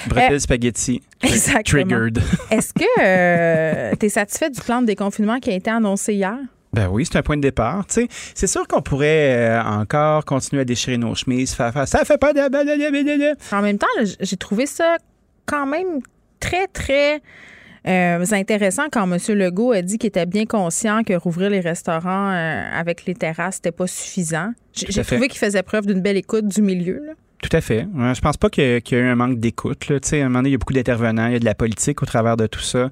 Bretelles euh, spaghetti. <laughs> Exactement. Triggered. Est-ce que satisfait du plan de déconfinement qui a été annoncé hier? Ben oui, c'est un point de départ. C'est sûr qu'on pourrait euh, encore continuer à déchirer nos chemises, faire, faire ça fait pas de. En même temps, j'ai trouvé ça quand même très, très euh, intéressant quand M. Legault a dit qu'il était bien conscient que rouvrir les restaurants euh, avec les terrasses, c'était pas suffisant. J'ai trouvé qu'il faisait preuve d'une belle écoute du milieu. Tout à fait. Je pense pas qu'il y, a eu un manque d'écoute. Tu sais, à un moment donné, il y a beaucoup d'intervenants, il y a de la politique au travers de tout ça.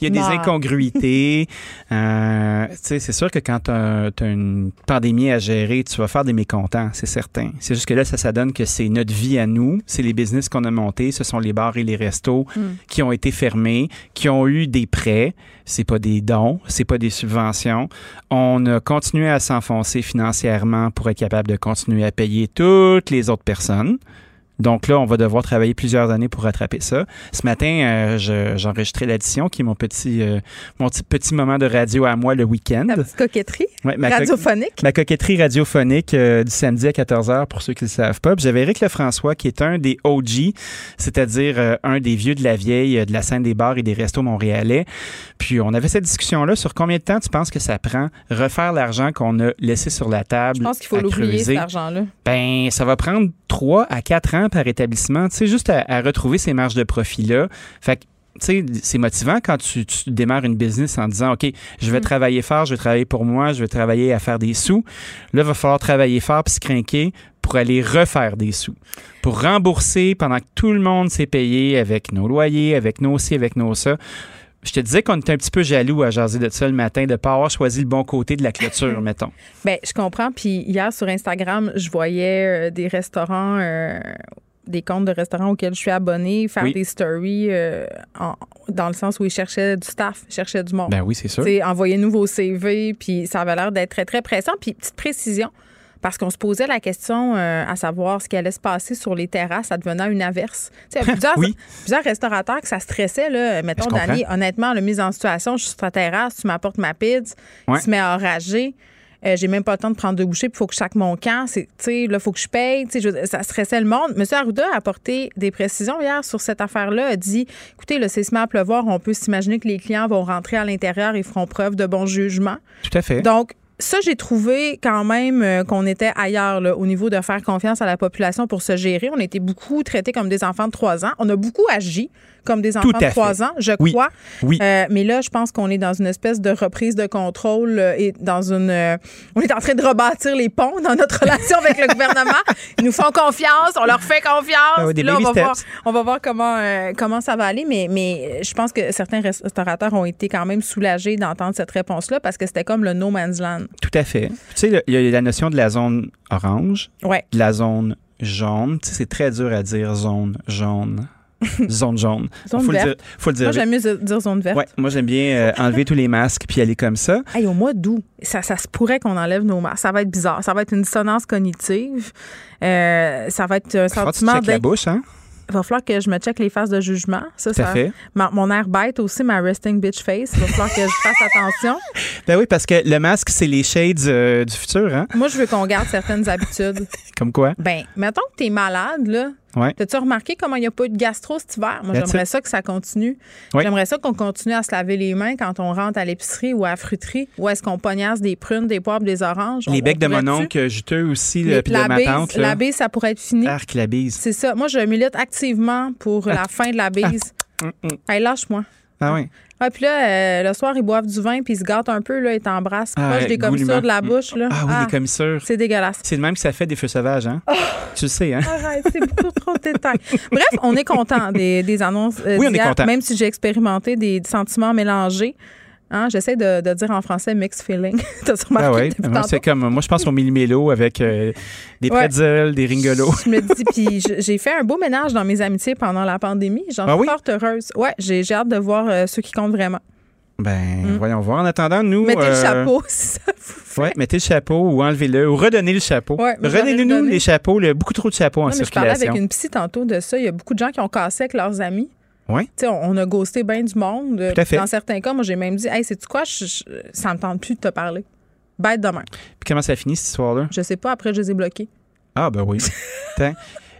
Il y a des incongruités. <laughs> euh, c'est sûr que quand tu as, une pandémie à gérer, tu vas faire des mécontents, c'est certain. C'est juste que là, ça, ça donne que c'est notre vie à nous, c'est les business qu'on a montés, ce sont les bars et les restos mm. qui ont été fermés, qui ont eu des prêts. C'est pas des dons, c'est pas des subventions. On a continué à s'enfoncer financièrement pour être capable de continuer à payer toutes les autres personnes. an Donc là, on va devoir travailler plusieurs années pour rattraper ça. Ce matin, euh, j'enregistrais l'addition, qui est mon petit, euh, mon petit, moment de radio à moi le week-end. La petite coquetterie radiophonique. ma coquetterie radiophonique euh, du samedi à 14h, pour ceux qui ne le savent pas. J'avais Eric Lefrançois, qui est un des OG, c'est-à-dire un des vieux de la vieille de la scène des bars et des restos montréalais. Puis on avait cette discussion-là sur combien de temps tu penses que ça prend refaire l'argent qu'on a laissé sur la table. Je pense qu'il faut l'oublier, cet argent-là. Ben, ça va prendre trois à quatre ans par établissement, tu sais, juste à, retrouver ces marges de profit-là. Fait que tu sais, c'est motivant quand tu, démarres une business en disant, OK, je vais mm. travailler fort, je vais travailler pour moi, je vais travailler à faire des sous. Là, il va falloir travailler fort puis se craquer pour aller refaire des sous, pour rembourser pendant que tout le monde s'est payé avec nos loyers, avec nos ci, avec nos ça. Je te disais qu'on était un petit peu jaloux à jaser de ça le matin, de ne pas avoir choisi le bon côté de la clôture, <laughs> mettons. Bien, je comprends. Puis hier, sur Instagram, je voyais euh, des restaurants, euh, des comptes de restaurants auxquels je suis abonnée, faire des stories euh, dans le sens où ils cherchaient du staff, cherchaient du monde. Ben oui, c'est sûr. Envoyer vos CV, puis ça avait l'air d'être très, très pressant. Puis, petite précision, parce qu'on se posait la question euh, à savoir ce qui allait se passer sur les terrasses advenant une averse. Il y a plusieurs, plusieurs restaurateurs que ça stressait. Là. Mettons, Dani, honnêtement, la mise en situation, je suis sur ta terrasse, tu m'apportes ma pizza, tu te mets à enrager. Euh, j'ai même pas le temps de prendre deux bouchées, il faut que je mon camp. C'est, là, faut que je paye. ça stressait le monde. Monsieur Arruda a apporté des précisions hier sur cette affaire-là. A dit écoutez, le c'est à pleuvoir, on peut s'imaginer que les clients vont rentrer à l'intérieur et feront preuve de bon jugement. Tout à fait. Donc, ça, j'ai trouvé quand même euh, qu'on était ailleurs là, au niveau de faire confiance à la population pour se gérer. On été beaucoup traités comme des enfants de 3 ans. On a beaucoup agi comme des enfants de 3 ans, je crois. Oui. Euh, mais là, je pense qu'on est dans une espèce de reprise de contrôle euh, et dans une. on est en train de rebâtir les ponts dans notre <laughs> relation avec le gouvernement. Ils nous font confiance, on leur fait confiance. Ah là, on, va voir, on va voir comment, comment ça va aller. Mais, mais je pense que certains restaurateurs ont été quand même soulagés d'entendre cette réponse-là parce que c'était comme le no man's land. Tout à fait. Tu sais, il y a la notion de la zone orange, ouais. de la zone jaune. Tu sais, c'est très dur à dire zone jaune. <laughs> zone jaune. zone faut, verte. Le dire, faut le dire. Moi, j'aime mieux dire zone verte. Ouais, moi, j'aime bien euh, enlever tous les masques puis aller comme ça. Hey, au mois d'août, ça, ça se pourrait qu'on enlève nos masques. Ça va être bizarre. Ça va être une dissonance cognitive. Euh, ça va être un sentiment d'être... la bouche, hein? Il va falloir que je me check les phases de jugement. Ça, ça, fait. mon air bête aussi, ma resting bitch face. Il va falloir que je fasse attention. <laughs> Ben oui, parce que le masque, c'est les shades euh, du futur, hein? Moi, je veux qu'on garde certaines habitudes. <laughs> Comme quoi? Ben, mettons que tu es malade, là. Ouais. T'as-tu remarqué comment il n'y a pas eu de gastro cet hiver? Moi, j'aimerais ça que ça continue. J'aimerais ça qu'on continue à se laver les mains quand on rentre à l'épicerie ou à la fruiterie. Ou est-ce qu'on pognasse des prunes, des poivres, des oranges? Les becs de mon oncle juteux aussi, puis de ma tante. La bise, ça pourrait être fini. Arc, la bise. C'est ça. Moi, je milite activement pour la fin de la bise. Ah. Mm, mm. lâche-moi. Ah oui. Ouais, puis là, euh, le soir, ils boivent du vin, puis ils se gâtent un peu, là, ils t'embrassent ah, proche des commissures de la bouche. Là. Ah oui, ah, les commissures. C'est dégueulasse. C'est le même que ça fait des feux sauvages, hein? Oh! tu le sais, hein? Arrête, c'est beaucoup trop de détails. <laughs> Bref, on est content des, des annonces. Euh, oui, on est content. Même si j'ai expérimenté des sentiments mélangés. Hein, J'essaie de, de, dire en français mixed feeling. <laughs> T'as ah ouais. C'est comme moi je pense au millimélo avec euh, des pretzels, des ringolos. Je me dis puis <laughs> j'ai fait un beau ménage dans mes amitiés pendant la pandémie. J'en ah suis fort heureuse. Ouais, j'ai hâte de voir euh, ceux qui comptent vraiment. Ben, mm. voyons voir. En attendant, nous. Mettez le euh, chapeau, <laughs> si ça vous fait. Ouais, mettez le chapeau ou enlevez-le ou redonnez le chapeau. Ouais, Redonnez-nous les chapeaux. Il y a beaucoup trop de chapeaux en circulation. Je parlais avec une psy tantôt de ça. Il y a beaucoup de gens qui ont cassé avec leurs amis. Oui. On, on a ghosté bien du monde. Tout à fait. Dans certains cas, moi, j'ai même dit Hey, c'est-tu quoi? Ça ne tente plus de te parler. Bête demain. Puis comment ça finit, cette histoire-là? Je sais pas. Après, je les ai bloqués. Ah, ben oui. <laughs>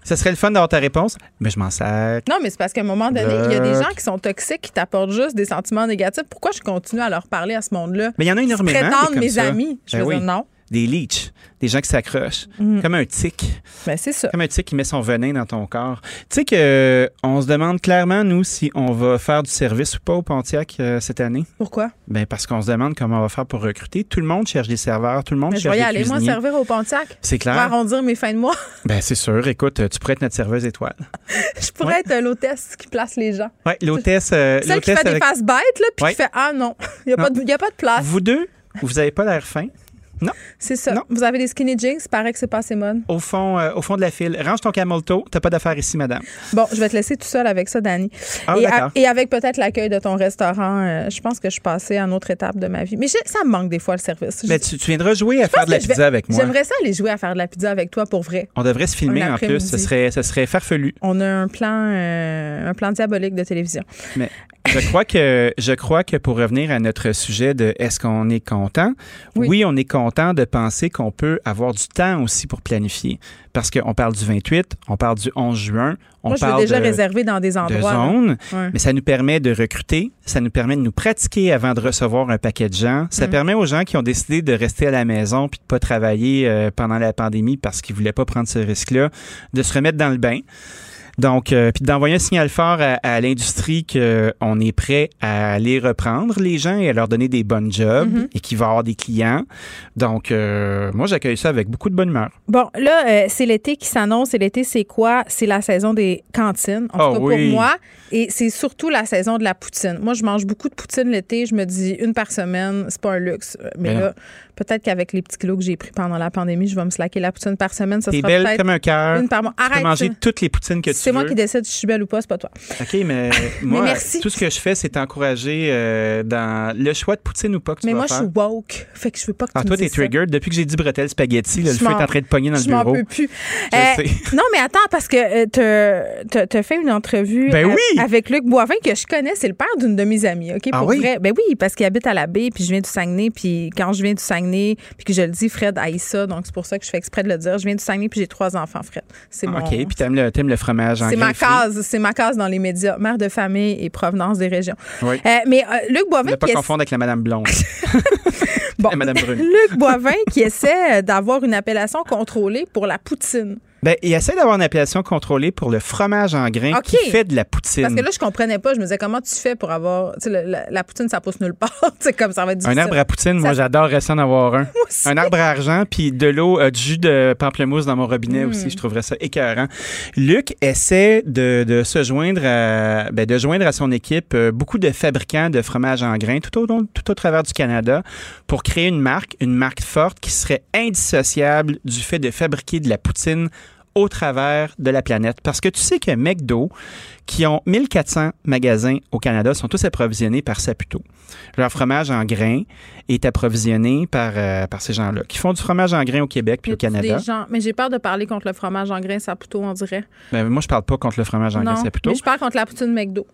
Ça serait le fun d'avoir ta réponse, mais je m'en sers. Non, mais c'est parce qu'à un moment donné, il y a des gens qui sont toxiques, qui t'apportent juste des sentiments négatifs. Pourquoi je continue à leur parler à ce monde-là? Mais il y en a énormément. Prétendre mes amis. Je ben veux dire non. Des leeches, des gens qui s'accrochent, Mhm. comme un tic. Ben, c'est ça. Comme un tic qui met son venin dans ton corps. Tu sais que on se demande clairement, nous, si on va faire du service ou pas au Pontiac euh, cette année. Pourquoi? Ben parce qu'on se demande comment on va faire pour recruter. Tout le monde cherche des serveurs, tout le monde Mais je cherche vais y des aller, moi, servir au Pontiac. C'est clair. Pour arrondir mes fins de mois. <laughs> Ben c'est sûr. Écoute, tu pourrais être notre serveuse étoile. je pourrais être euh, l'hôtesse qui place les gens. Ouais, l'hôtesse. euh, Celle qui fait avec- des faces bêtes, là, puis Ouais. qui fait Ah non, <laughs> il n'y a, pas de- y a pas de place. Vous deux, vous avez pas l'air fin. Non. C'est ça. Vous avez des skinny jeans, il paraît que c'est pas assez mode. Au fond, euh, au fond de la file. Range ton camel toe. T'as pas d'affaires ici, madame. Bon, je vais te laisser tout seul avec ça, Dani. Ah, et, avec peut-être l'accueil de ton restaurant, euh, je pense que je suis passée à une autre étape de ma vie. Mais ça me manque des fois le service. Mais tu, tu viendras jouer à faire de la vais- pizza avec moi. J'aimerais ça aller jouer à faire de la pizza avec toi pour vrai. On devrait se filmer en plus. Ce serait, ce serait farfelu. On a un plan, euh, un plan diabolique de télévision. Mais je crois que je crois que pour revenir à notre sujet de est-ce qu'on est content, oui. on est content de penser qu'on peut avoir du temps aussi pour planifier. Parce qu'on parle du 28, on parle du 11 juin, on Moi, je parle déjà de, réserver dans des de endroits. là. zones, Ouais. mais ça nous permet de recruter, ça nous permet de nous pratiquer avant de recevoir un paquet de gens. Ça Mm. permet aux gens qui ont décidé de rester à la maison puis de pas travailler euh, pendant la pandémie parce qu'ils voulaient pas prendre ce risque-là, de se remettre dans le bain. Donc, euh, puis d'envoyer un signal fort à, à l'industrie qu'on est prêt à aller reprendre les gens et à leur donner des bonnes jobs Mhm. et qu'il va y avoir des clients. Donc, euh, moi, j'accueille ça avec beaucoup de bonne humeur. Bon, là, euh, c'est l'été qui s'annonce. Et l'été, c'est quoi? C'est la saison des cantines, en Ah tout cas oui. pour moi. Et c'est surtout la saison de la poutine. Moi, je mange beaucoup de poutine l'été. Je me dis une par semaine, c'est pas un luxe. Mais Mais là, peut-être qu'avec les petits kilos que j'ai pris pendant la pandémie, je vais me slacker la poutine par semaine. Ça T'es sera belle peut-être comme un cœur. Une par mois. Tu peux Arrête. manger ça. toutes les poutines que tu C'est veux. moi qui décide si je suis belle ou pas, c'est pas toi. OK, mais <laughs> moi, merci. tout ce que je fais, c'est t'encourager euh, dans le choix de poutine ou pas que tu Mais vas moi, je suis woke. Fait que je veux pas que Ah, tu toi, me t'es dises ça. triggered. Depuis que j'ai dit bretelle spaghetti, là, le Je feu est m'en- en train de pogner dans je le m'en bureau. peux plus. Je Euh, sais. <laughs> non, mais attends, parce que euh, t'as- t'as t'as fait une entrevue Ben a- oui! avec Luc Boivin, que je connais. C'est le père d'une de mes amies, OK? Ah pour oui? vrai. Ben oui, parce qu'il habite à la baie, puis je viens du Saguenay, puis quand je viens du Saguenay, puis que je le dis, Fred haït ça, donc c'est pour ça que je fais exprès de le dire. Je viens du Saguenay, puis j'ai trois enfants, Fred. C'est mon... OK, puis t'aimes le, t'aimes le fromage en C'est ma case, c'est ma case dans les médias, mère de famille et provenance des régions. Oui. Euh, mais euh, Luc Ne Boivin, pas qui est- confondre avec la Madame Blonde. <laughs> Bon. Et Madame Brune. Luc Boivin qui essaie d'avoir une appellation contrôlée pour la poutine. Ben, il essaie d'avoir une appellation contrôlée pour le fromage en grains qui fait de la poutine. Parce que là, je comprenais pas. Je me disais, comment tu fais pour avoir. La, la poutine, ça pousse nulle part. <laughs> Sais, comme ça va être un arbre à poutine, moi, j'adore rester en avoir un. <laughs> Un arbre à argent, puis de l'eau, euh, du jus de pamplemousse dans mon robinet Mm. aussi. Je trouverais ça écœurant. Luc essaie de, de se joindre à, ben, de joindre à son équipe euh, beaucoup de fabricants de fromage en grains tout au, long- tout au travers du Canada pour créer une marque, une marque forte qui serait indissociable du fait de fabriquer de la poutine au travers de la planète. Parce que tu sais que McDo, qui ont 1400 magasins au Canada, sont tous approvisionnés par Saputo. Leur fromage en grains est approvisionné par, euh, par ces gens-là, qui font du fromage en grains au Québec puis au Canada. Des gens... Mais j'ai peur de parler contre le fromage en grains Saputo, on dirait. Ben, moi, je parle pas contre le fromage en grains Saputo. mais je parle contre la poutine McDo.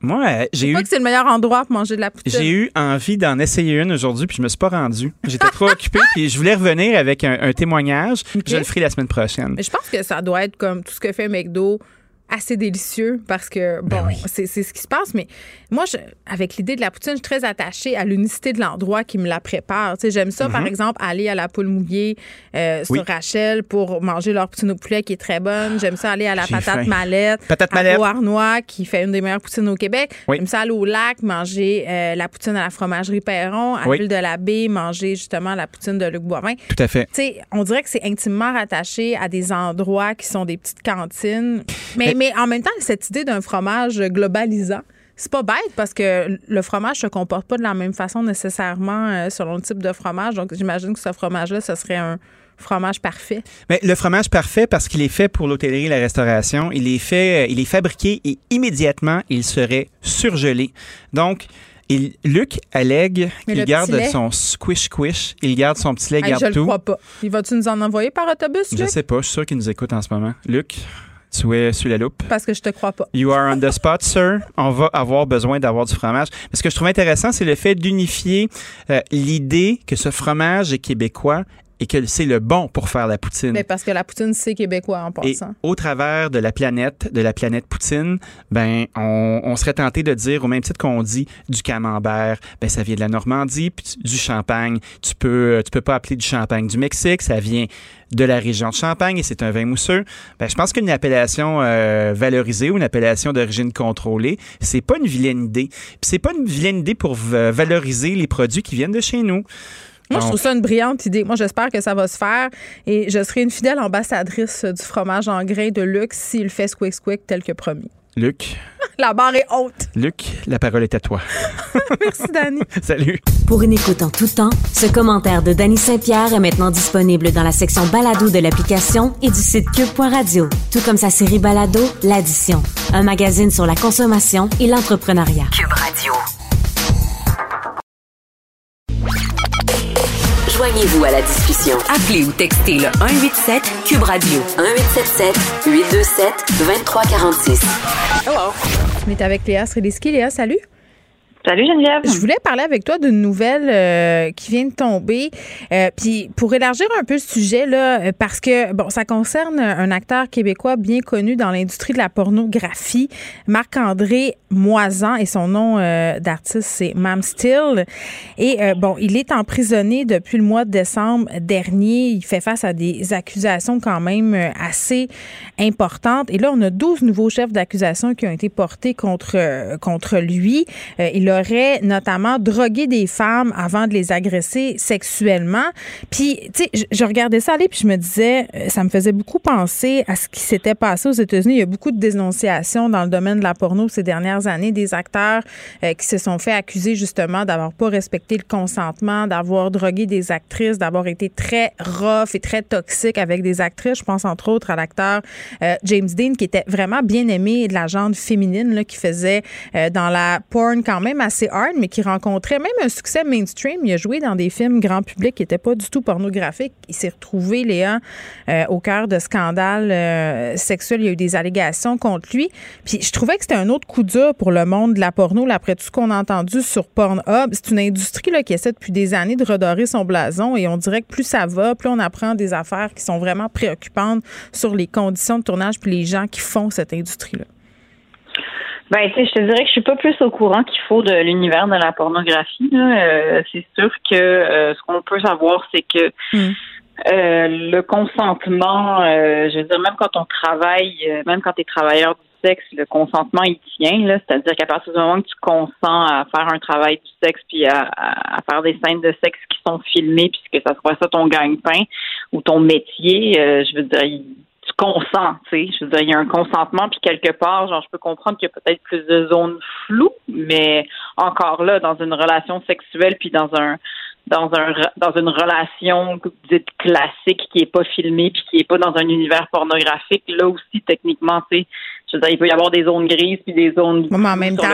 Moi, euh, j'ai eu pas que c'est le meilleur endroit pour manger de la poutine. J'ai eu envie d'en essayer une aujourd'hui, puis je me suis pas rendu. J'étais trop occupé, <laughs> puis je voulais revenir avec un, un témoignage. Je le ferai la semaine prochaine. Mais je pense que ça doit être comme tout ce que fait McDo assez délicieux parce que, Ben bon, c'est c'est ce qui se passe. Mais moi, je, avec l'idée de la poutine, je suis très attachée à l'unicité de l'endroit qui me la prépare. Tu sais, J'aime ça, par Mhm. exemple, aller à la poule mouillée euh, sur Oui. Rachel pour manger leur poutine au poulet qui est très bonne. J'aime ça aller à la patate faim. mallette. Patate à mallette. Beauharnois, qui fait une des meilleures poutines au Québec. Oui. J'aime ça aller au lac, manger euh, la poutine à la fromagerie Perron. À l'île de la Baie, manger justement la poutine de Luc Boivin. Tout à fait. Tu sais, on dirait que c'est intimement rattaché à des endroits qui sont des petites cantines. Mais, Mais- mais en même temps, cette idée d'un fromage globalisant, c'est pas bête parce que le fromage se comporte pas de la même façon nécessairement euh, selon le type de fromage. Donc, j'imagine que ce fromage-là, ce serait un fromage parfait. Mais le fromage parfait, parce qu'il est fait pour l'hôtellerie et la restauration, il est fait, euh, il est fabriqué et immédiatement, il serait surgelé. Donc, il, Luc allègue qu'il le garde son squish-squish, il garde son petit lait, Hey, garde je le tout. crois pas. Il va-tu nous en envoyer par autobus, Je Luc? sais pas, je suis sûr qu'il nous écoute en ce moment. Luc, tu es sur la loupe. Parce que je te crois pas. You are on the spot, sir. On va avoir besoin d'avoir du fromage. Mais ce que je trouve intéressant, c'est le fait d'unifier euh, l'idée que ce fromage est québécois et que c'est le bon pour faire la poutine. Mais parce que la poutine, c'est québécois en passant. Et au travers de la planète, de la planète poutine, ben, on, serait tenté de dire, au même titre qu'on dit du camembert, ben, ça vient de la Normandie, puis du champagne. Tu peux, tu peux pas appeler du champagne du Mexique, ça vient de la région de Champagne et c'est un vin mousseux. Ben, je pense qu'une appellation euh, valorisée ou une appellation d'origine contrôlée, c'est pas une vilaine idée. Puis c'est pas une vilaine idée pour valoriser les produits qui viennent de chez nous. Moi, je trouve ça une brillante idée. Moi, j'espère que ça va se faire et je serai une fidèle ambassadrice du fromage en grain de luxe s'il fait squick squick tel que promis. Luc? <laughs> La barre est haute. Luc, la parole est à toi. <laughs> Merci, Dani. <laughs> Salut. Pour une écoute en tout temps, ce commentaire de Dany Saint-Pierre est maintenant disponible dans la section balado de l'application et du site cube.radio. Tout comme sa série balado, L'Addition. Un magazine sur la consommation et l'entrepreneuriat. Cube Radio. Joignez-vous à la discussion. Appelez ou textez le 187 Cube Radio 1877 827 2346. Hello. On est avec Léa Srediski. Léa, salut. Salut Geneviève. Je voulais parler avec toi d'une nouvelle euh, qui vient de tomber. Euh, puis pour élargir un peu le sujet là, euh, parce que bon, ça concerne un acteur québécois bien connu dans l'industrie de la pornographie, Marc-André Moisan, et son nom d'artiste c'est Mam Still. Et bon, il est emprisonné depuis le mois de décembre dernier. Il fait face à des accusations quand même assez importantes. Et là, on a 12 nouveaux chefs d'accusation qui ont été portés contre contre lui. il a aurait notamment drogué des femmes avant de les agresser sexuellement. Puis, tu sais, je, regardais ça aller, puis je me disais, euh, ça me faisait beaucoup penser à ce qui s'était passé aux États-Unis. Il y a beaucoup de dénonciations dans le domaine de la porno ces dernières années, des acteurs euh, qui se sont fait accuser justement d'avoir pas respecté le consentement, d'avoir drogué des actrices, d'avoir été très rough et très toxique avec des actrices. Je pense entre autres à l'acteur euh, James Dean, qui était vraiment bien aimé de la genre féminine, là, qui faisait dans la porn quand même assez hard, mais qui rencontrait même un succès mainstream. Il a joué dans des films grand public qui n'étaient pas du tout pornographiques. Il s'est retrouvé, Léa, euh, au cœur de scandales euh, sexuels. Il y a eu des allégations contre lui. Puis je trouvais que c'était un autre coup dur pour le monde de la porno, après tout ce qu'on a entendu sur Pornhub. C'est une industrie là, qui essaie depuis des années de redorer son blason et on dirait que plus ça va, plus on apprend des affaires qui sont vraiment préoccupantes sur les conditions de tournage puis les gens qui font cette industrie-là. Ben, tu sais, je te dirais que je suis pas plus au courant qu'il faut de l'univers de la pornographie. Euh, c'est sûr que euh, ce qu'on peut savoir, c'est que hmm. euh, le consentement, je veux dire, même quand on travaille, même quand tu es travailleur du sexe, le consentement, il tient. Là, c'est-à-dire qu'à partir du moment que tu consens à faire un travail du sexe, puis à, à, faire des scènes de sexe qui sont filmées, puisque ça soit ça ton gagne-pain ou ton métier, je veux dire, tu consens, tu sais. Je veux dire, il y a un consentement, puis quelque part, genre, je peux comprendre qu'il y a peut-être plus de zones floues, mais encore là, dans une relation sexuelle, puis dans un dans un dans une relation dite classique qui est pas filmée puis qui est pas dans un univers pornographique, là aussi techniquement, tu sais, je veux dire, il peut y avoir des zones grises puis des zones mais en même temps,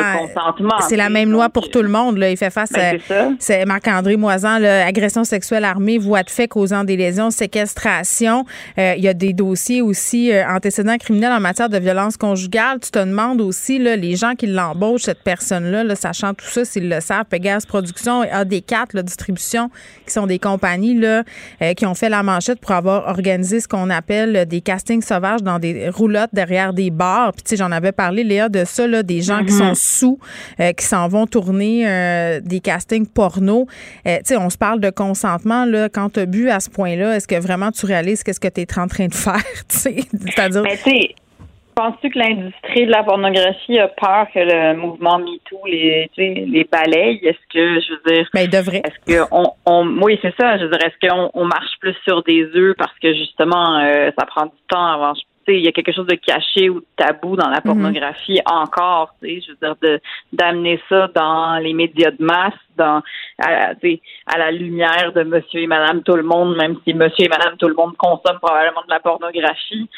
C'est la même loi pour tout le monde. Là. Il fait face ben, à c'est Marc-André Moisan, là, agression sexuelle armée, voie de fait causant des lésions, séquestration. Euh, il y a des dossiers aussi euh, antécédents criminels en matière de violence conjugale. Tu te demandes aussi là, les gens qui l'embauchent, cette personne-là, là, sachant tout ça, s'ils le savent, Pegasus Production et AD4, la distribution, qui sont des compagnies là, euh, qui ont fait la manchette pour avoir organisé ce qu'on appelle des castings sauvages dans des roulottes derrière des bars puis, tu sais, j'en avais parlé, Léa, de ça, là, des gens qui sont mm-hmm. sous, euh, qui s'en vont tourner euh, des castings porno. Euh, tu sais, on se parle de consentement, là. Quand tu as bu à ce point-là, est-ce que vraiment tu réalises qu'est-ce que tu es en train de faire, <laughs> tu sais? C'est-à-dire. Mais, tu sais, Penses-tu que l'industrie de la pornographie a peur que le mouvement MeToo les, les balaye? Est-ce que, je veux dire. Mais ben, il devrait. Est-ce que on, on, oui, c'est ça. Je veux dire, est-ce qu'on on marche plus sur des œufs parce que justement, ça prend du temps avant, il y a quelque chose de caché ou de tabou dans la mhm. pornographie encore, je veux dire, d'amener ça dans les médias de masse, dans à, à, la lumière de monsieur et madame tout le monde, même si monsieur et madame tout le monde consomment probablement de la pornographie.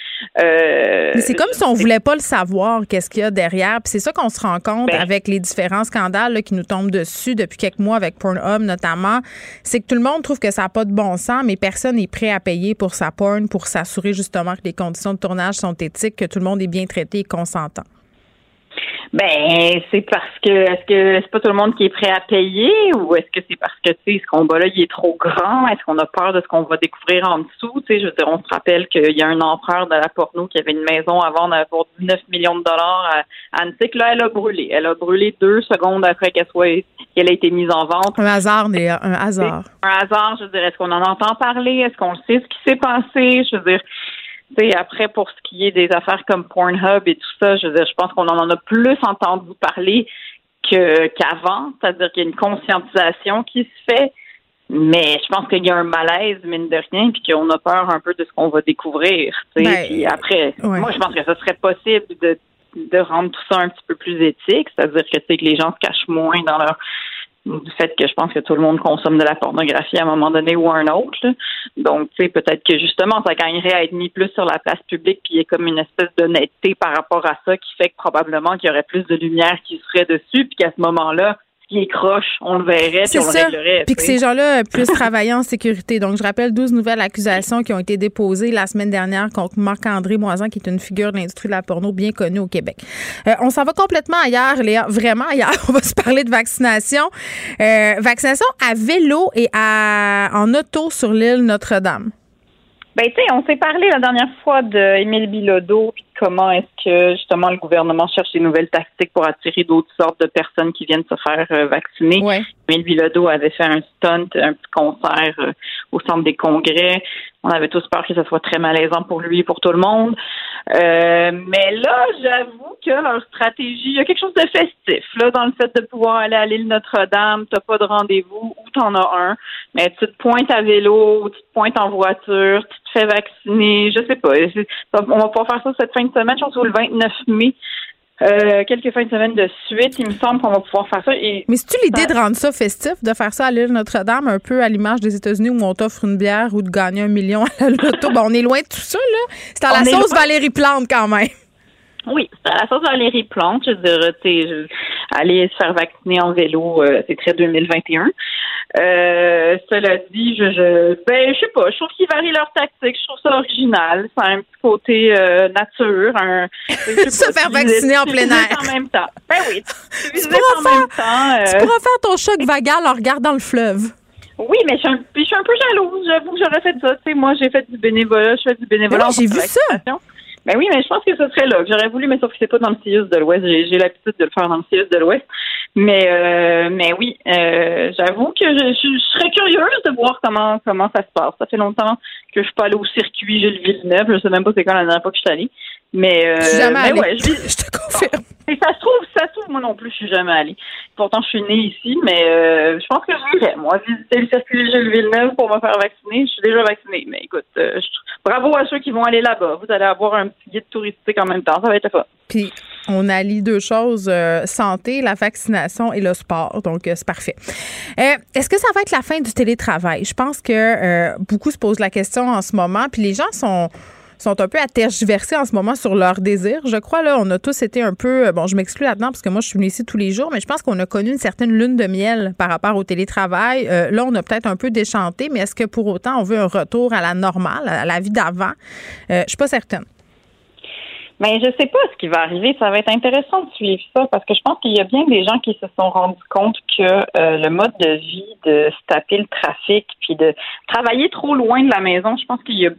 Euh, Mais c'est comme si on voulait pas le savoir, qu'est-ce qu'il y a derrière. Puis c'est ça qu'on se rend compte ben avec les différents scandales qui nous tombent dessus depuis quelques mois avec Pornhub notamment. C'est que tout le monde trouve que ça n'a pas de bon sens, mais personne n'est prêt à payer pour sa porn pour s'assurer justement que les conditions de tournage sont éthiques, que tout le monde est bien traité et consentant. Ben, c'est parce que est-ce que c'est pas tout le monde qui est prêt à payer ou est-ce que c'est parce que tu sais ce combat-là il est trop grand? Est-ce qu'on a peur de ce qu'on va découvrir en dessous? Tu sais, je veux dire, on se rappelle qu'il y a un empereur de la porno qui avait une maison à vendre pour 19 millions de dollars à Antique. Là, elle a brûlé. Elle a brûlé deux secondes après qu'elle soit qu'elle a été mise en vente. Un hasard, mais un hasard. Un hasard. Je veux dire, est-ce qu'on en entend parler? Est-ce qu'on sait ce qui s'est passé? Je veux dire après, pour ce qui est des affaires comme Pornhub et tout ça, je, je pense qu'on en a plus entendu parler que, qu'avant, c'est-à-dire qu'il y a une conscientisation qui se fait, mais je pense qu'il y a un malaise, mine de rien, puis qu'on a peur un peu de ce qu'on va découvrir. Ben, puis après, moi, je pense que ce serait possible de, de rendre tout ça un petit peu plus éthique, c'est-à-dire que que les gens se cachent moins dans leur du fait que je pense que tout le monde consomme de la pornographie à un moment donné ou un autre. Donc, tu sais, peut-être que justement, ça gagnerait à être mis plus sur la place publique, puis il y a comme une espèce d'honnêteté par rapport à ça qui fait que probablement qu'il y aurait plus de lumière qui serait dessus, puis qu'à ce moment-là, qui est croche, on le verrait, puis on le réglerait. Puis que ces gens-là puissent travailler en sécurité. Donc, je rappelle 12 nouvelles accusations qui ont été déposées la semaine dernière contre Marc-André Moisan, qui est une figure de l'industrie de la porno bien connue au Québec. Euh, on s'en va complètement ailleurs, Léa, vraiment ailleurs. <laughs> On va se parler de vaccination. Euh, vaccination à vélo et à, en auto sur l'île Notre-Dame. Ben, tu sais, on s'est parlé la dernière fois d'Émile Bilodeau, puis comment est-ce que, justement, le gouvernement cherche des nouvelles tactiques pour attirer d'autres sortes de personnes qui viennent se faire euh, vacciner. Ouais. Émile Bilodeau avait fait un stunt, un petit concert euh, au centre des congrès. On avait tous peur que ce soit très malaisant pour lui et pour tout le monde. Euh, mais là, j'avoue que leur stratégie, il y a quelque chose de festif là dans le fait de pouvoir aller à l'île Notre-Dame. T'as pas de rendez-vous ou t'en as un, mais tu te pointes à vélo, tu te pointes en voiture, tu te fais vacciner. Je sais pas. On va pas faire ça cette fin de semaine. Je pense que le 29 mai. Euh, quelques fins de semaine de suite. Il me semble qu'on va pouvoir faire ça. Mais c'est-tu l'idée de rendre ça festif, de faire ça à l'île Notre-Dame, un peu à l'image des États-Unis où on t'offre une bière ou de gagner un million à la loto? on est loin de tout ça, là. C'est à la sauce Valérie Plante, quand même. Oui, c'est à la sauce Valérie Plante. Je veux dire, aller se faire vacciner en vélo, euh, c'est très 2021. Euh, cela dit, je, je, ben, je sais pas, je trouve qu'ils varient leur tactique. Je trouve ça original. C'est un petit côté euh, nature. Un, <laughs> se faire vacciner en plein air. En même temps. Ben oui. Tu, tu, pourras, en faire, même temps, tu pourras faire ton choc vagal en regardant le fleuve. Oui, mais je suis un, je suis un peu jalouse. J'avoue que j'aurais fait ça. Tu sais, moi, j'ai fait du bénévolat. Je fais du bénévolat. Oui, j'ai vu ça. Ben oui, mais je pense que ce serait là. J'aurais voulu, mais sauf que c'est pas dans le CIUS de l'Ouest. J'ai l'habitude de le faire dans le CIUS de l'Ouest. Mais euh, mais oui, euh, j'avoue que je, je, serais curieuse de voir comment comment ça se passe. Ça fait longtemps que je suis pas allée au circuit Gilles Villeneuve. Je sais même pas c'est quand la dernière fois que je suis allée. Mais, euh, jamais mais ouais, je, <laughs> je, te confirme. Et ça se trouve, ça se trouve, moi non plus, je suis jamais allée. Pourtant, je suis née ici, mais euh, je pense que j'irais, moi, visiter le circuit Gilles Villeneuve pour me faire vacciner. Je suis déjà vaccinée, mais écoute, euh, bravo à ceux qui vont aller là-bas. Vous allez avoir un petit guide touristique en même temps. Ça va être fun. Puis, on allie deux choses, euh, santé, la vaccination et le sport. Donc, euh, c'est parfait. Euh, est-ce que ça va être la fin du télétravail? Je pense que beaucoup se posent la question en ce moment. Puis les gens sont sont un peu à tergiverser en ce moment sur leur désir. Je crois, là, on a tous été un peu. Bon, je m'exclus là-dedans parce que moi, je suis venue ici tous les jours, mais je pense qu'on a connu une certaine lune de miel par rapport au télétravail. là, on a peut-être un peu déchanté, mais est-ce que pour autant, on veut un retour à la normale, à la vie d'avant? je suis pas certaine. Mais je sais pas ce qui va arriver. Ça va être intéressant de suivre ça parce que je pense qu'il y a bien des gens qui se sont rendus compte que euh, le mode de vie de se taper le trafic puis de travailler trop loin de la maison, je pense qu'il y a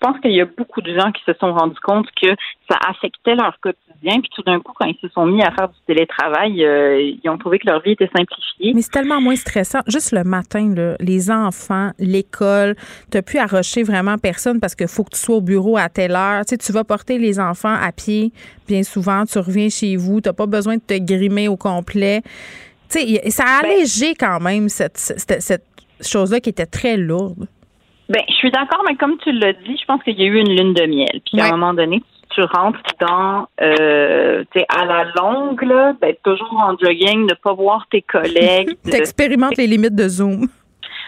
pense qu'il y a beaucoup de gens qui se sont rendus compte que ça affectait leur quotidien. Puis tout d'un coup, quand ils se sont mis à faire du télétravail, euh, ils ont trouvé que leur vie était simplifiée. Mais c'est tellement moins stressant. Juste le matin, là, les enfants, l'école, tu n'as plus à rusher vraiment personne parce qu'il faut que tu sois au bureau à telle heure. Tu sais, tu vas porter les enfants à pied bien souvent, tu reviens chez vous, tu n'as pas besoin de te grimer au complet. Tu sais, ça a ben allégé quand même cette, cette, cette chose-là qui était très lourde. Ben, je suis d'accord, mais comme tu l'as dit, je pense qu'il y a eu une lune de miel. Puis à un moment donné, tu rentres dans, euh, tu à la longue, là, ben, toujours en jogging, ne pas voir tes collègues. <laughs> Tu expérimentes les limites de Zoom.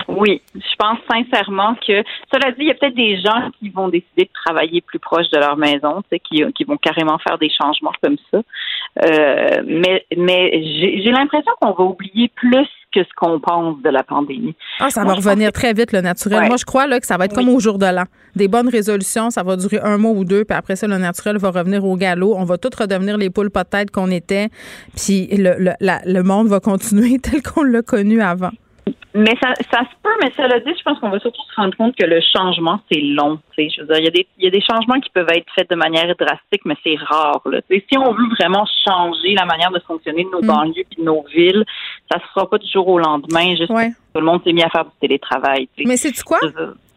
Oui, je pense sincèrement que, cela dit, il y a peut-être des gens qui vont décider de travailler plus proche de leur maison, tu sais, qui, qui vont carrément faire des changements comme ça. Euh, mais mais j'ai l'impression qu'on va oublier plus que ce qu'on pense de la pandémie. Ah, ça va revenir très vite, le naturel. Moi, je crois là, que ça va être comme au jour de l'an. Des bonnes résolutions, ça va durer un mois ou deux, puis après ça, le naturel va revenir au galop. On va tous redevenir les poules pas de tête qu'on était, puis le, le, le monde va continuer <laughs> tel qu'on l'a connu avant. Mais ça, ça se peut, mais cela dit, je pense qu'on va surtout se rendre compte que le changement, c'est long. Je veux dire, il y, a des, il y a des changements qui peuvent être faits de manière drastique, mais c'est rare. Là. Si on veut vraiment changer la manière de fonctionner de nos mm. banlieues et de nos villes, ça se fera pas du jour au lendemain, juste tout le monde s'est mis à faire du télétravail. Mais c'est quoi?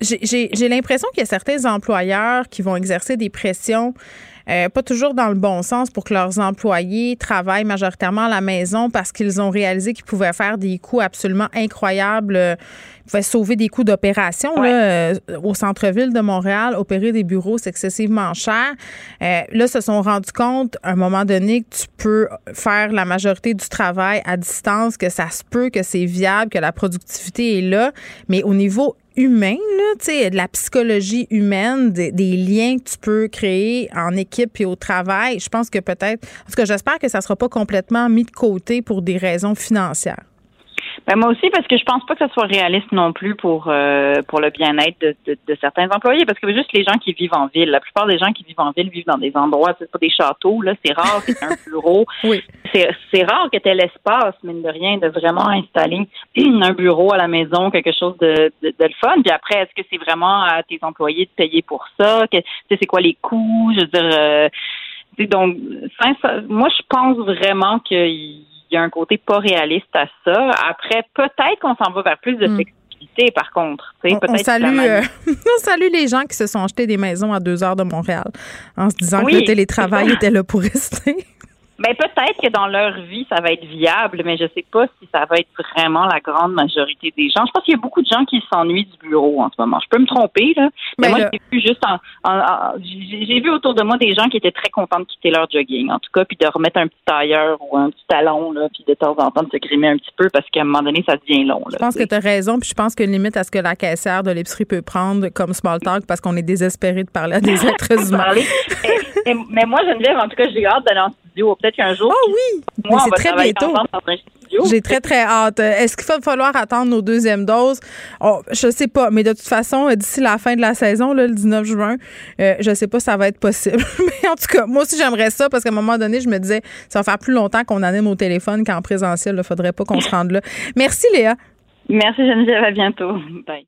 J'ai l'impression qu'il y a certains employeurs qui vont exercer des pressions euh, pas toujours dans le bon sens pour que leurs employés travaillent majoritairement à la maison parce qu'ils ont réalisé qu'ils pouvaient faire des coûts absolument incroyables. Ils pouvaient sauver des coûts d'opération euh, au centre-ville de Montréal. Opérer des bureaux, c'est excessivement cher. Euh, là, se sont rendus compte à un moment donné que tu peux faire la majorité du travail à distance, que ça se peut, que c'est viable, que la productivité est là. Mais au niveau humain, là, de la psychologie humaine, des, liens que tu peux créer en équipe et au travail. Je pense que peut-être, en tout cas, j'espère que ça ne sera pas complètement mis de côté pour des raisons financières. Ben moi aussi, parce que je pense pas que ça soit réaliste non plus pour euh, pour le bien-être de, de, certains employés, parce que juste les gens qui vivent en ville, la plupart des gens qui vivent en ville vivent dans des endroits, c'est pas des châteaux, là, c'est rare que un bureau. <laughs> oui. C'est rare que tu aies l'espace, mine de rien, de vraiment installer un bureau à la maison, quelque chose de, de, le fun. Puis après, est-ce que c'est vraiment à tes employés de payer pour ça? Que, c'est quoi les coûts? Je veux dire, euh, donc, moi, je pense vraiment qu'il il y a un côté pas réaliste à ça. Après, peut-être qu'on s'en va vers plus de hmm. flexibilité, par contre. On, salue, euh, <laughs> on salue les gens qui se sont achetés des maisons à deux heures de Montréal en se disant que le télétravail était là pour rester. Mais ben, peut-être que dans leur vie, ça va être viable, mais je sais pas si ça va être vraiment la grande majorité des gens. Je pense qu'il y a beaucoup de gens qui s'ennuient du bureau en ce moment. Je peux me tromper, là. Mais, moi, j'ai vu juste en, j'ai vu autour de moi des gens qui étaient très contents de quitter leur jogging, en tout cas, puis de remettre un petit tailleur ou un petit talon, là, puis de temps en temps de se grimer un petit peu parce qu'à un moment donné, ça devient long. Là, je pense que tu as raison, puis je pense que limite à ce que la caissière de l'épicerie peut prendre comme small talk parce qu'on est désespéré de parler à des <laughs> êtres humains. mais moi, Geneviève, en tout cas, j'ai hâte d'aller en Peut-être qu'un jour. Oh oui! Moi, c'est très bientôt. J'ai très, très hâte. Est-ce qu'il va falloir attendre nos deuxièmes doses? Oh, je sais pas, mais de toute façon, d'ici la fin de la saison, le 19 juin, euh, je sais pas si ça va être possible. <laughs> mais en tout cas, moi aussi, j'aimerais ça parce qu'à un moment donné, je me disais, ça va faire plus longtemps qu'on anime au téléphone qu'en présentiel. Il faudrait pas qu'on se rende là. Merci, Léa. Merci, Geneviève. À bientôt. Bye.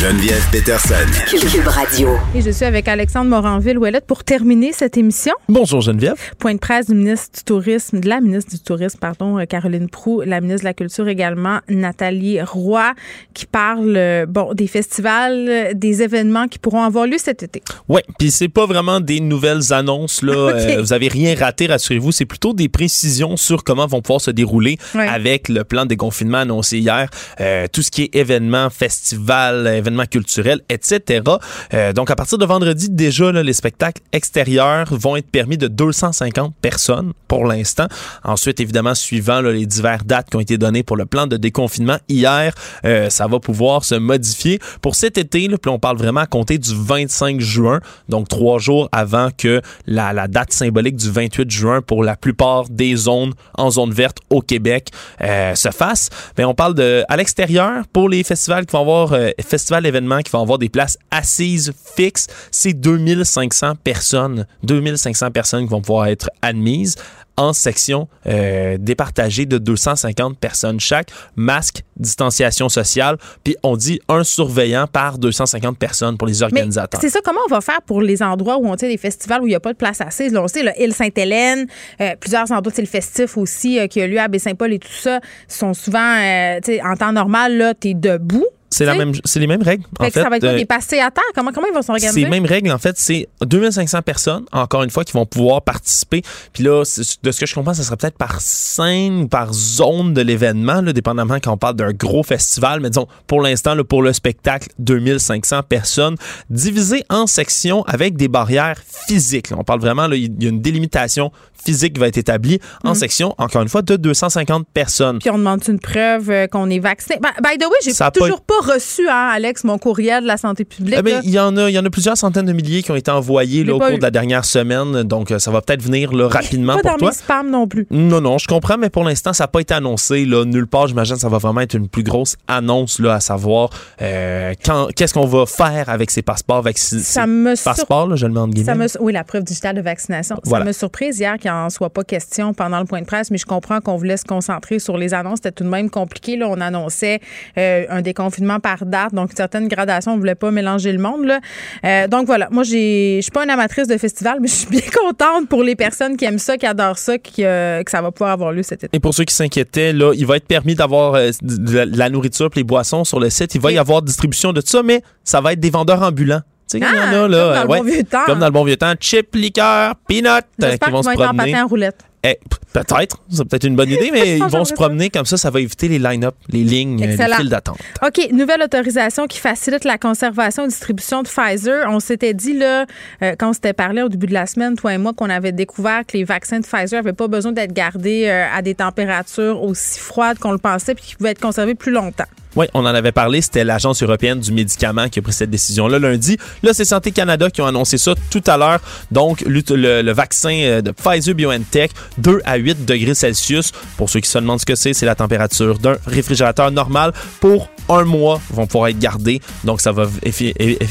Geneviève Peterson. Cube Radio. Et je suis avec Alexandre Moranville-Ouellette pour terminer cette émission. Bonjour Geneviève. Point de presse du ministre du Tourisme, de la ministre du Tourisme, pardon, euh, Caroline Prou, la ministre de la Culture également, Nathalie Roy, qui parle, euh, bon, des festivals, euh, des événements qui pourront avoir lieu cet été. Oui, puis c'est pas vraiment des nouvelles annonces, là. <laughs> vous avez rien raté, rassurez-vous. C'est plutôt des précisions sur comment vont pouvoir se dérouler avec le plan de déconfinement annoncé hier. tout ce qui est événements, festivals, événements événements etc. Euh, donc, à partir de vendredi, déjà, les spectacles extérieurs vont être permis de 250 personnes pour l'instant. Ensuite, évidemment, suivant les diverses dates qui ont été données pour le plan de déconfinement hier, euh, ça va pouvoir se modifier. Pour cet été, puis on parle vraiment à compter du 25 juin, donc trois jours avant que la, date symbolique du 28 juin pour la plupart des zones en zone verte au Québec euh, se fasse. Mais on parle de à l'extérieur pour les festivals qui vont avoir euh, festival l'événement qui va avoir des places assises fixes, c'est 2500 personnes, 2500 personnes qui vont pouvoir être admises en section euh, départagée de 250 personnes chaque, masque, distanciation sociale, puis on dit un surveillant par 250 personnes pour les organisateurs. C'est ça, comment on va faire pour les endroits où on tient des festivals où il n'y a pas de place assise? Là, on sait, île Sainte-Hélène, euh, plusieurs endroits, c'est le festif aussi euh, qui a lieu à Baie-Saint-Paul et tout ça, sont souvent, en temps normal, là, tu es debout C'est la même, c'est les mêmes règles. en fait, ça va être quoi, des passés à terre? Comment, comment ils vont s'organiser? C'est les mêmes règles. En fait, c'est 2500 personnes, encore une fois, qui vont pouvoir participer. Puis là, de ce que je comprends, ça sera peut-être par scène ou par zone de l'événement, dépendamment quand on parle d'un gros festival. Mais disons, pour l'instant, pour le spectacle, 2500 personnes divisées en sections avec des barrières physiques. On parle vraiment, il y a une délimitation physique qui va être établie en mm. sections, encore une fois, de 250 personnes. Puis on demande une preuve euh, qu'on est vacciné? by the way, j'ai toujours pas... reçu, hein, Alex, mon courriel de la santé publique. Eh il y en a, il y en a plusieurs centaines de milliers qui ont été envoyés là, au cours de la dernière semaine, donc euh, ça va peut-être venir là, rapidement pas pour dans toi. Mes non plus. Non, non, je comprends, mais pour l'instant, ça n'a pas été annoncé là, nulle part. J'imagine que ça va vraiment être une plus grosse annonce là, à savoir euh, qu'est-ce qu'on va faire avec ces passeports vaccinés. Ça me passeports, je le mets en guillemets. Oui, la preuve digitale de vaccination. Ça me surprise hier qu'il n'en soit pas question pendant le point de presse, mais je comprends qu'on voulait se concentrer sur les annonces. C'était tout de même compliqué. Là. On annonçait euh, un déconfinement par date, donc une certaine gradation. On ne voulait pas mélanger le monde. Là. Euh, donc voilà, moi, je suis pas une amatrice de festival, mais je suis bien contente pour les personnes qui aiment ça, qui adorent ça, qui, que ça va pouvoir avoir lieu cet été. Et pour ceux qui s'inquiétaient, là, il va être permis d'avoir de la nourriture et les boissons sur le site. Il va y avoir distribution de tout ça, mais ça va être des vendeurs ambulants. Tu sais, il y en a, là. Comme dans le bon vieux temps. Comme dans le bon vieux temps. Chip, liqueur, peanut, qui vont se promener. en roulette. Eh, peut-être, c'est peut-être une bonne idée, mais <laughs> ils vont se promener comme ça, ça va éviter les line-up, les lignes, les files d'attente. OK, nouvelle autorisation qui facilite la conservation et distribution de Pfizer. On s'était dit, là, euh, quand on s'était parlé au début de la semaine, toi et moi, qu'on avait découvert que les vaccins de Pfizer n'avaient pas besoin d'être gardés euh, à des températures aussi froides qu'on le pensait, puis qu'ils pouvaient être conservés plus longtemps. Oui, on en avait parlé. C'était l'Agence européenne du médicament qui a pris cette décision-là lundi. Là, c'est Santé Canada qui ont annoncé ça tout à l'heure. Donc, le, vaccin euh, de Pfizer BioNTech, 2 à 8 degrés Celsius. Pour ceux qui se demandent ce que c'est, c'est la température d'un réfrigérateur normal pour un mois vont pouvoir être gardés. Donc, ça va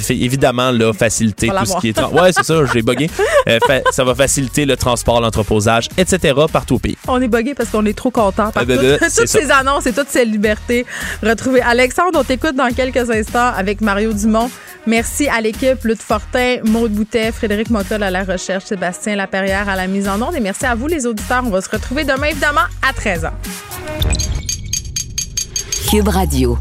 évidemment là, faciliter tout ce qui est... Ouais, c'est ça, j'ai bugué. <laughs> Euh, ça va faciliter le transport, l'entreposage, etc. partout au pays. On est bugué parce qu'on est trop content par <laughs> toutes ces annonces et toutes ces libertés Alexandre, on t'écoute dans quelques instants avec Mario Dumont. Merci à l'équipe, Lutte Fortin, Maude Boutet, Frédéric Mottol à la recherche, Sébastien Laperrière à la mise en onde. Et merci à vous, les auditeurs. On va se retrouver demain, évidemment, à 13h. Cube Radio.